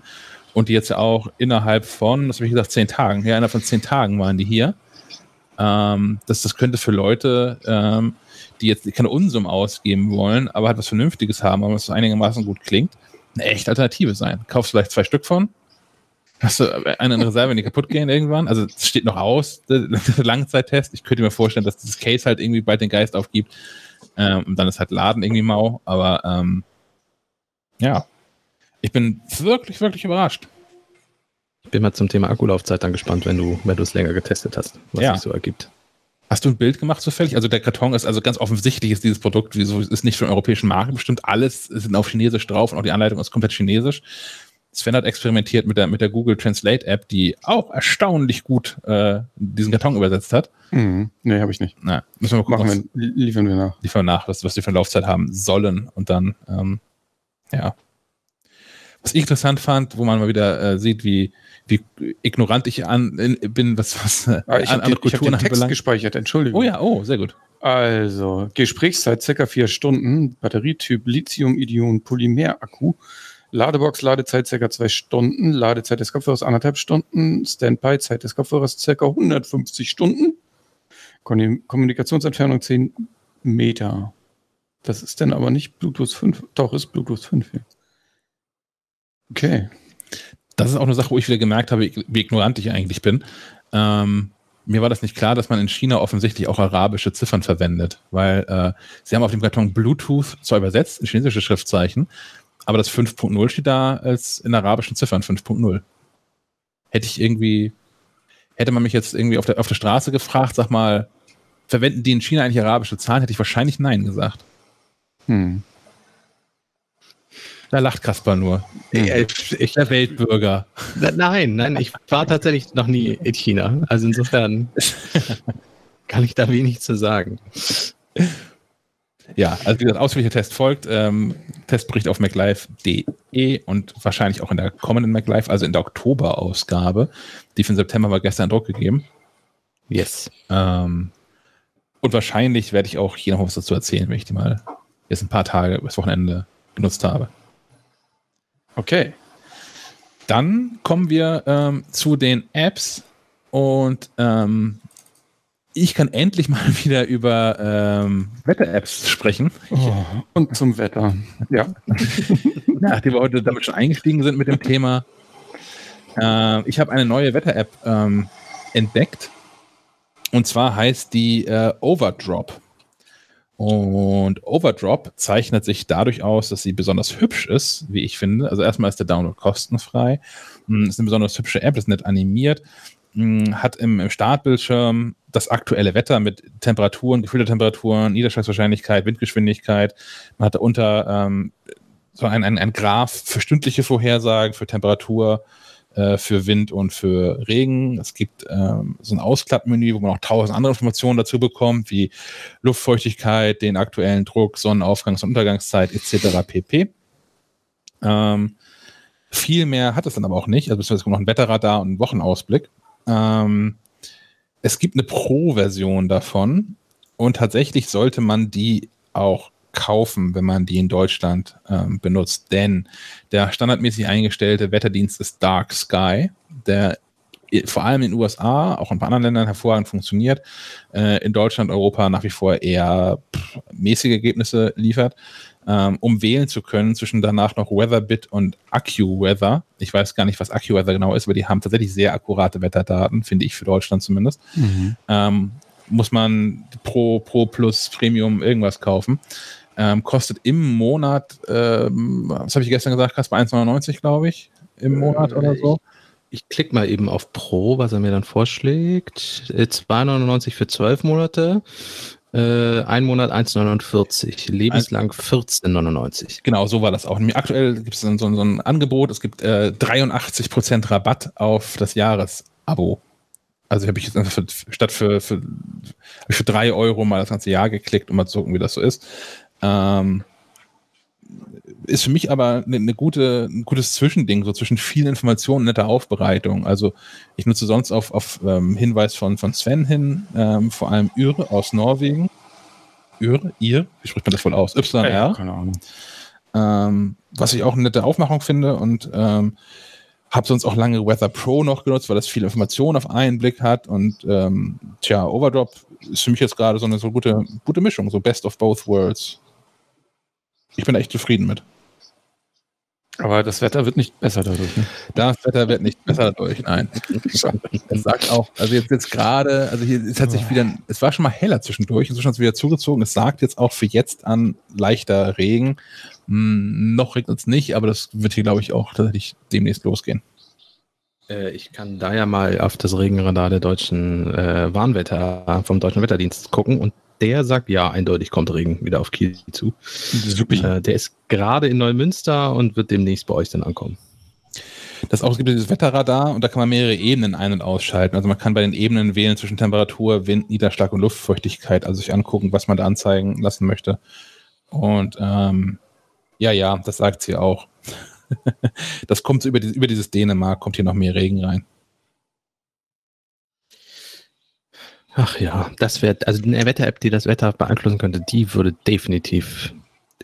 und die jetzt auch innerhalb von, was habe ich gesagt, 10 Tagen, ja, innerhalb von 10 Tagen waren die hier. Ähm, das, das könnte für Leute, ähm, die jetzt keine Unsummen ausgeben wollen, aber halt was Vernünftiges haben, aber was einigermaßen gut klingt, eine echte Alternative sein. Kaufst vielleicht zwei Stück von, Hast du eine in Reserve, wenn die kaputt gehen irgendwann? Also es steht noch aus, der, der Langzeittest. Ich könnte mir vorstellen, dass dieses Case halt irgendwie bald den Geist aufgibt. Ähm, und dann ist halt Laden irgendwie mau. Aber ähm, ja, ich bin wirklich, wirklich überrascht. Ich bin mal zum Thema Akkulaufzeit dann gespannt, wenn du, wenn du es länger getestet hast, was ja. sich so ergibt. Hast du ein Bild gemacht zufällig? Also der Karton ist also ganz offensichtlich ist dieses Produkt, wieso ist nicht für den europäischen Markt bestimmt. Alles sind auf Chinesisch drauf und auch die Anleitung ist komplett Chinesisch. Sven hat experimentiert mit der, mit der Google Translate App, die auch erstaunlich gut äh, diesen Karton übersetzt hat. Mhm. Nee, habe ich nicht. Na, müssen wir mal gucken. Machen wir, liefern wir nach. Liefern wir nach, was, was die für eine Laufzeit haben sollen. Und dann, ähm, ja. Was ich interessant fand, wo man mal wieder äh, sieht, wie, wie ignorant ich an, in, bin, was, was äh, ah, ich an, an Kulturen Ich habe den Text gespeichert, Entschuldigung. Oh ja, oh, sehr gut. Also, Gesprächszeit circa vier Stunden, Batterietyp Lithium-Ion-Polymer-Akku, Ladebox, Ladezeit circa zwei Stunden, Ladezeit des Kopfhörers anderthalb Stunden, Standby-Zeit des Kopfhörers circa 150 Stunden, Kommunikationsentfernung 10 Meter. Das ist dann aber nicht Bluetooth 5. Doch, ist Bluetooth 5 hier. Okay. Das ist auch eine Sache, wo ich wieder gemerkt habe, wie ignorant ich eigentlich bin. Ähm, mir war das nicht klar, dass man in China offensichtlich auch arabische Ziffern verwendet, weil äh, sie haben auf dem Karton Bluetooth zwar übersetzt in chinesische Schriftzeichen, aber das 5.0 steht da als in arabischen Ziffern 5.0. Hätte ich irgendwie, hätte man mich jetzt irgendwie auf der, auf der Straße gefragt, sag mal, verwenden die in China eigentlich arabische Zahlen, hätte ich wahrscheinlich Nein gesagt. Hm. Da lacht Kaspar nur. Ich, der Weltbürger. Nein, nein, ich war tatsächlich noch nie in China. Also insofern kann ich da wenig zu sagen. Ja, also wie gesagt, ausführlicher Test folgt. Ähm, Testbericht auf MacLive.de und wahrscheinlich auch in der kommenden MacLive, also in der Oktober-Ausgabe. Die für den September war gestern Druck gegeben. Yes. Ähm, und wahrscheinlich werde ich auch hier noch was dazu erzählen, wenn ich die mal jetzt ein paar Tage, das Wochenende genutzt habe. Okay. Dann kommen wir ähm, zu den Apps und ähm, ich kann endlich mal wieder über ähm, Wetter-Apps sprechen. Oh, und zum Wetter. Ja. Nachdem wir heute damit schon eingestiegen sind mit dem Thema. Äh, ich habe eine neue Wetter-App ähm, entdeckt. Und zwar heißt die äh, Overdrop. Und Overdrop zeichnet sich dadurch aus, dass sie besonders hübsch ist, wie ich finde. Also erstmal ist der Download kostenfrei. Hm, ist eine besonders hübsche App, ist nett animiert. Hat im, im Startbildschirm das aktuelle Wetter mit Temperaturen, gefühlte Temperaturen, Niederschlagswahrscheinlichkeit, Windgeschwindigkeit. Man hat darunter ähm, so ein, ein, ein Graph für stündliche Vorhersagen, für Temperatur, äh, für Wind und für Regen. Es gibt ähm, so ein Ausklappmenü, wo man auch tausend andere Informationen dazu bekommt, wie Luftfeuchtigkeit, den aktuellen Druck, Sonnenaufgangs- und Untergangszeit etc. pp. Ähm, viel mehr hat es dann aber auch nicht. Also es kommt noch ein Wetterradar und ein Wochenausblick. Ähm, es gibt eine Pro-Version davon und tatsächlich sollte man die auch kaufen, wenn man die in Deutschland ähm, benutzt. Denn der standardmäßig eingestellte Wetterdienst ist Dark Sky, der vor allem in den USA, auch in ein paar anderen Ländern hervorragend funktioniert, äh, in Deutschland, Europa nach wie vor eher pff, mäßige Ergebnisse liefert ähm, um wählen zu können zwischen danach noch Weatherbit und AccuWeather. Ich weiß gar nicht, was AccuWeather genau ist, aber die haben tatsächlich sehr akkurate Wetterdaten, finde ich, für Deutschland zumindest. Mhm. Ähm, muss man Pro, Pro Plus, Premium irgendwas kaufen. Ähm, kostet im Monat, ähm, was habe ich gestern gesagt, Kasper 1,99 glaube ich, im Monat oder so. Ich, ich klicke mal eben auf Pro, was er mir dann vorschlägt. 2,99 äh, für 12 Monate. Äh, ein Monat 1,49, lebenslang 14,99. Genau, so war das auch. Aktuell gibt es so, so, ein Angebot, es gibt äh, 83% Rabatt auf das Jahresabo. Also habe ich jetzt einfach für, statt für, für, für drei Euro mal das ganze Jahr geklickt, um mal zu gucken, wie das so ist. Ähm, ist für mich aber eine, eine, gute, ein gutes Zwischending, so zwischen vielen Informationen, netter Aufbereitung. Also ich nutze sonst auf, auf ähm, Hinweis von, von Sven hin, ähm, vor allem Üre aus Norwegen. Üre, ihr, wie spricht man das wohl aus? YR. Ja, keine Ahnung. Ähm, was ich auch eine nette Aufmachung finde und ähm, habe sonst auch lange Weather Pro noch genutzt, weil das viele Informationen auf einen Blick hat und ähm, tja, Overdrop ist für mich jetzt gerade so eine so gute, gute Mischung, so Best of Both Worlds. Ich bin echt zufrieden mit. Aber das Wetter wird nicht besser dadurch. Ne? Das Wetter wird nicht besser dadurch, nein. Das sagt auch, also jetzt, jetzt gerade, also hier ist tatsächlich wieder, es war schon mal heller zwischendurch, inzwischen hat es wieder zugezogen. Es sagt jetzt auch für jetzt an leichter Regen. Hm, noch regnet es nicht, aber das wird hier, glaube ich, auch tatsächlich demnächst losgehen. Äh, ich kann da ja mal auf das Regenradar der deutschen äh, Warnwetter, vom deutschen Wetterdienst gucken und der sagt ja, eindeutig kommt Regen wieder auf Kiel zu. Äh, der ist gerade in Neumünster und wird demnächst bei euch dann ankommen. Das auch, es gibt dieses Wetterradar und da kann man mehrere Ebenen ein- und ausschalten. Also man kann bei den Ebenen wählen zwischen Temperatur, Wind, Niederschlag und Luftfeuchtigkeit, also sich angucken, was man da anzeigen lassen möchte. Und ähm, ja, ja, das sagt sie auch. das kommt über, die, über dieses Dänemark, kommt hier noch mehr Regen rein. Ach ja, das wäre, also eine Wetter-App, die das Wetter beeinflussen könnte, die würde definitiv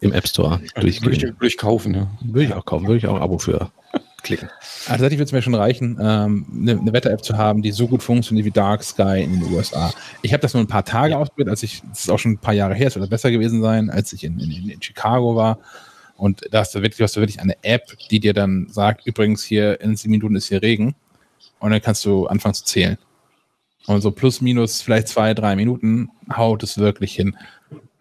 im App Store also durchgehen. Würde ich, würde ich kaufen, ja. Würde ich auch kaufen, würde ich auch ein Abo für klicken. Also tatsächlich würde es mir schon reichen, ähm, eine, eine Wetter-App zu haben, die so gut funktioniert wie Dark Sky in den USA. Ich habe das nur ein paar Tage ja. ausprobiert, als ich, das ist auch schon ein paar Jahre her, es wird besser gewesen sein, als ich in, in, in Chicago war. Und da hast du wirklich, hast du wirklich eine App, die dir dann sagt, übrigens hier in sieben Minuten ist hier Regen. Und dann kannst du anfangen zu zählen. Und so plus minus vielleicht zwei, drei Minuten haut es wirklich hin.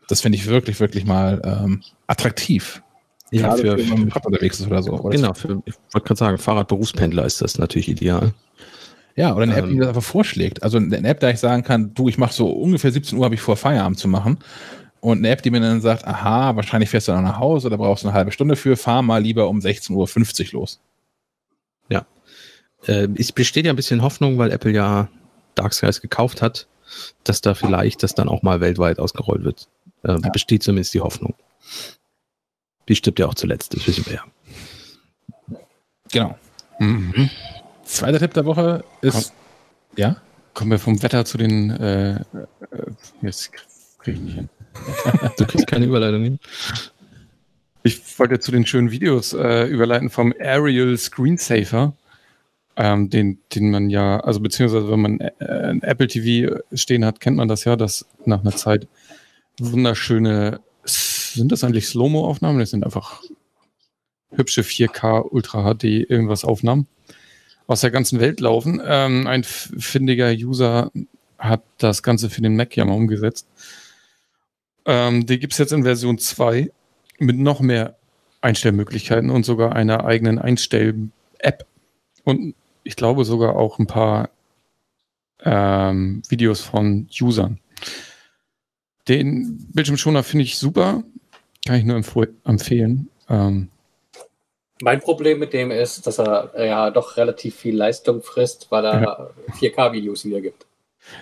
Das finde ich wirklich, wirklich mal ähm, attraktiv. Ja, Gerade für, wenn Fahrrad unterwegs ist oder so. Oder genau, für, ich wollte gerade sagen, Fahrradberufspendler ist das natürlich ideal. Ja, oder eine App, die ähm. mir das einfach vorschlägt. Also eine App, da ich sagen kann, du, ich mache so ungefähr 17 Uhr, habe ich vor, Feierabend zu machen. Und eine App, die mir dann sagt, aha, wahrscheinlich fährst du dann nach Hause oder brauchst du eine halbe Stunde für, fahr mal lieber um 16.50 Uhr los. Ja. Äh, es besteht ja ein bisschen Hoffnung, weil Apple ja Dark Skies gekauft hat, dass da vielleicht das dann auch mal weltweit ausgerollt wird. Äh, ja. Besteht zumindest die Hoffnung. Die stirbt ja auch zuletzt, das wissen wir ja. Genau. Mhm. Zweiter Tipp der Woche ist. Komm, ja? Kommen wir vom Wetter zu den. Äh, äh jetzt kriege ich nicht hin. du kriegst keine Überleitung hin. Ich wollte zu den schönen Videos äh, überleiten vom Aerial Screensaver, ähm, den, den man ja, also beziehungsweise wenn man äh, ein Apple TV stehen hat, kennt man das ja, dass nach einer Zeit wunderschöne, sind das eigentlich Slow-Mo-Aufnahmen? Das sind einfach hübsche 4K Ultra HD irgendwas Aufnahmen aus der ganzen Welt laufen. Ähm, ein findiger User hat das Ganze für den Mac ja mal umgesetzt. Ähm, die gibt es jetzt in Version 2 mit noch mehr Einstellmöglichkeiten und sogar einer eigenen Einstell-App. Und ich glaube sogar auch ein paar ähm, Videos von Usern. Den Bildschirmschoner finde ich super. Kann ich nur empfehlen. Ähm, mein Problem mit dem ist, dass er ja doch relativ viel Leistung frisst, weil er ja. 4K-Videos wiedergibt.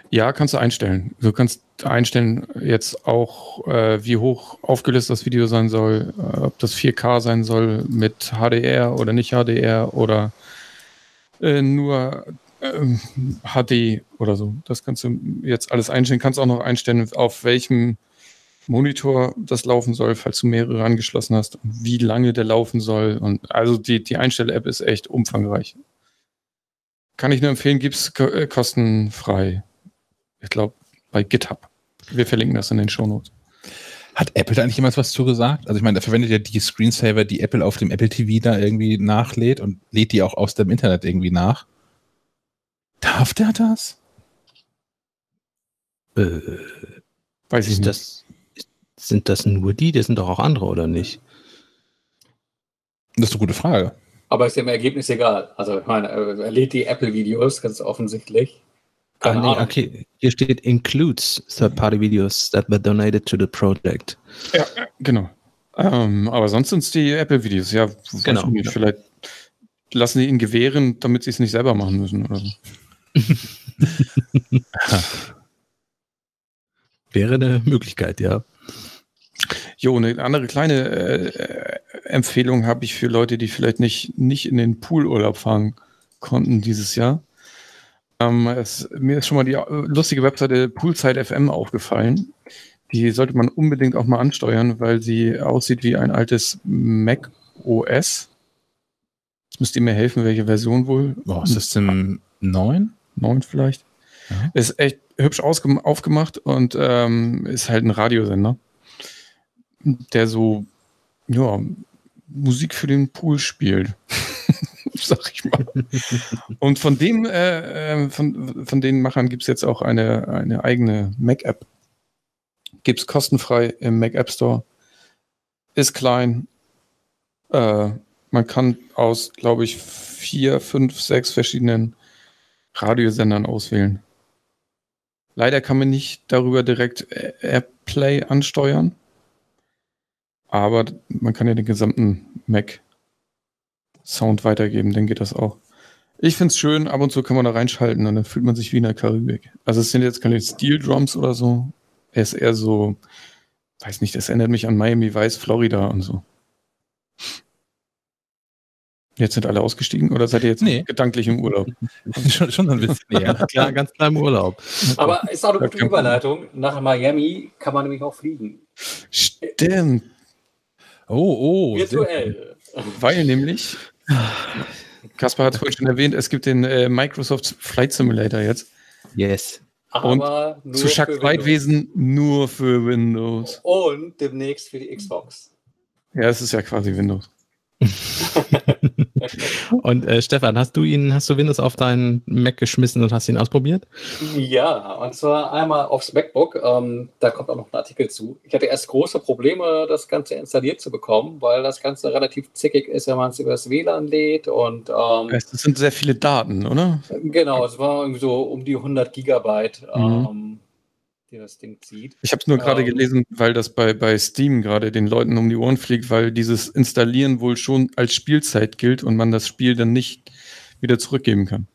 Ja, kannst du einstellen. Du kannst einstellen jetzt auch, äh, wie hoch aufgelöst das Video sein soll, äh, ob das 4K sein soll mit HDR oder nicht HDR oder äh, nur HD oder so. Das kannst du jetzt alles einstellen. Kannst auch noch einstellen, auf welchem Monitor das laufen soll, falls du mehrere angeschlossen hast, wie lange der laufen soll. Und also die, die Einstell-App ist echt umfangreich. Kann ich nur empfehlen, gibt es äh, kostenfrei. Ich glaube, bei GitHub. Wir verlinken das in den Shownotes. Hat Apple da eigentlich jemals was zu gesagt? Also ich meine, da verwendet ja die Screensaver, die Apple auf dem Apple TV da irgendwie nachlädt und lädt die auch aus dem Internet irgendwie nach. Darf der das? Äh, Weiß ich nicht. Das, sind das nur die? Das sind doch auch andere, oder nicht? Das ist eine gute Frage. Aber ist dem Ergebnis egal. Also, ich meine, er lädt die Apple-Videos, ganz offensichtlich. Ah, nee, okay. Hier steht includes third-party videos that were donated to the project. Ja, genau. Ähm, aber sonst sind es die Apple-Videos. Ja, genau. Nicht, vielleicht lassen sie ihn gewähren, damit sie es nicht selber machen müssen oder so. Wäre eine Möglichkeit, ja. Jo, eine andere kleine äh, Empfehlung habe ich für Leute, die vielleicht nicht, nicht in den Poolurlaub fahren konnten dieses Jahr. Ähm, es, mir ist schon mal die äh, lustige Webseite Poolside FM aufgefallen. Die sollte man unbedingt auch mal ansteuern, weil sie aussieht wie ein altes Mac OS. Jetzt müsst ihr mir helfen, welche Version wohl. Oh, ist das denn 9? 9 vielleicht. Ja. Ist echt hübsch aufgemacht und ähm, ist halt ein Radiosender der so, ja, Musik für den Pool spielt. Sag ich mal. Und von dem, äh, äh von, von den Machern gibt es jetzt auch eine, eine eigene Mac-App. Gibt es kostenfrei im Mac App Store. Ist klein. Äh, man kann aus, glaube ich, vier, fünf, sechs verschiedenen Radiosendern auswählen. Leider kann man nicht darüber direkt AirPlay ansteuern aber man kann ja den gesamten Mac Sound weitergeben, dann geht das auch. Ich finde es schön, ab und zu kann man da reinschalten und dann fühlt man sich wie in der Karibik. Also es sind jetzt keine Steel Drums oder so. Er ist eher so, weiß nicht, das erinnert mich an Miami Vice, Florida und so. Jetzt sind alle ausgestiegen oder seid ihr jetzt nee. gedanklich im Urlaub? schon, schon ein bisschen. Ja, klar, ganz klar im Urlaub. Aber ist auch eine gute Überleitung. Nach Miami kann man nämlich auch fliegen. Stimmt. Oh, oh. Virtuell. Weil nämlich, Kaspar hat es vorhin schon erwähnt, es gibt den äh, Microsoft Flight Simulator jetzt. Yes. Aber und zu Schack Flightwesen nur für Windows. Und demnächst für die Xbox. Ja, es ist ja quasi Windows. und äh, Stefan, hast du ihn, hast du Windows auf deinen Mac geschmissen und hast ihn ausprobiert? Ja, und zwar einmal aufs MacBook. Ähm, da kommt auch noch ein Artikel zu. Ich hatte erst große Probleme, das Ganze installiert zu bekommen, weil das Ganze relativ zickig ist, wenn man es über das WLAN lädt. Und ähm, das sind sehr viele Daten, oder? Genau, es war irgendwie so um die 100 Gigabyte. Mhm. Ähm, die das Ding zieht. Ich habe es nur gerade ähm, gelesen, weil das bei, bei Steam gerade den Leuten um die Ohren fliegt, weil dieses Installieren wohl schon als Spielzeit gilt und man das Spiel dann nicht wieder zurückgeben kann.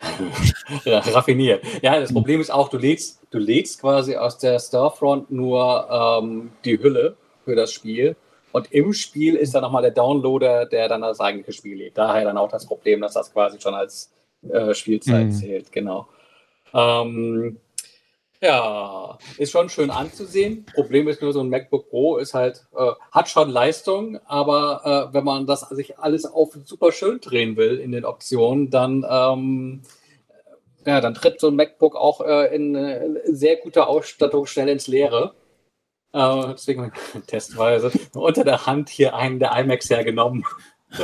raffiniert. Ja, das Problem ist auch, du lädst, du lädst quasi aus der Starfront nur ähm, die Hülle für das Spiel. Und im Spiel ist dann nochmal der Downloader, der dann das eigentliche Spiel lädt. Daher dann auch das Problem, dass das quasi schon als äh, Spielzeit mhm. zählt, genau. Ähm, ja, ist schon schön anzusehen. Problem ist nur, so ein MacBook Pro ist halt, äh, hat schon Leistung, aber äh, wenn man das sich alles auf super schön drehen will in den Optionen, dann, ähm, ja, dann tritt so ein MacBook auch äh, in äh, sehr guter Ausstattung schnell ins Leere. Äh, deswegen testweise unter der Hand hier einen der iMacs hergenommen.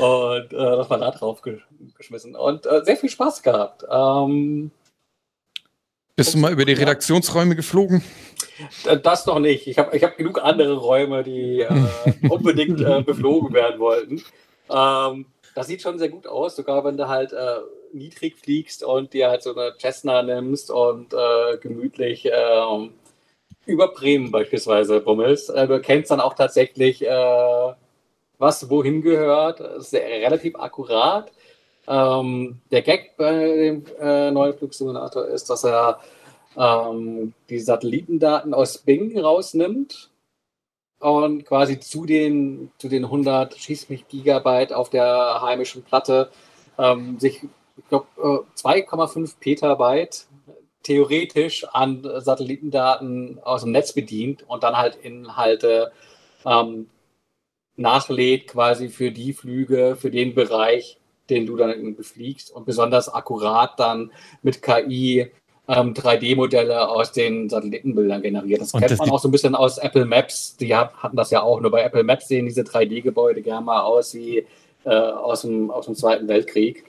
und äh, das mal da drauf geschmissen. Und sehr viel Spaß gehabt. Ähm, bist du mal über die Redaktionsräume geflogen? Das noch nicht. Ich habe ich hab genug andere Räume, die äh, unbedingt äh, beflogen werden wollten. Ähm, das sieht schon sehr gut aus, sogar wenn du halt äh, niedrig fliegst und dir halt so eine Cessna nimmst und äh, gemütlich ähm, über Bremen beispielsweise bummelst. Äh, du erkennst dann auch tatsächlich, äh, was wohin gehört. Das ist relativ akkurat. Ähm, der Gag bei dem äh, neuen Flugsimulator ist, dass er ähm, die Satellitendaten aus Bing rausnimmt und quasi zu den, zu den 100 schieß mich Gigabyte auf der heimischen Platte ähm, sich, ich glaube, äh, 2,5 Petabyte theoretisch an Satellitendaten aus dem Netz bedient und dann halt Inhalte ähm, nachlädt quasi für die Flüge, für den Bereich, den du dann befliegst und besonders akkurat dann mit KI ähm, 3D-Modelle aus den Satellitenbildern generiert. Das und kennt das man auch so ein bisschen aus Apple Maps. Die hatten das ja auch. Nur bei Apple Maps sehen diese 3D-Gebäude gerne mal aus wie äh, aus, dem, aus dem Zweiten Weltkrieg.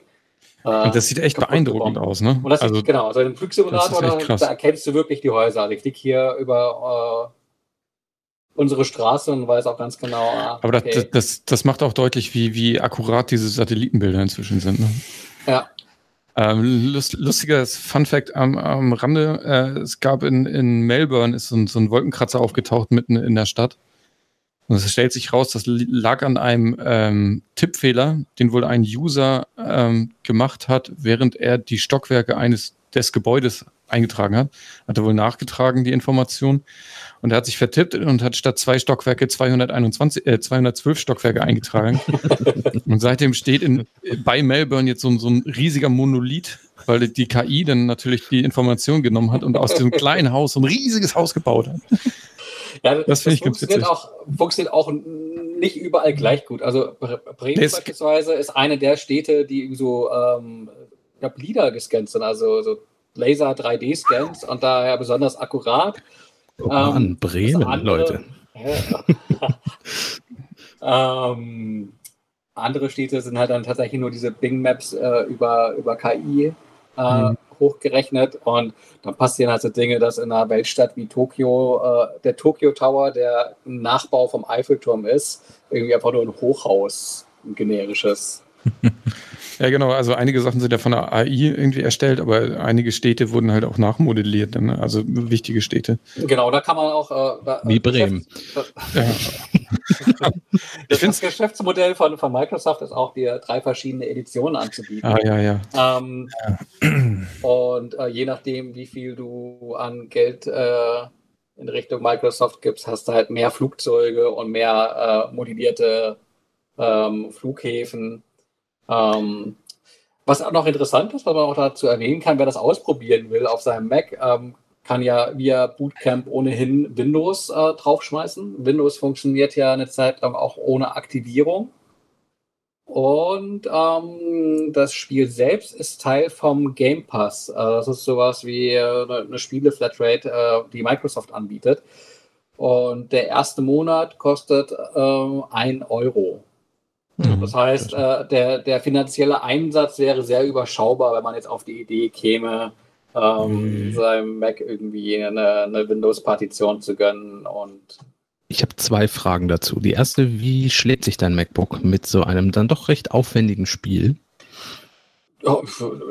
Äh, und das sieht echt beeindruckend aus, ne? Und das also, ist, genau, also im Flugsimulator, da, da, erkennst du wirklich die Häuser. Also ich fliege hier über äh, unsere Straße und weiß auch ganz genau. Ah, Aber okay. das, das, das, macht auch deutlich, wie, wie akkurat diese Satellitenbilder inzwischen sind. Ne? Ja. Ähm, lust, lustiges Fun Fact am, am Rande: äh, Es gab in, in Melbourne ist so ein, so ein Wolkenkratzer aufgetaucht mitten in der Stadt. Und es stellt sich raus, das lag an einem ähm, Tippfehler, den wohl ein User ähm, gemacht hat, während er die Stockwerke eines des Gebäudes eingetragen hat. Hat er wohl nachgetragen, die Information. Und er hat sich vertippt und hat statt zwei Stockwerke 221, äh, 212 Stockwerke eingetragen. und seitdem steht in, bei Melbourne jetzt so, so ein riesiger Monolith, weil die KI dann natürlich die Information genommen hat und aus diesem kleinen Haus so ein riesiges Haus gebaut hat. Ja, das, das finde ich witzig. Auch, funktioniert auch nicht überall gleich gut. Also Bremen das beispielsweise ist eine der Städte, die so ähm, ich Lieder gescannt sind, also so Laser 3D-Scans und daher besonders akkurat. Oh Mann, ähm, Bremen, andere, Leute. ähm, andere Städte sind halt dann tatsächlich nur diese Bing Maps äh, über, über KI äh, mhm. hochgerechnet und dann passieren halt so Dinge, dass in einer Weltstadt wie Tokio äh, der Tokyo Tower, der ein Nachbau vom Eiffelturm ist, irgendwie einfach nur ein Hochhaus, ein generisches. Ja, genau. Also einige Sachen sind ja von der AI irgendwie erstellt, aber einige Städte wurden halt auch nachmodelliert. Ne? Also wichtige Städte. Genau, da kann man auch. Äh, da, Wie Bremen. das, das Geschäftsmodell von, von Microsoft ist auch, dir drei verschiedene Editionen anzubieten. Ah, ja, ja. Ähm, ja. Und äh, je nachdem, wie viel du an Geld äh, in Richtung Microsoft gibst, hast du halt mehr Flugzeuge und mehr äh, modellierte ähm, Flughäfen ähm, was auch noch interessant ist, was man auch dazu erwähnen kann, wer das ausprobieren will auf seinem Mac, ähm, kann ja via Bootcamp ohnehin Windows äh, draufschmeißen. Windows funktioniert ja eine Zeit lang auch ohne Aktivierung. Und ähm, das Spiel selbst ist Teil vom Game Pass. Äh, das ist sowas wie äh, eine Spiele-Flatrate, äh, die Microsoft anbietet. und der erste Monat kostet ähm, 1 Euro. Mhm. Das heißt, äh, der, der finanzielle Einsatz wäre sehr überschaubar, wenn man jetzt auf die Idee käme, ähm, mhm. seinem Mac irgendwie eine, eine Windows-Partition zu gönnen und ich habe zwei Fragen dazu. Die erste, wie schlägt sich dein MacBook mit so einem dann doch recht aufwendigen Spiel?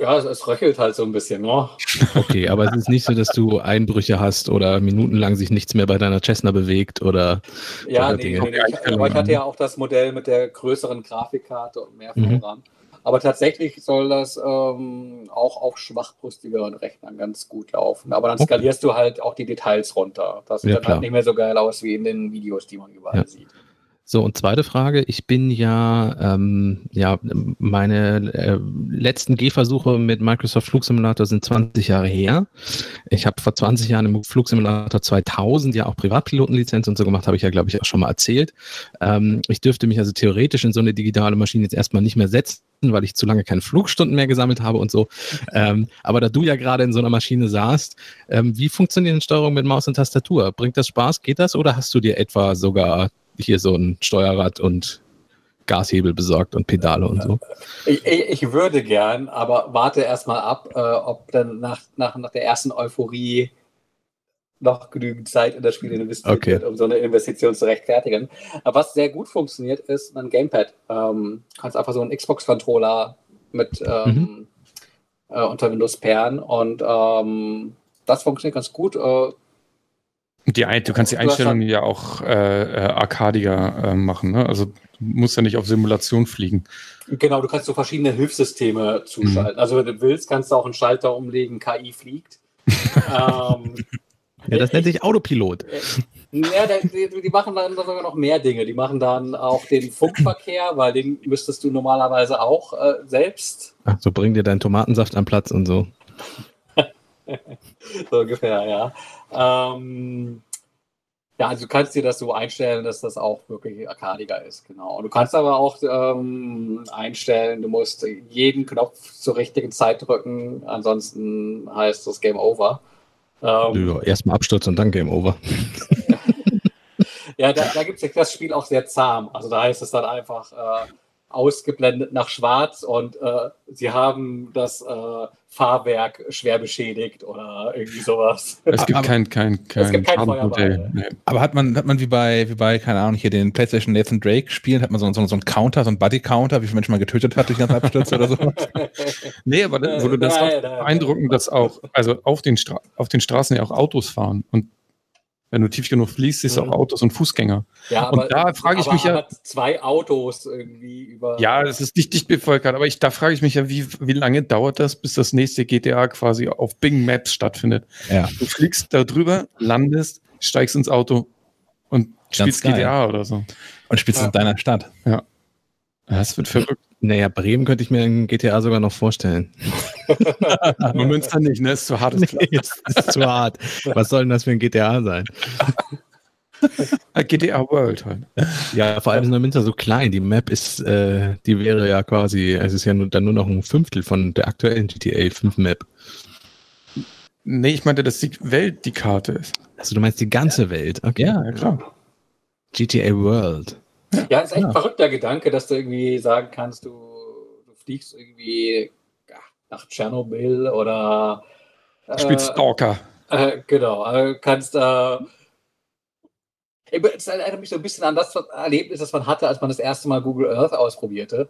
Ja, es, röchelt halt so ein bisschen, ne? Okay, aber es ist nicht so, dass du Einbrüche hast oder minutenlang sich nichts mehr bei deiner Cessna bewegt oder. Ja, nee, nee, nee. Ich, aber ich hatte ja auch das Modell mit der größeren Grafikkarte und mehr mhm. Aber tatsächlich soll das ähm, auch auf schwachbrüstigeren Rechnern ganz gut laufen. Aber dann skalierst okay. du halt auch die Details runter. Das sieht ja, dann halt nicht mehr so geil aus wie in den Videos, die man überall ja. sieht. So, und zweite Frage. Ich bin ja, ähm, ja, meine äh, letzten Gehversuche mit Microsoft Flugsimulator sind 20 Jahre her. Ich habe vor 20 Jahren im Flugsimulator 2000 ja auch Privatpilotenlizenz und so gemacht, habe ich ja, glaube ich, auch schon mal erzählt. Ähm, ich dürfte mich also theoretisch in so eine digitale Maschine jetzt erstmal nicht mehr setzen, weil ich zu lange keine Flugstunden mehr gesammelt habe und so. Ähm, aber da du ja gerade in so einer Maschine saßt, ähm, wie funktioniert eine Steuerung mit Maus und Tastatur? Bringt das Spaß? Geht das? Oder hast du dir etwa sogar hier so ein Steuerrad und Gashebel besorgt und Pedale und so. Ich, ich würde gern, aber warte erstmal ab, äh, ob dann nach, nach, nach der ersten Euphorie noch genügend Zeit in das Spiel investiert okay. wird, um so eine Investition zu rechtfertigen. Aber was sehr gut funktioniert, ist ein Gamepad. Ähm, du kannst einfach so einen Xbox-Controller mit ähm, mhm. äh, unter Windows pairen und ähm, das funktioniert ganz gut. Äh, die, du kannst die Einstellungen ja auch äh, äh, arcadiger äh, machen. Ne? Also du musst ja nicht auf Simulation fliegen. Genau, du kannst so verschiedene Hilfssysteme zuschalten. Mhm. Also wenn du willst, kannst du auch einen Schalter umlegen, KI fliegt. ähm, ja, das nennt sich Autopilot. Äh, ja, die, die, machen dann sogar noch mehr Dinge. Die machen dann auch den Funkverkehr, weil den müsstest du normalerweise auch äh, selbst. Ach, so bring dir deinen Tomatensaft am Platz und so. so ungefähr, ja. Ähm, ja, also du kannst dir das so einstellen, dass das auch wirklich arkadiger ist, genau. Und du kannst aber auch ähm, einstellen, du musst jeden Knopf zur richtigen Zeit drücken, ansonsten heißt das Game Over. Ähm, ja, erstmal Absturz und dann Game Over. ja, da, da gibt es das Spiel auch sehr zahm. Also da heißt es dann einfach, äh, ausgeblendet nach schwarz und äh, sie haben das äh, Fahrwerk schwer beschädigt oder irgendwie sowas. Es gibt aber, kein, kein, kein, es gibt kein Modell. Nee. Aber hat man, hat man wie bei, wie bei, keine Ahnung, hier den PlayStation Nathan Drake spielen, hat man so, so, so einen Counter, so einen Buddy-Counter, wie viele Menschen man getötet hat durch ganze Abstürze oder so? nee, aber dann wurde das nein, nein, beeindruckend, dass auch, also auf den, Stra auf den Straßen ja auch Autos fahren und wenn du tief genug fließt, siehst du auch mhm. Autos und Fußgänger. Ja, aber, und da frage ich mich ja. Zwei Autos irgendwie über. Ja, das ist nicht dicht bevölkert, aber ich, da frage ich mich ja, wie, wie lange dauert das, bis das nächste GTA quasi auf Bing Maps stattfindet? Ja. Du fliegst da drüber, landest, steigst ins Auto und Ganz spielst geil. GTA oder so. Und spielst ja. in deiner Stadt. Ja. Das wird verrückt. Naja, Bremen könnte ich mir in GTA sogar noch vorstellen. Nur Münster nicht, ne? Ist zu hart. Ist, nee, ist, ist zu hart. Was soll denn das für ein GTA sein? GTA World halt. Ja, vor allem ist Neumünster so klein. Die Map ist, äh, die wäre ja quasi, es ist ja nur, dann nur noch ein Fünftel von der aktuellen GTA 5 Map. Nee, ich meinte, dass die Welt die Karte ist. Also du meinst die ganze Welt? Okay. Ja, klar. GTA World. Ja, ist echt ja. ein verrückter Gedanke, dass du irgendwie sagen kannst, du, du fliegst irgendwie nach Tschernobyl oder. Äh, Spielst Stalker. Äh, genau, äh, kannst. Äh, es erinnert mich so ein bisschen an das Erlebnis, das man hatte, als man das erste Mal Google Earth ausprobierte.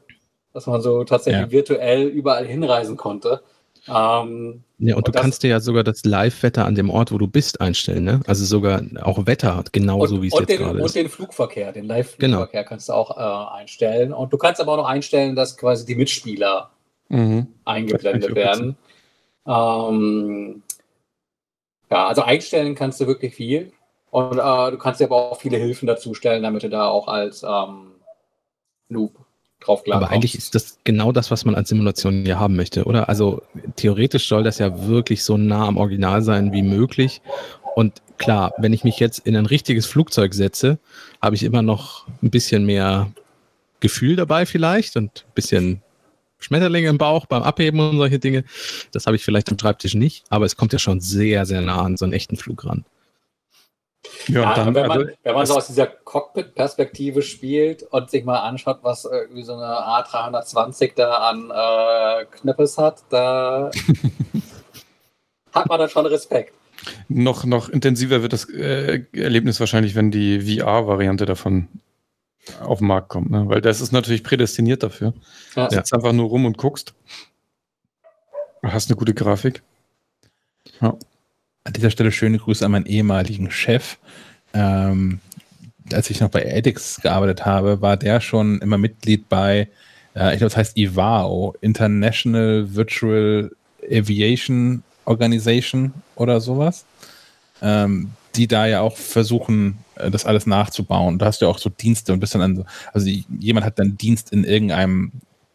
Dass man so tatsächlich ja. virtuell überall hinreisen konnte. Ähm, ja, und, und du kannst dir ja sogar das Live-Wetter an dem Ort, wo du bist, einstellen, ne? Also sogar auch Wetter, genauso wie es jetzt den, gerade ist. Und den Flugverkehr, den Live-Flugverkehr genau. kannst du auch äh, einstellen. Und du kannst aber auch noch einstellen, dass quasi die Mitspieler mhm. eingeblendet werden. Ähm, ja, also einstellen kannst du wirklich viel. Und äh, du kannst dir aber auch viele Hilfen dazu stellen, damit du da auch als ähm, Noob drauf klar. Aber eigentlich ist das genau das, was man als Simulation hier haben möchte, oder? Also theoretisch soll das ja wirklich so nah am Original sein wie möglich. Und klar, wenn ich mich jetzt in ein richtiges Flugzeug setze, habe ich immer noch ein bisschen mehr Gefühl dabei vielleicht und ein bisschen Schmetterlinge im Bauch beim Abheben und solche Dinge. Das habe ich vielleicht am Schreibtisch nicht, aber es kommt ja schon sehr, sehr nah an so einen echten Flug ran. Ja, ja dann, wenn, man, also, wenn man so aus dieser Cockpit-Perspektive spielt und sich mal anschaut, was irgendwie so eine A320 da an äh, Knippes hat, da hat man dann schon Respekt. Noch, noch intensiver wird das äh, Erlebnis wahrscheinlich, wenn die VR-Variante davon auf den Markt kommt, ne? weil das ist natürlich prädestiniert dafür. Ja. Du sitzt einfach nur rum und guckst. Du hast eine gute Grafik. Ja. An dieser Stelle schöne Grüße an meinen ehemaligen Chef. Ähm, als ich noch bei Edix gearbeitet habe, war der schon immer Mitglied bei, äh, ich glaube, es heißt IVAO, International Virtual Aviation Organization oder sowas, ähm, die da ja auch versuchen, äh, das alles nachzubauen. Da hast du ja auch so Dienste und bist dann an, also jemand hat dann Dienst in irgendeinem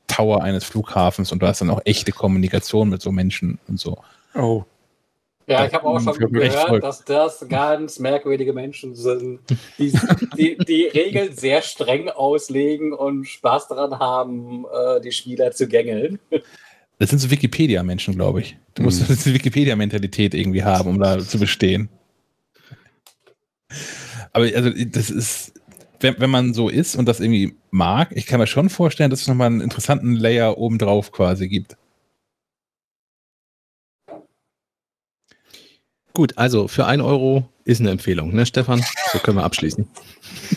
Tower eines Flughafens und du hast dann auch echte Kommunikation mit so Menschen und so. Oh. Ja, ich habe auch schon gehört, dass das ganz merkwürdige Menschen sind, die, die, die Regeln sehr streng auslegen und Spaß daran haben, äh, die Spieler zu gängeln. Das sind so Wikipedia-Menschen, glaube ich. Du musst mhm. eine Wikipedia-Mentalität irgendwie haben, um da zu bestehen. Aber also das ist, wenn, wenn man so ist und das irgendwie mag, ich kann mir schon vorstellen, dass es nochmal einen interessanten Layer obendrauf quasi gibt. Gut, also für ein Euro ist eine Empfehlung, ne, Stefan? So können wir abschließen.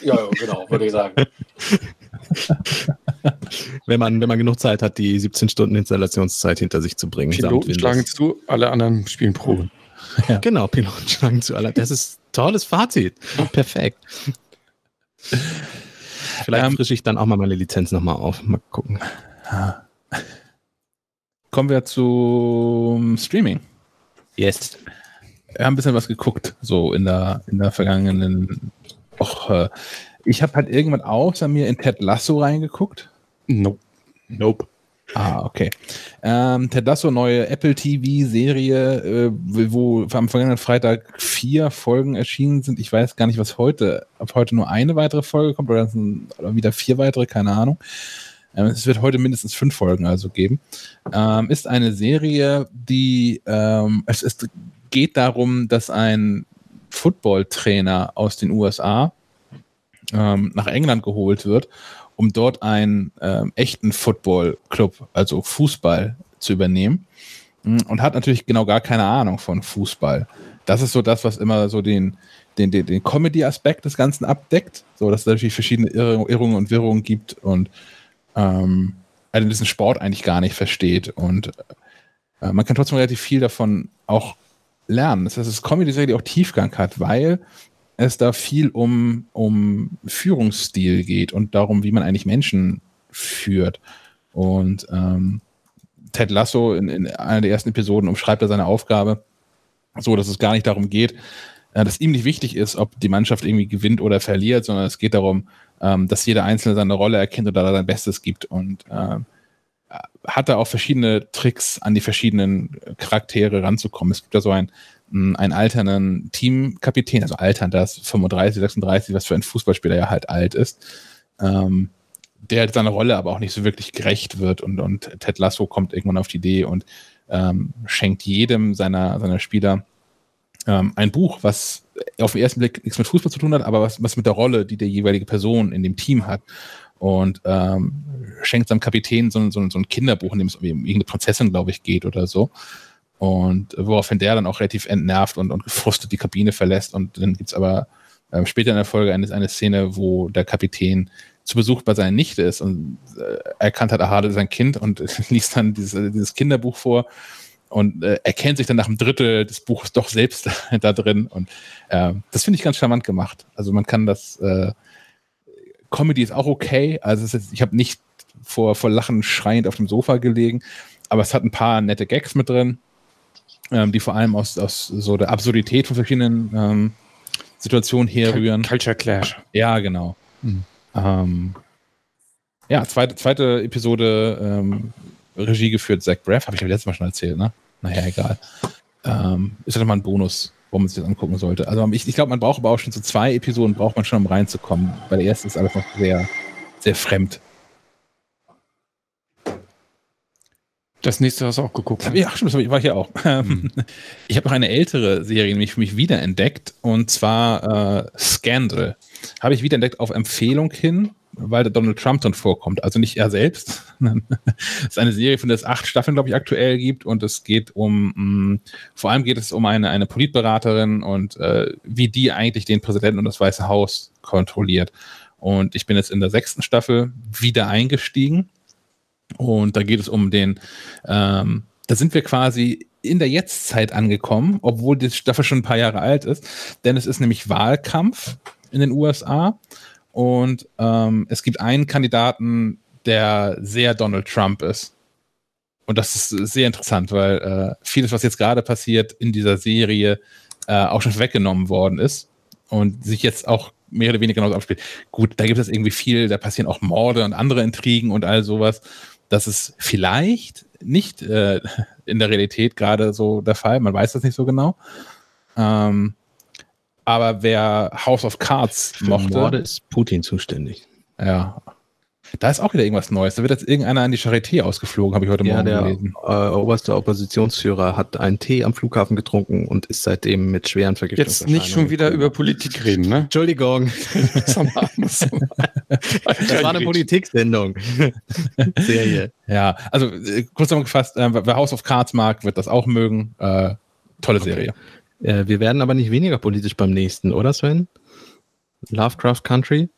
Ja, genau, würde ich sagen. wenn, man, wenn man genug Zeit hat, die 17 Stunden Installationszeit hinter sich zu bringen. Piloten schlagen zu, alle anderen spielen Probe. Ja. Genau, Piloten schlagen zu, alle. Das ist tolles Fazit. Perfekt. Vielleicht ähm, frische ich dann auch mal meine Lizenz nochmal auf. Mal gucken. Kommen wir zum Streaming. Yes wir haben ein bisschen was geguckt, so in der, in der vergangenen Woche. Ich habe halt irgendwann außer mir in Ted Lasso reingeguckt. Nope. Nope. Ah, okay. Ähm, Ted Lasso, neue Apple TV-Serie, äh, wo am vergangenen Freitag vier Folgen erschienen sind. Ich weiß gar nicht, was heute, ob heute nur eine weitere Folge kommt oder, oder wieder vier weitere, keine Ahnung. Ähm, es wird heute mindestens fünf Folgen also geben. Ähm, ist eine Serie, die ähm, es ist geht darum, dass ein Footballtrainer aus den USA ähm, nach England geholt wird, um dort einen ähm, echten Football-Club, also Fußball, zu übernehmen. Mm, und hat natürlich genau gar keine Ahnung von Fußball. Das ist so das, was immer so den, den, den, den Comedy-Aspekt des Ganzen abdeckt. So, dass es natürlich verschiedene Irrungen und Wirrungen gibt und ähm, er diesen Sport eigentlich gar nicht versteht. Und äh, man kann trotzdem relativ viel davon auch lernen. Das heißt, es ist Comedy-Serie, die auch Tiefgang hat, weil es da viel um, um Führungsstil geht und darum, wie man eigentlich Menschen führt. Und ähm, Ted Lasso in, in einer der ersten Episoden umschreibt er seine Aufgabe so, dass es gar nicht darum geht, äh, dass ihm nicht wichtig ist, ob die Mannschaft irgendwie gewinnt oder verliert, sondern es geht darum, ähm, dass jeder Einzelne seine Rolle erkennt und da sein Bestes gibt. Und ähm, hat er auch verschiedene Tricks, an die verschiedenen Charaktere ranzukommen. Es gibt da so einen, einen alternden Teamkapitän, also altern, das 35, 36, was für ein Fußballspieler ja halt alt ist, ähm, der seiner Rolle aber auch nicht so wirklich gerecht wird und, und Ted Lasso kommt irgendwann auf die Idee und ähm, schenkt jedem seiner, seiner Spieler ähm, ein Buch, was auf den ersten Blick nichts mit Fußball zu tun hat, aber was, was mit der Rolle, die der jeweilige Person in dem Team hat und ähm, schenkt seinem Kapitän so, so, so ein Kinderbuch, in dem es um irgendeine Prinzessin, glaube ich, geht oder so. Und woraufhin der dann auch relativ entnervt und, und gefrustet die Kabine verlässt. Und dann gibt's aber äh, später in der Folge eine, eine Szene, wo der Kapitän zu Besuch bei seiner Nichte ist und äh, erkannt hat, aha, das ist sein Kind und liest dann dieses, dieses Kinderbuch vor und äh, erkennt sich dann nach dem Drittel des Buches doch selbst da drin. Und äh, das finde ich ganz charmant gemacht. Also man kann das äh, Comedy ist auch okay. Also ist, ich habe nicht vor, vor Lachen schreiend auf dem Sofa gelegen, aber es hat ein paar nette Gags mit drin, ähm, die vor allem aus, aus so der Absurdität von verschiedenen ähm, Situationen herrühren. Culture Clash. Ja, genau. Mhm. Ähm, ja, zweite, zweite Episode ähm, Regie geführt, Zach Braff, habe ich ja letztes Mal schon erzählt, ne? Naja, egal. Ähm, ist ja nochmal ein Bonus wo man sich das angucken sollte. Also ich, ich glaube, man braucht aber auch schon so zwei Episoden, braucht man schon, um reinzukommen. Bei der ersten ist alles noch sehr, sehr fremd. Das nächste hast du auch geguckt. Das ja, stimmt, das war ich auch. Hm. Ich habe noch eine ältere Serie nämlich für mich wiederentdeckt und zwar äh, Scandal. Habe ich wiederentdeckt auf Empfehlung hin, weil der Donald Trump drin vorkommt. Also nicht er selbst. Es ist eine Serie, von der es acht Staffeln, glaube ich, aktuell gibt und es geht um, mh, mm, vor allem geht es um eine, eine Politberaterin und äh, wie die eigentlich den Präsidenten und das Weiße Haus kontrolliert. Und ich bin jetzt in der sechsten Staffel wieder eingestiegen und da geht es um den, ähm, da sind wir quasi in der Jetztzeit angekommen, obwohl die Staffel schon ein paar Jahre alt ist. Denn es ist nämlich Wahlkampf in den USA. Und ähm, es gibt einen Kandidaten, der sehr Donald Trump ist. Und das ist sehr interessant, weil äh, vieles, was jetzt gerade passiert in dieser Serie, äh, auch schon weggenommen worden ist und sich jetzt auch mehr oder weniger genauso abspielt. Gut, da gibt es irgendwie viel, da passieren auch Morde und andere Intrigen und all sowas. Das ist vielleicht nicht äh, in der Realität gerade so der Fall. Man weiß das nicht so genau. Ähm, aber wer House of Cards Für mochte. Morde ist Putin zuständig. Ja, da ist auch wieder irgendwas Neues. Da wird jetzt irgendeiner an die Charité ausgeflogen, habe ich heute ja, Morgen der, gelesen. Äh, oberste Oppositionsführer hat einen Tee am Flughafen getrunken und ist seitdem mit schweren Vergiftungen. Jetzt nicht schon wieder über Politik reden, ne? Entschuldigung. das war eine Politiksendung. Serie. Ja, also äh, kurz zusammengefasst, äh, wer House of Cards mag, wird das auch mögen. Äh, tolle okay. Serie. Äh, wir werden aber nicht weniger politisch beim nächsten, oder Sven? Lovecraft Country?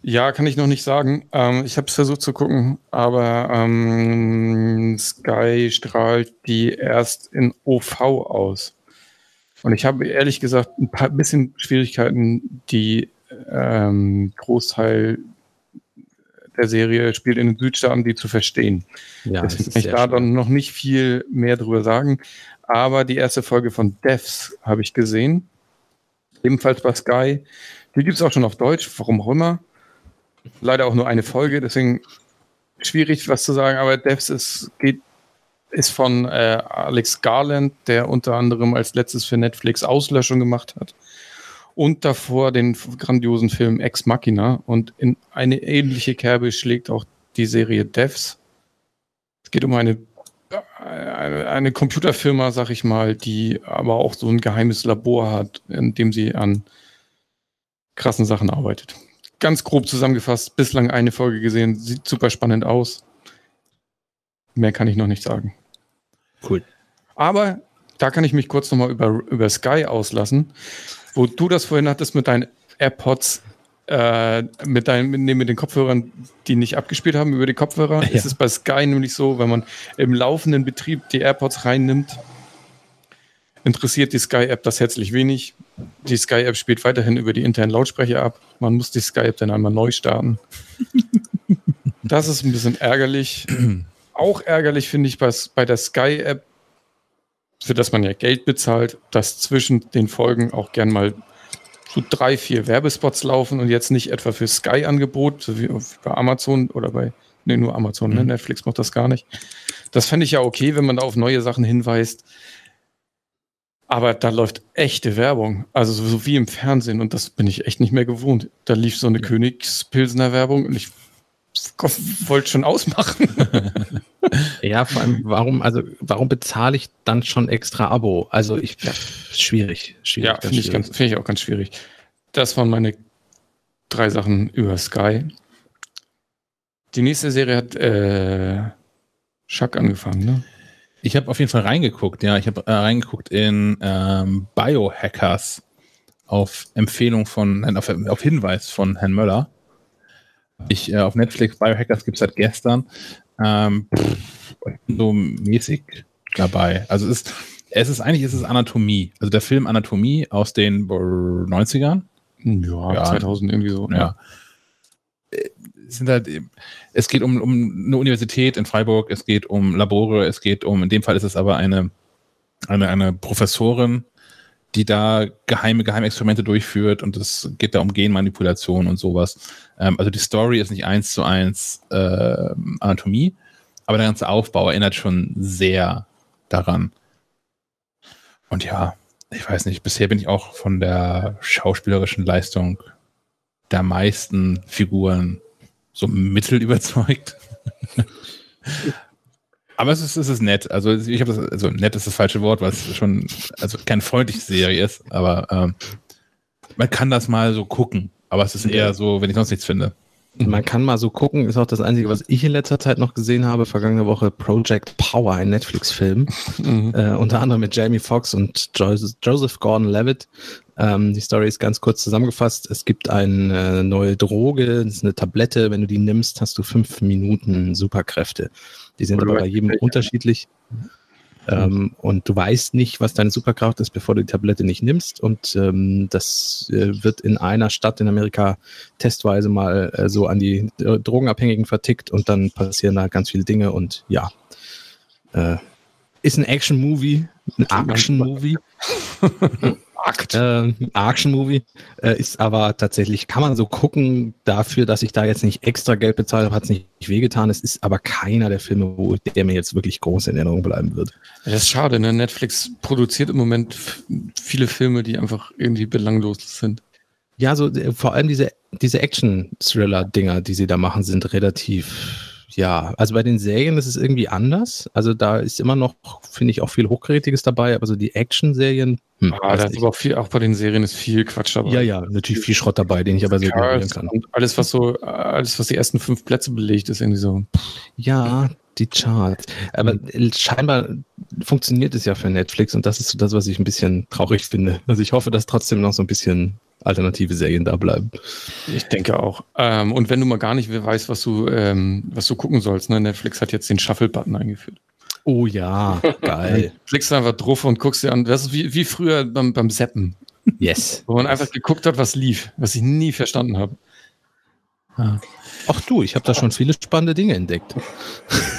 Ja, kann ich noch nicht sagen. Ähm, ich habe es versucht zu gucken, aber ähm, Sky strahlt die erst in OV aus. Und ich habe ehrlich gesagt ein paar bisschen Schwierigkeiten, die ähm, Großteil der Serie spielt in den Südstaaten, die zu verstehen. Ja, Deswegen kann ich da dann noch nicht viel mehr drüber sagen. Aber die erste Folge von Devs habe ich gesehen. Ebenfalls bei Sky. Die gibt es auch schon auf Deutsch, warum auch immer leider auch nur eine Folge, deswegen schwierig was zu sagen, aber Devs ist, geht, ist von äh, Alex Garland, der unter anderem als letztes für Netflix Auslöschung gemacht hat. Und davor den grandiosen Film Ex Machina. Und in eine ähnliche Kerbe schlägt auch die Serie Devs. Es geht um eine, eine, eine Computerfirma, sag ich mal, die aber auch so ein geheimes Labor hat, in dem sie an krassen Sachen arbeitet ganz grob zusammengefasst, bislang eine Folge gesehen, sieht super spannend aus. Mehr kann ich noch nicht sagen. Cool. Aber da kann ich mich kurz nochmal über, über Sky auslassen, wo du das vorhin hattest mit deinen AirPods, äh, mit, deinen, mit, mit den Kopfhörern, die nicht abgespielt haben über die Kopfhörer. Ja. Ist es bei Sky nämlich so, wenn man im laufenden Betrieb die AirPods reinnimmt, interessiert die Sky-App das herzlich wenig. Die Sky-App spielt weiterhin über die internen Lautsprecher ab. Man muss die Sky-App dann einmal neu starten. das ist ein bisschen ärgerlich. Auch ärgerlich finde ich bei, bei der Sky-App, für das man ja Geld bezahlt, dass zwischen den Folgen auch gern mal so drei, vier Werbespots laufen und jetzt nicht etwa für Sky-Angebot, so wie bei Amazon oder bei, nee, nur Amazon, ne? mhm. ne? Netflix macht das gar nicht. Das fände ich ja okay, wenn man da auf neue Sachen hinweist. Aber da läuft echte Werbung, also so wie im Fernsehen und das bin ich echt nicht mehr gewohnt. Da lief so eine ja. Königspilsener Werbung und ich wollte schon ausmachen. ja, vor allem, warum, also warum bezahle ich dann schon extra Abo? Also ich, ja, schwierig, schwierig. Ja, finde ich, find ich auch ganz schwierig. Das waren meine drei Sachen über Sky. Die nächste Serie hat äh, Schack angefangen, ne? Ich habe auf jeden Fall reingeguckt, ja. Ich habe äh, reingeguckt in ähm, Biohackers auf Empfehlung von, nein, auf, auf Hinweis von Herrn Möller. Ich äh, auf Netflix Biohackers gibt es seit gestern. Ähm, pff, so mäßig dabei. Also es ist, es ist eigentlich ist es Anatomie. Also der Film Anatomie aus den 90ern. Ja, ja 2000 irgendwie so. Ja. ja sind halt, es geht um, um eine Universität in Freiburg, es geht um Labore, es geht um, in dem Fall ist es aber eine, eine, eine Professorin, die da geheime Geheimexperimente durchführt und es geht da um Genmanipulation und sowas. Ähm, also die Story ist nicht eins zu eins äh, Anatomie, aber der ganze Aufbau erinnert schon sehr daran. Und ja, ich weiß nicht, bisher bin ich auch von der schauspielerischen Leistung der meisten Figuren so mittel überzeugt. Aber es ist, es ist nett. Also ich habe das, also nett ist das falsche Wort, weil es schon, also keine freundliche Serie ist, aber ähm, man kann das mal so gucken. Aber es ist eher so, wenn ich sonst nichts finde. Man kann mal so gucken, ist auch das Einzige, was ich in letzter Zeit noch gesehen habe, vergangene Woche Project Power, ein Netflix-Film, mhm. äh, unter anderem mit Jamie Foxx und Joseph Gordon-Levitt. Ähm, die Story ist ganz kurz zusammengefasst. Es gibt eine neue Droge, das ist eine Tablette. Wenn du die nimmst, hast du fünf Minuten Superkräfte. Die sind aber bei jedem unterschiedlich. Ähm, und du weißt nicht, was deine Superkraft ist, bevor du die Tablette nicht nimmst. Und ähm, das äh, wird in einer Stadt in Amerika testweise mal äh, so an die äh, Drogenabhängigen vertickt und dann passieren da ganz viele Dinge und ja. Äh, ist ein Action-Movie, ein Action-Movie. Akt. Äh, Action-Movie äh, ist aber tatsächlich, kann man so gucken, dafür, dass ich da jetzt nicht extra Geld bezahlt habe, hat es nicht wehgetan. Es ist aber keiner der Filme, wo der mir jetzt wirklich groß in Erinnerung bleiben wird. Das ist schade, ne? Netflix produziert im Moment viele Filme, die einfach irgendwie belanglos sind. Ja, so äh, vor allem diese, diese Action-Thriller-Dinger, die sie da machen, sind relativ ja, also bei den Serien ist es irgendwie anders. Also da ist immer noch, finde ich, auch viel Hochkarätiges dabei, aber so die Action-Serien. Hm, ah, da ist aber auch viel, auch bei den Serien ist viel Quatsch dabei. Ja, ja, natürlich viel Schrott dabei, den ich aber sehr gut kann. Und alles, was so, alles, was die ersten fünf Plätze belegt, ist irgendwie so. Ja, die Charts. Aber hm. scheinbar funktioniert es ja für Netflix und das ist so das, was ich ein bisschen traurig finde. Also ich hoffe, dass trotzdem noch so ein bisschen alternative Serien da bleiben. Ich denke auch. Ähm, und wenn du mal gar nicht weißt, was du, ähm, was du gucken sollst, ne? Netflix hat jetzt den Shuffle-Button eingeführt. Oh ja, geil. Klickst einfach drauf und guckst dir an. Das ist wie, wie früher beim, beim Seppen. Yes. Wo man einfach geguckt hat, was lief, was ich nie verstanden habe. Ach du, ich habe da schon viele spannende Dinge entdeckt.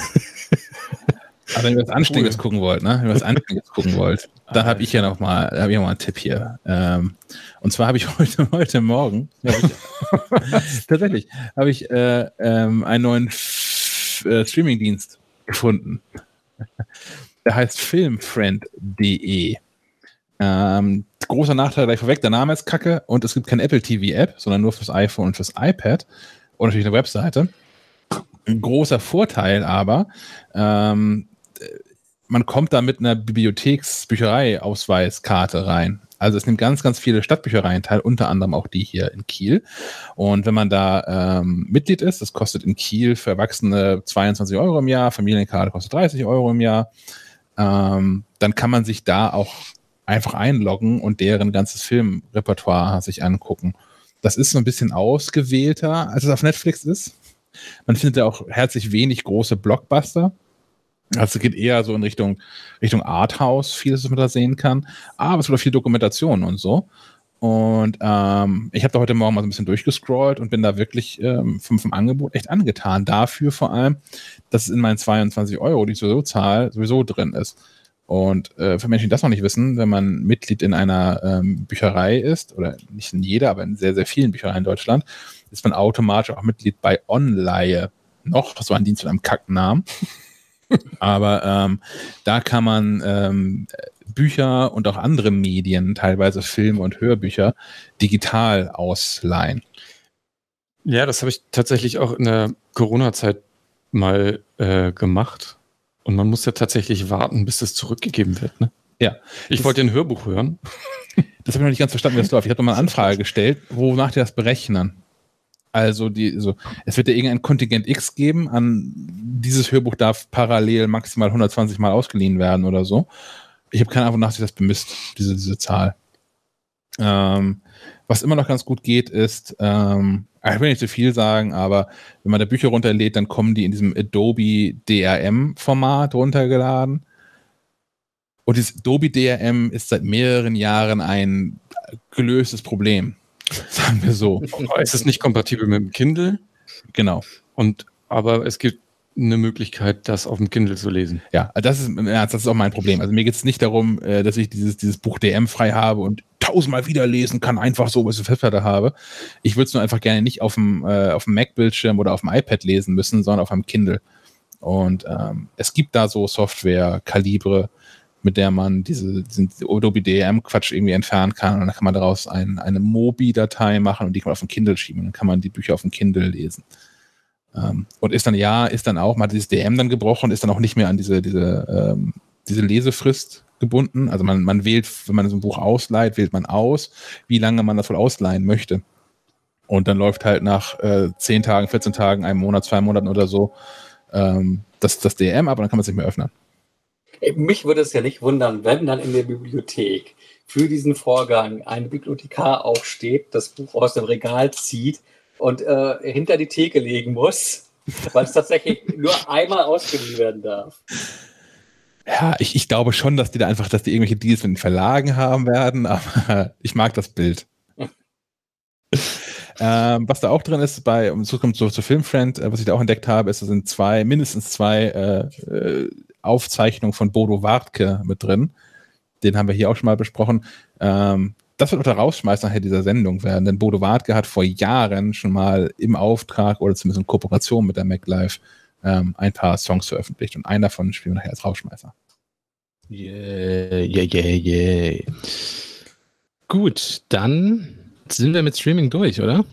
Aber wenn ihr was Anständiges cool. gucken wollt, ne? Wenn ihr was Anständiges gucken wollt, dann habe ich ja noch mal, habe ich noch mal einen Tipp hier. Ähm, und zwar habe ich heute, heute Morgen, ich, tatsächlich, habe ich äh, ähm, einen neuen äh, Streamingdienst gefunden. Der heißt filmfriend.de. Ähm, großer Nachteil gleich vorweg, der Name ist kacke und es gibt keine Apple TV App, sondern nur fürs iPhone und fürs iPad und natürlich eine Webseite. Ein großer Vorteil aber, ähm, man kommt da mit einer Bibliotheksbücherei-Ausweiskarte rein. Also es nimmt ganz, ganz viele Stadtbüchereien teil, unter anderem auch die hier in Kiel. Und wenn man da ähm, Mitglied ist, das kostet in Kiel für Erwachsene 22 Euro im Jahr, Familienkarte kostet 30 Euro im Jahr, ähm, dann kann man sich da auch einfach einloggen und deren ganzes Filmrepertoire sich angucken. Das ist so ein bisschen ausgewählter, als es auf Netflix ist. Man findet ja auch herzlich wenig große Blockbuster. Also es geht eher so in Richtung, Richtung Arthouse, vieles, was man da sehen kann. Aber es wird auch viel Dokumentation und so. Und ähm, ich habe da heute Morgen mal so ein bisschen durchgescrollt und bin da wirklich ähm, vom, vom Angebot echt angetan. Dafür vor allem, dass es in meinen 22 Euro, die ich sowieso zahle, sowieso drin ist. Und äh, für Menschen, die das noch nicht wissen, wenn man Mitglied in einer ähm, Bücherei ist, oder nicht in jeder, aber in sehr, sehr vielen Büchereien in Deutschland, ist man automatisch auch Mitglied bei Online noch. Das war ein Dienst mit einem Kacknamen. Aber ähm, da kann man ähm, Bücher und auch andere Medien, teilweise Filme und Hörbücher, digital ausleihen. Ja, das habe ich tatsächlich auch in der Corona-Zeit mal äh, gemacht. Und man muss ja tatsächlich warten, bis es zurückgegeben wird. Ne? Ja. Ich wollte ein Hörbuch hören. Das habe ich noch nicht ganz verstanden, wie das läuft. Ich habe mal eine Anfrage gestellt, wonach die das berechnen. Also die, so, es wird ja irgendein Kontingent X geben an dieses Hörbuch darf parallel maximal 120 Mal ausgeliehen werden oder so. Ich habe keine Ahnung, wonach sich das bemisst, diese, diese Zahl. Ähm, was immer noch ganz gut geht, ist, ähm, ich will nicht zu viel sagen, aber wenn man da Bücher runterlädt, dann kommen die in diesem Adobe DRM-Format runtergeladen. Und dieses Adobe DRM ist seit mehreren Jahren ein gelöstes Problem. Sagen wir so. Es ist nicht kompatibel mit dem Kindle. Genau. Und, aber es gibt eine Möglichkeit, das auf dem Kindle zu lesen. Ja, das ist, das ist auch mein Problem. Also mir geht es nicht darum, äh, dass ich dieses, dieses Buch DM frei habe und tausendmal wieder lesen kann, einfach so, was ich Festplatte habe. Ich würde es nur einfach gerne nicht auf dem, äh, auf dem Mac-Bildschirm oder auf dem iPad lesen müssen, sondern auf einem Kindle. Und ähm, es gibt da so Software, Kalibre, mit der man diese, Adobe DRM-Quatsch irgendwie entfernen kann. Und dann kann man daraus ein, eine Mobi-Datei machen und die kann man auf den Kindle schieben. Und dann kann man die Bücher auf dem Kindle lesen. Ähm, und ist dann, ja, ist dann auch, man hat dieses DM dann gebrochen, ist dann auch nicht mehr an diese, diese, ähm, diese Lesefrist gebunden. Also man, man wählt, wenn man so ein Buch ausleiht, wählt man aus, wie lange man das wohl ausleihen möchte. Und dann läuft halt nach äh, 10 Tagen, 14 Tagen, einem Monat, zwei Monaten oder so ähm, das, das DM ab und dann kann man es nicht mehr öffnen. Mich würde es ja nicht wundern, wenn dann in der Bibliothek für diesen Vorgang ein Bibliothekar aufsteht, das Buch aus dem Regal zieht und äh, hinter die Theke legen muss, weil es tatsächlich nur einmal ausgeliehen werden darf. Ja, ich, ich glaube schon, dass die da einfach, dass die irgendwelche Deals mit den Verlagen haben werden, aber ich mag das Bild. ähm, was da auch drin ist, bei, um zurückkommen zu, zu Filmfriend, äh, was ich da auch entdeckt habe, ist, da sind zwei, mindestens zwei äh, äh, Aufzeichnungen von Bodo Wartke mit drin. Den haben wir hier auch schon mal besprochen. Ähm, das wird auch der Rausschmeiß nachher dieser Sendung werden, denn Bodo Wartke hat vor Jahren schon mal im Auftrag oder zumindest in Kooperation mit der MacLife ähm, ein paar Songs veröffentlicht und einen davon spielen wir nachher als Rausschmeißer. Yeah, yeah, yeah, yeah. Gut, dann sind wir mit Streaming durch, oder?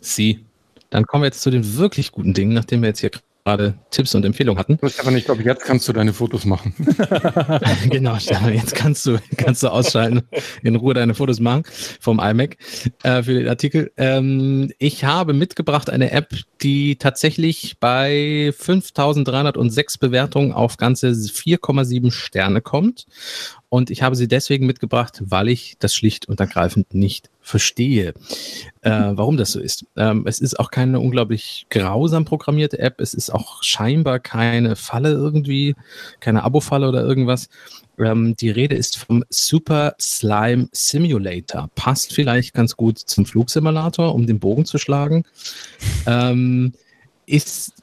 Sie. Dann kommen wir jetzt zu den wirklich guten Dingen, nachdem wir jetzt hier gerade Tipps und Empfehlungen hatten. Stefan, ich glaube, jetzt kannst du deine Fotos machen. genau, Stefan, jetzt kannst du, kannst du ausschalten, in Ruhe deine Fotos machen vom iMac äh, für den Artikel. Ähm, ich habe mitgebracht eine App, die tatsächlich bei 5306 Bewertungen auf ganze 4,7 Sterne kommt und ich habe sie deswegen mitgebracht, weil ich das schlicht und ergreifend nicht verstehe, äh, warum das so ist. Ähm, es ist auch keine unglaublich grausam programmierte App. Es ist auch scheinbar keine Falle irgendwie, keine Abo-Falle oder irgendwas. Ähm, die Rede ist vom Super Slime Simulator. Passt vielleicht ganz gut zum Flugsimulator, um den Bogen zu schlagen. Ähm, ist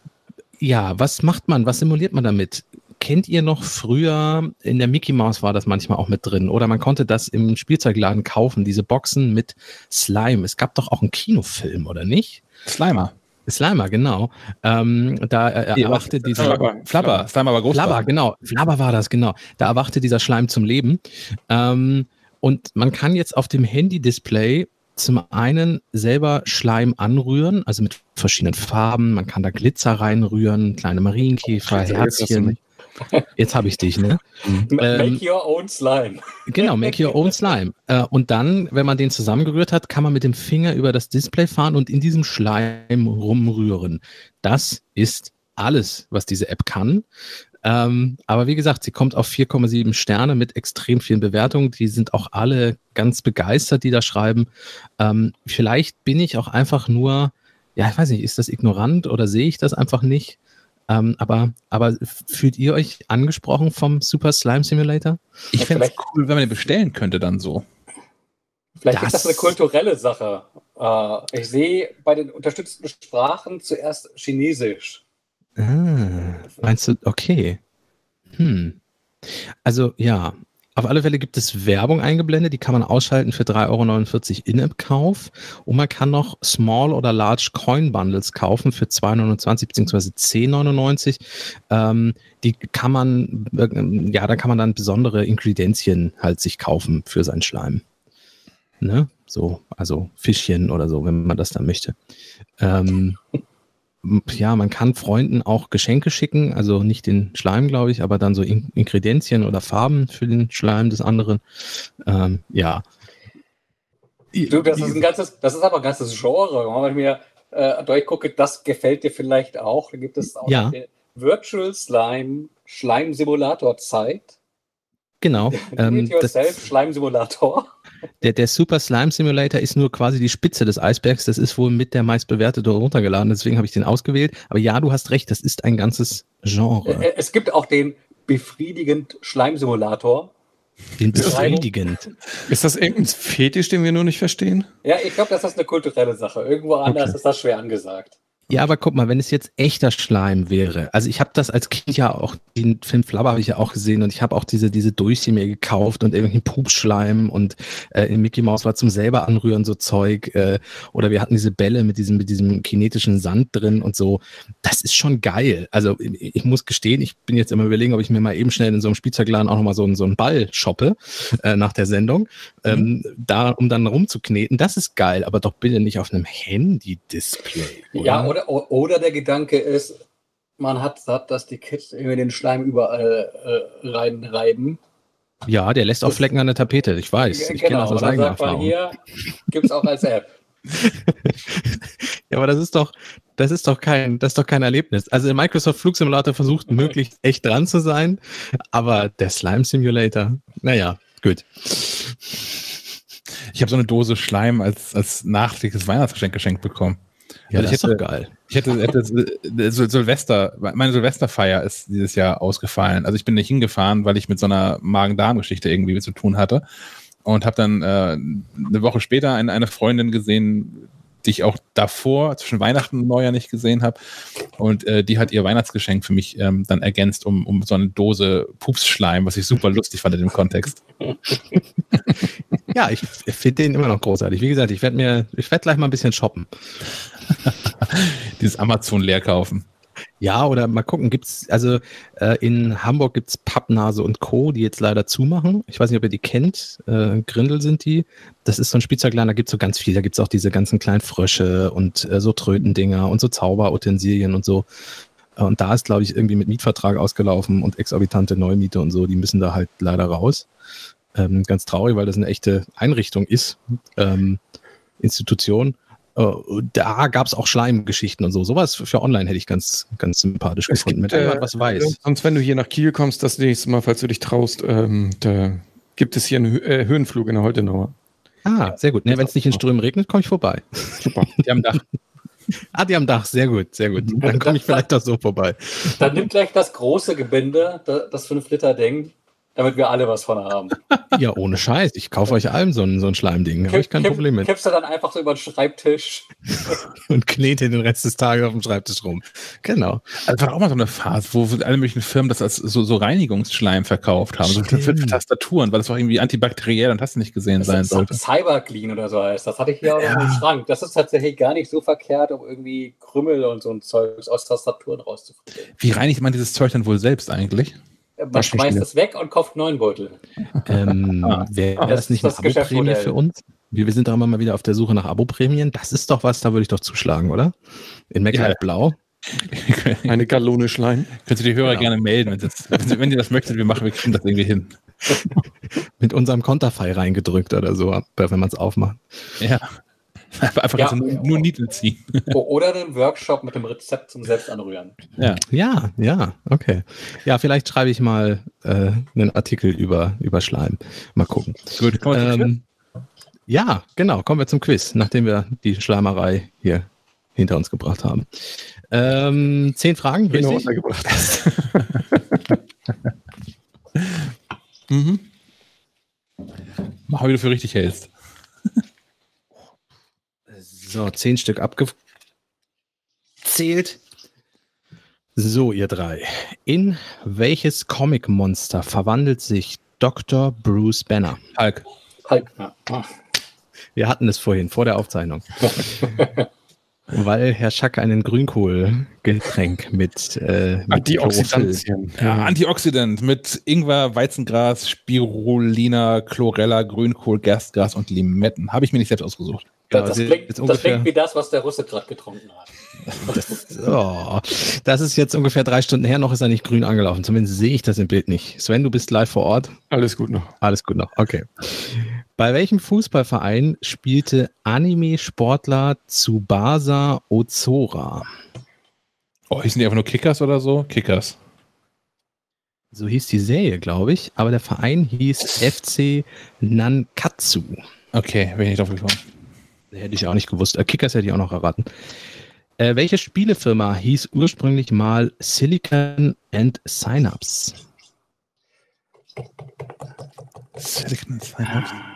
ja, was macht man? Was simuliert man damit? Kennt ihr noch früher, in der Mickey Mouse war das manchmal auch mit drin, oder man konnte das im Spielzeugladen kaufen, diese Boxen mit Slime. Es gab doch auch einen Kinofilm, oder nicht? Slimer. Slimer, genau. Ähm, da äh, erwachte dieser Flabber, Flabber, Slimer war groß. Flabber, genau. Flabber war das, genau. Da erwachte dieser Schleim zum Leben. Ähm, und man kann jetzt auf dem Handy-Display zum einen selber Schleim anrühren, also mit verschiedenen Farben. Man kann da Glitzer reinrühren, kleine Marienkäfer, Herzchen. Jetzt habe ich dich, ne? Make ähm, your own slime. Genau, make your own slime. Äh, und dann, wenn man den zusammengerührt hat, kann man mit dem Finger über das Display fahren und in diesem Schleim rumrühren. Das ist alles, was diese App kann. Ähm, aber wie gesagt, sie kommt auf 4,7 Sterne mit extrem vielen Bewertungen. Die sind auch alle ganz begeistert, die da schreiben. Ähm, vielleicht bin ich auch einfach nur, ja, ich weiß nicht, ist das ignorant oder sehe ich das einfach nicht? Ähm, aber, aber fühlt ihr euch angesprochen vom Super Slime Simulator? Ich fände es cool, wenn man den bestellen könnte, dann so. Vielleicht das ist das eine kulturelle Sache. Äh, ich sehe bei den unterstützten Sprachen zuerst Chinesisch. Ah, meinst du, okay. Hm. Also ja, auf alle Fälle gibt es Werbung eingeblendet, die kann man ausschalten für 3,49 Euro In-App-Kauf. Und man kann noch Small oder Large Coin Bundles kaufen für 2,29 bzw. 10,99. Ähm, die kann man, äh, ja, da kann man dann besondere Ingredienzien halt sich kaufen für sein Schleim. Ne? So, also Fischchen oder so, wenn man das dann möchte. Ähm, ja, man kann Freunden auch Geschenke schicken, also nicht den Schleim, glaube ich, aber dann so In Ingredienzien oder Farben für den Schleim des anderen. Ähm, ja. Du, das ist ein ganzes, das ist aber ein ganzes Genre. Wenn ich mir äh, durchgucke, das gefällt dir vielleicht auch. Da gibt es auch ja. Virtual Slime Schleim Simulator Zeit. Genau. Ähm, yourself Schleim Simulator. Der, der Super Slime Simulator ist nur quasi die Spitze des Eisbergs. Das ist wohl mit der meistbewertete runtergeladen. Deswegen habe ich den ausgewählt. Aber ja, du hast recht, das ist ein ganzes Genre. Äh, es gibt auch den befriedigend Schleimsimulator. Den befriedigend. Ist das irgendein Fetisch, den wir nur nicht verstehen? Ja, ich glaube, das ist eine kulturelle Sache. Irgendwo anders okay. ist das schwer angesagt. Ja, aber guck mal, wenn es jetzt echter Schleim wäre. Also ich habe das als Kind ja auch, den Film Flabber habe ich ja auch gesehen und ich habe auch diese, diese Durchsi mir gekauft und irgendwelchen Pupsschleim und äh, in Mickey Mouse war zum selber anrühren so Zeug. Äh, oder wir hatten diese Bälle mit diesem, mit diesem kinetischen Sand drin und so. Das ist schon geil. Also ich, ich muss gestehen, ich bin jetzt immer überlegen, ob ich mir mal eben schnell in so einem Spielzeugladen auch nochmal so, so einen Ball shoppe äh, nach der Sendung. Mhm. Ähm, da, um dann rumzukneten. Das ist geil, aber doch bitte nicht auf einem Handy-Display. Ja, oder oder, oder der Gedanke ist, man hat satt, dass die Kids irgendwie den Schleim überall äh, reinreiben. Ja, der lässt auch Flecken an der Tapete, ich weiß. Ich genau, kenne das aus eigener Erfahrung. Hier gibt es auch als App. ja, aber das ist doch, das ist doch kein, das ist doch kein Erlebnis. Also der Microsoft Flugsimulator versucht möglichst echt dran zu sein, aber der Slime Simulator, naja, gut. Ich habe so eine Dose Schleim als, als nachträgliches Weihnachtsgeschenk geschenkt bekommen. Ja, also das hätte, ist doch geil. Ich hätte, hätte äh, Silvester, meine Silvesterfeier ist dieses Jahr ausgefallen. Also ich bin nicht hingefahren, weil ich mit so einer Magen-Darm-Geschichte irgendwie zu tun hatte. Und habe dann äh, eine Woche später eine, eine Freundin gesehen, die ich auch davor zwischen Weihnachten und Neujahr nicht gesehen habe. Und äh, die hat ihr Weihnachtsgeschenk für mich ähm, dann ergänzt um, um so eine Dose Pupsschleim, was ich super lustig fand in dem Kontext. ja, ich finde den immer noch großartig. Wie gesagt, ich werde mir, ich werde gleich mal ein bisschen shoppen. Dieses Amazon leer kaufen. Ja, oder mal gucken, gibt's, also äh, in Hamburg gibt's Pappnase und Co., die jetzt leider zumachen. Ich weiß nicht, ob ihr die kennt. Äh, Grindel sind die. Das ist so ein Spielzeugladen, da gibt's so ganz viel. Da gibt's auch diese ganzen kleinen Frösche und äh, so Trötendinger und so Zauberutensilien und so. Und da ist, glaube ich, irgendwie mit Mietvertrag ausgelaufen und exorbitante Neumiete und so. Die müssen da halt leider raus. Ähm, ganz traurig, weil das eine echte Einrichtung ist, ähm, Institution. Äh, da gab es auch Schleimgeschichten und so. Sowas für online hätte ich ganz, ganz sympathisch es gefunden, gibt, wenn jemand äh, was weiß. Sonst, wenn du hier nach Kiel kommst, das nächste Mal, falls du dich traust, ähm, da gibt es hier einen äh, Höhenflug in der Holtenauer. Ah, sehr gut. Ne, wenn es nicht in Strömen regnet, komme ich vorbei. Super. Die haben Dach. Ah, die haben Dach, sehr gut, sehr gut. Dann komme ich vielleicht auch so vorbei. Dann nimmt gleich das große Gebinde, das 5-Liter-Ding, damit wir alle was von haben. Ja, ohne Scheiß. Ich kaufe euch allen so ein, so ein Schleimding. Habe ich kein kipp, Problem mit. Kippst du dann einfach so über den Schreibtisch. und knete den Rest des Tages auf dem Schreibtisch rum. Genau. Also war auch mal so eine Phase, wo alle möglichen Firmen das als so, so Reinigungsschleim verkauft haben. So für, für, Tastaturen, weil das auch irgendwie antibakteriell und hast du nicht gesehen das sein sollte. Cyberclean oder so heißt. Das hatte ich hier auch ja. im Schrank. Das ist tatsächlich gar nicht so verkehrt, um irgendwie Krümmel und so ein Zeug aus Tastaturen rauszufrieren. Wie reinigt man dieses Zeug dann wohl selbst eigentlich? Man schmeißt es weg und kauft neuen Beutel. Ähm, ah, Wäre das, das nicht eine Abo-Prämie für uns? Wir sind doch immer mal wieder auf der Suche nach Abo-Prämien. Das ist doch was, da würde ich doch zuschlagen, oder? In Mac ja. Blau. Eine Gallone Schleim. Könnt ihr die Hörer ja. gerne melden, wenn, das, wenn ihr das möchtet. Wir machen, wir kriegen das irgendwie hin. Mit unserem Konterfei reingedrückt oder so, wenn man es aufmacht. Ja. Einfach ja. also nur, nur Nieten ziehen. Oder den Workshop mit dem Rezept zum Selbstanrühren. Ja, ja, ja okay. Ja, vielleicht schreibe ich mal äh, einen Artikel über, über Schleim. Mal gucken. Gut, ähm, ja, genau. Kommen wir zum Quiz, nachdem wir die Schleimerei hier hinter uns gebracht haben. Ähm, zehn Fragen, richtig? untergebracht hast. mhm. Mach, wie du für richtig hältst. So, zehn Stück abgezählt. So, ihr drei. In welches Comic-Monster verwandelt sich Dr. Bruce Banner? Hulk. Hulk. Wir hatten es vorhin, vor der Aufzeichnung. Weil Herr Schack einen Grünkohlgetränk mit, äh, mit Antioxidantien. Ja, Antioxidant mit Ingwer, Weizengras, Spirulina, Chlorella, Grünkohl, Gerstgras und Limetten. Habe ich mir nicht selbst ausgesucht. Das, das, klingt, das klingt, wie das, was der Russe gerade getrunken hat. Das, oh, das ist jetzt ungefähr drei Stunden her, noch ist er nicht grün angelaufen. Zumindest sehe ich das im Bild nicht. Sven, du bist live vor Ort. Alles gut noch. Alles gut noch, okay. Bei welchem Fußballverein spielte Anime-Sportler Tsubasa Ozora? Oh, hießen die einfach nur Kickers oder so? Kickers. So hieß die Serie, glaube ich. Aber der Verein hieß FC Nankatsu. Okay, bin ich drauf gekommen. Hätte ich auch nicht gewusst. Äh, Kickers hätte ich auch noch erraten. Äh, welche Spielefirma hieß ursprünglich mal Silicon and Synapse?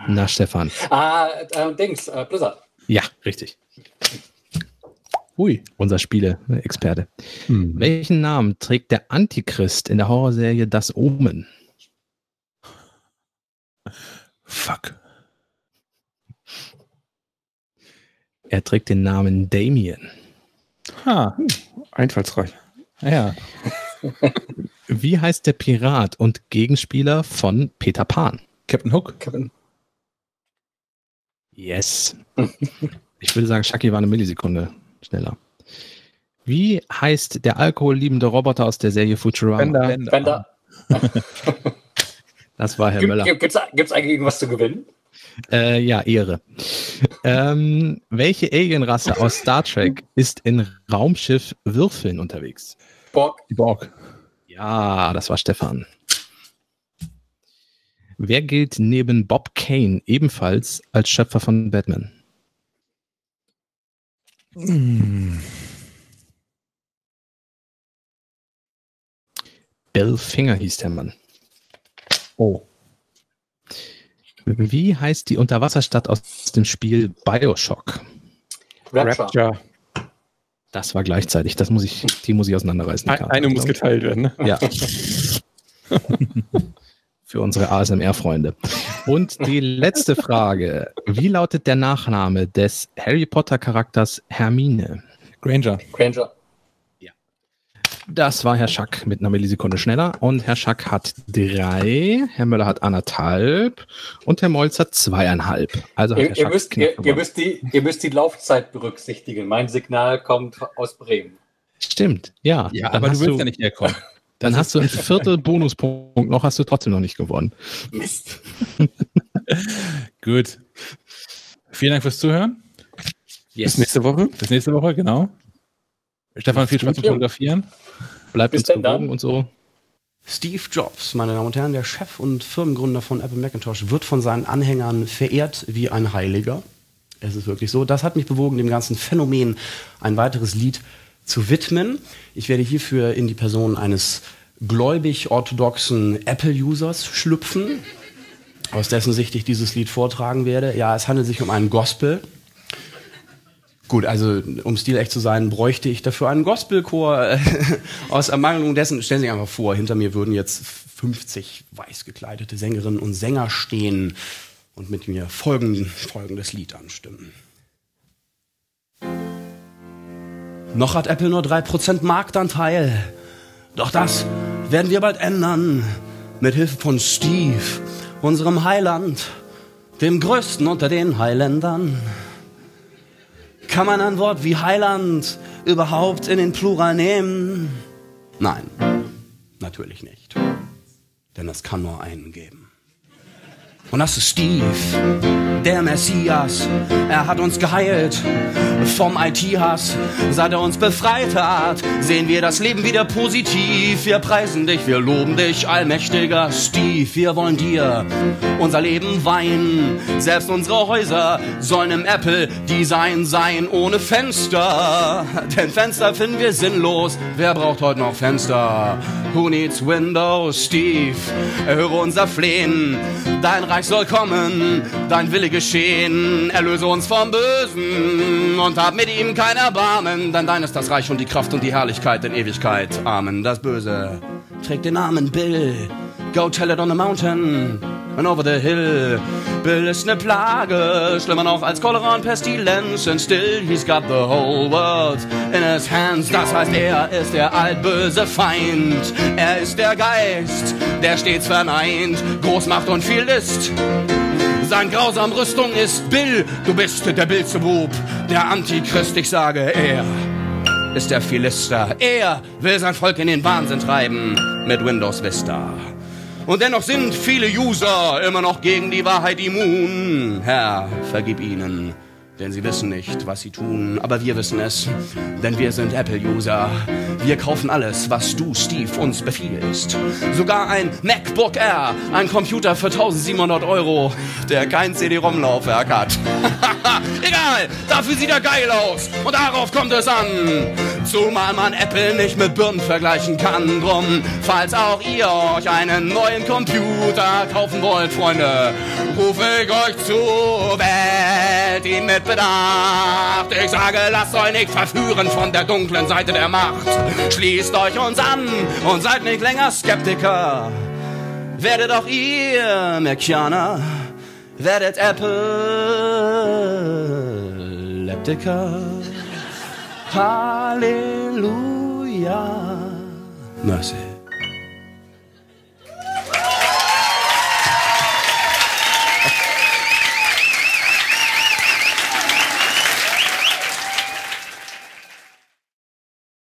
Na, Stefan. Ah, äh, Dings, äh, Blizzard. Ja, richtig. Hui, unser Spiele-Experte. Hm. Welchen Namen trägt der Antichrist in der Horrorserie Das Omen? Fuck. Er trägt den Namen Damien. Ha, einfallsreich. Ja. Wie heißt der Pirat und Gegenspieler von Peter Pan? Captain Hook. Captain. Yes. ich würde sagen, Shaki war eine Millisekunde schneller. Wie heißt der alkoholliebende Roboter aus der Serie Futurama? Bender. Bender. Das war Herr Gibt Möller. es eigentlich irgendwas zu gewinnen? Äh, ja, Ehre. ähm, welche Alienrasse aus Star Trek ist in Raumschiff Würfeln unterwegs? Borg. Die Borg. Ja, das war Stefan. Wer gilt neben Bob Kane ebenfalls als Schöpfer von Batman? Bill Finger hieß der Mann. Oh. Wie heißt die Unterwasserstadt aus dem Spiel Bioshock? Rapture. Rapture. Das war gleichzeitig. Das muss ich, die muss ich auseinanderreißen. eine muss geteilt werden. Ne? Ja. Für unsere ASMR-Freunde. Und die letzte Frage. Wie lautet der Nachname des Harry Potter-Charakters Hermine? Granger. Granger. Das war Herr Schack mit einer Millisekunde schneller. Und Herr Schack hat drei, Herr Möller hat anderthalb und Herr Molz hat zweieinhalb. Also hat Ihr, Herr ihr, Schack müsst, ihr, ihr, müsst die, ihr müsst die Laufzeit berücksichtigen. Mein Signal kommt aus Bremen. Stimmt, ja. Ja, aber du willst ja nicht herkommen. Dann hast du ein Viertel Bonuspunkt noch, hast du trotzdem noch nicht gewonnen. Mist. Gut. Vielen Dank fürs Zuhören. Bis nächste Woche. Bis nächste Woche, genau. Stefan, viel Spaß beim. Fotografieren. Bleibt Bis uns gewogen und so. Steve Jobs, meine Damen und Herren, der Chef und Firmengründer von Apple Macintosh, wird von seinen Anhängern verehrt wie ein Heiliger. Es ist wirklich so. Das hat mich bewogen, dem ganzen Phänomen ein weiteres Lied zu widmen. Ich werde hierfür in die Person eines gläubig-orthodoxen Apple-Users schlüpfen, aus dessen Sicht ich dieses Lied vortragen werde. Ja, es handelt sich um einen Gospel. Gut, also um stilecht zu sein, bräuchte ich dafür einen Gospelchor. Äh, Aus Ermangelung dessen, stellen Sie sich einfach vor, hinter mir würden jetzt 50 weiß gekleidete Sängerinnen und Sänger stehen und mit mir folgend, folgendes Lied anstimmen. Noch hat Apple nur 3% Marktanteil. Doch das werden wir bald ändern. Mit Hilfe von Steve, unserem Heiland, dem größten unter den Heiländern. Kann man ein Wort wie Heiland überhaupt in den Plural nehmen? Nein, natürlich nicht. Denn es kann nur einen geben. Und das ist Steve, der Messias. Er hat uns geheilt vom IT-Hass. Seit er uns befreit hat, sehen wir das Leben wieder positiv. Wir preisen dich, wir loben dich, allmächtiger Steve. Wir wollen dir unser Leben weihen. Selbst unsere Häuser sollen im Apple-Design sein, ohne Fenster. Denn Fenster finden wir sinnlos. Wer braucht heute noch Fenster? Who needs windows, Steve? Erhöre unser Flehen. Dein Reich soll kommen, dein Wille geschehen. Erlöse uns vom Bösen und hab mit ihm kein Erbarmen. Denn dein ist das Reich und die Kraft und die Herrlichkeit in Ewigkeit. Amen. Das Böse trägt den Namen Bill. Go tell it on the mountain and over the hill. Bill ist ne Plage, schlimmer noch als Cholera und Pestilenz. And still he's got the whole world in his hands. Das heißt, er ist der altböse Feind. Er ist der Geist, der stets verneint. Großmacht und viel List. Sein grausam Rüstung ist Bill. Du bist der Bilzebub, der Antichrist. Ich sage, er ist der Philister. Er will sein Volk in den Wahnsinn treiben mit Windows Vista. Und dennoch sind viele User immer noch gegen die Wahrheit immun. Herr, vergib ihnen, denn sie wissen nicht, was sie tun. Aber wir wissen es, denn wir sind Apple-User. Wir kaufen alles, was du, Steve, uns befiehlst. Sogar ein MacBook Air, ein Computer für 1700 Euro, der kein CD-ROM-Laufwerk hat. Egal, dafür sieht er geil aus. Und darauf kommt es an. Zumal man Apple nicht mit Birnen vergleichen kann. Drum, falls auch ihr euch einen neuen Computer kaufen wollt, Freunde, rufe ich euch zu, wählt ihn mit Bedacht. Ich sage, lasst euch nicht verführen von der dunklen Seite der Macht. Schließt euch uns an und seid nicht länger Skeptiker. Werdet auch ihr Merkianer, werdet Apple-Leptiker. Halleluja. Mercy.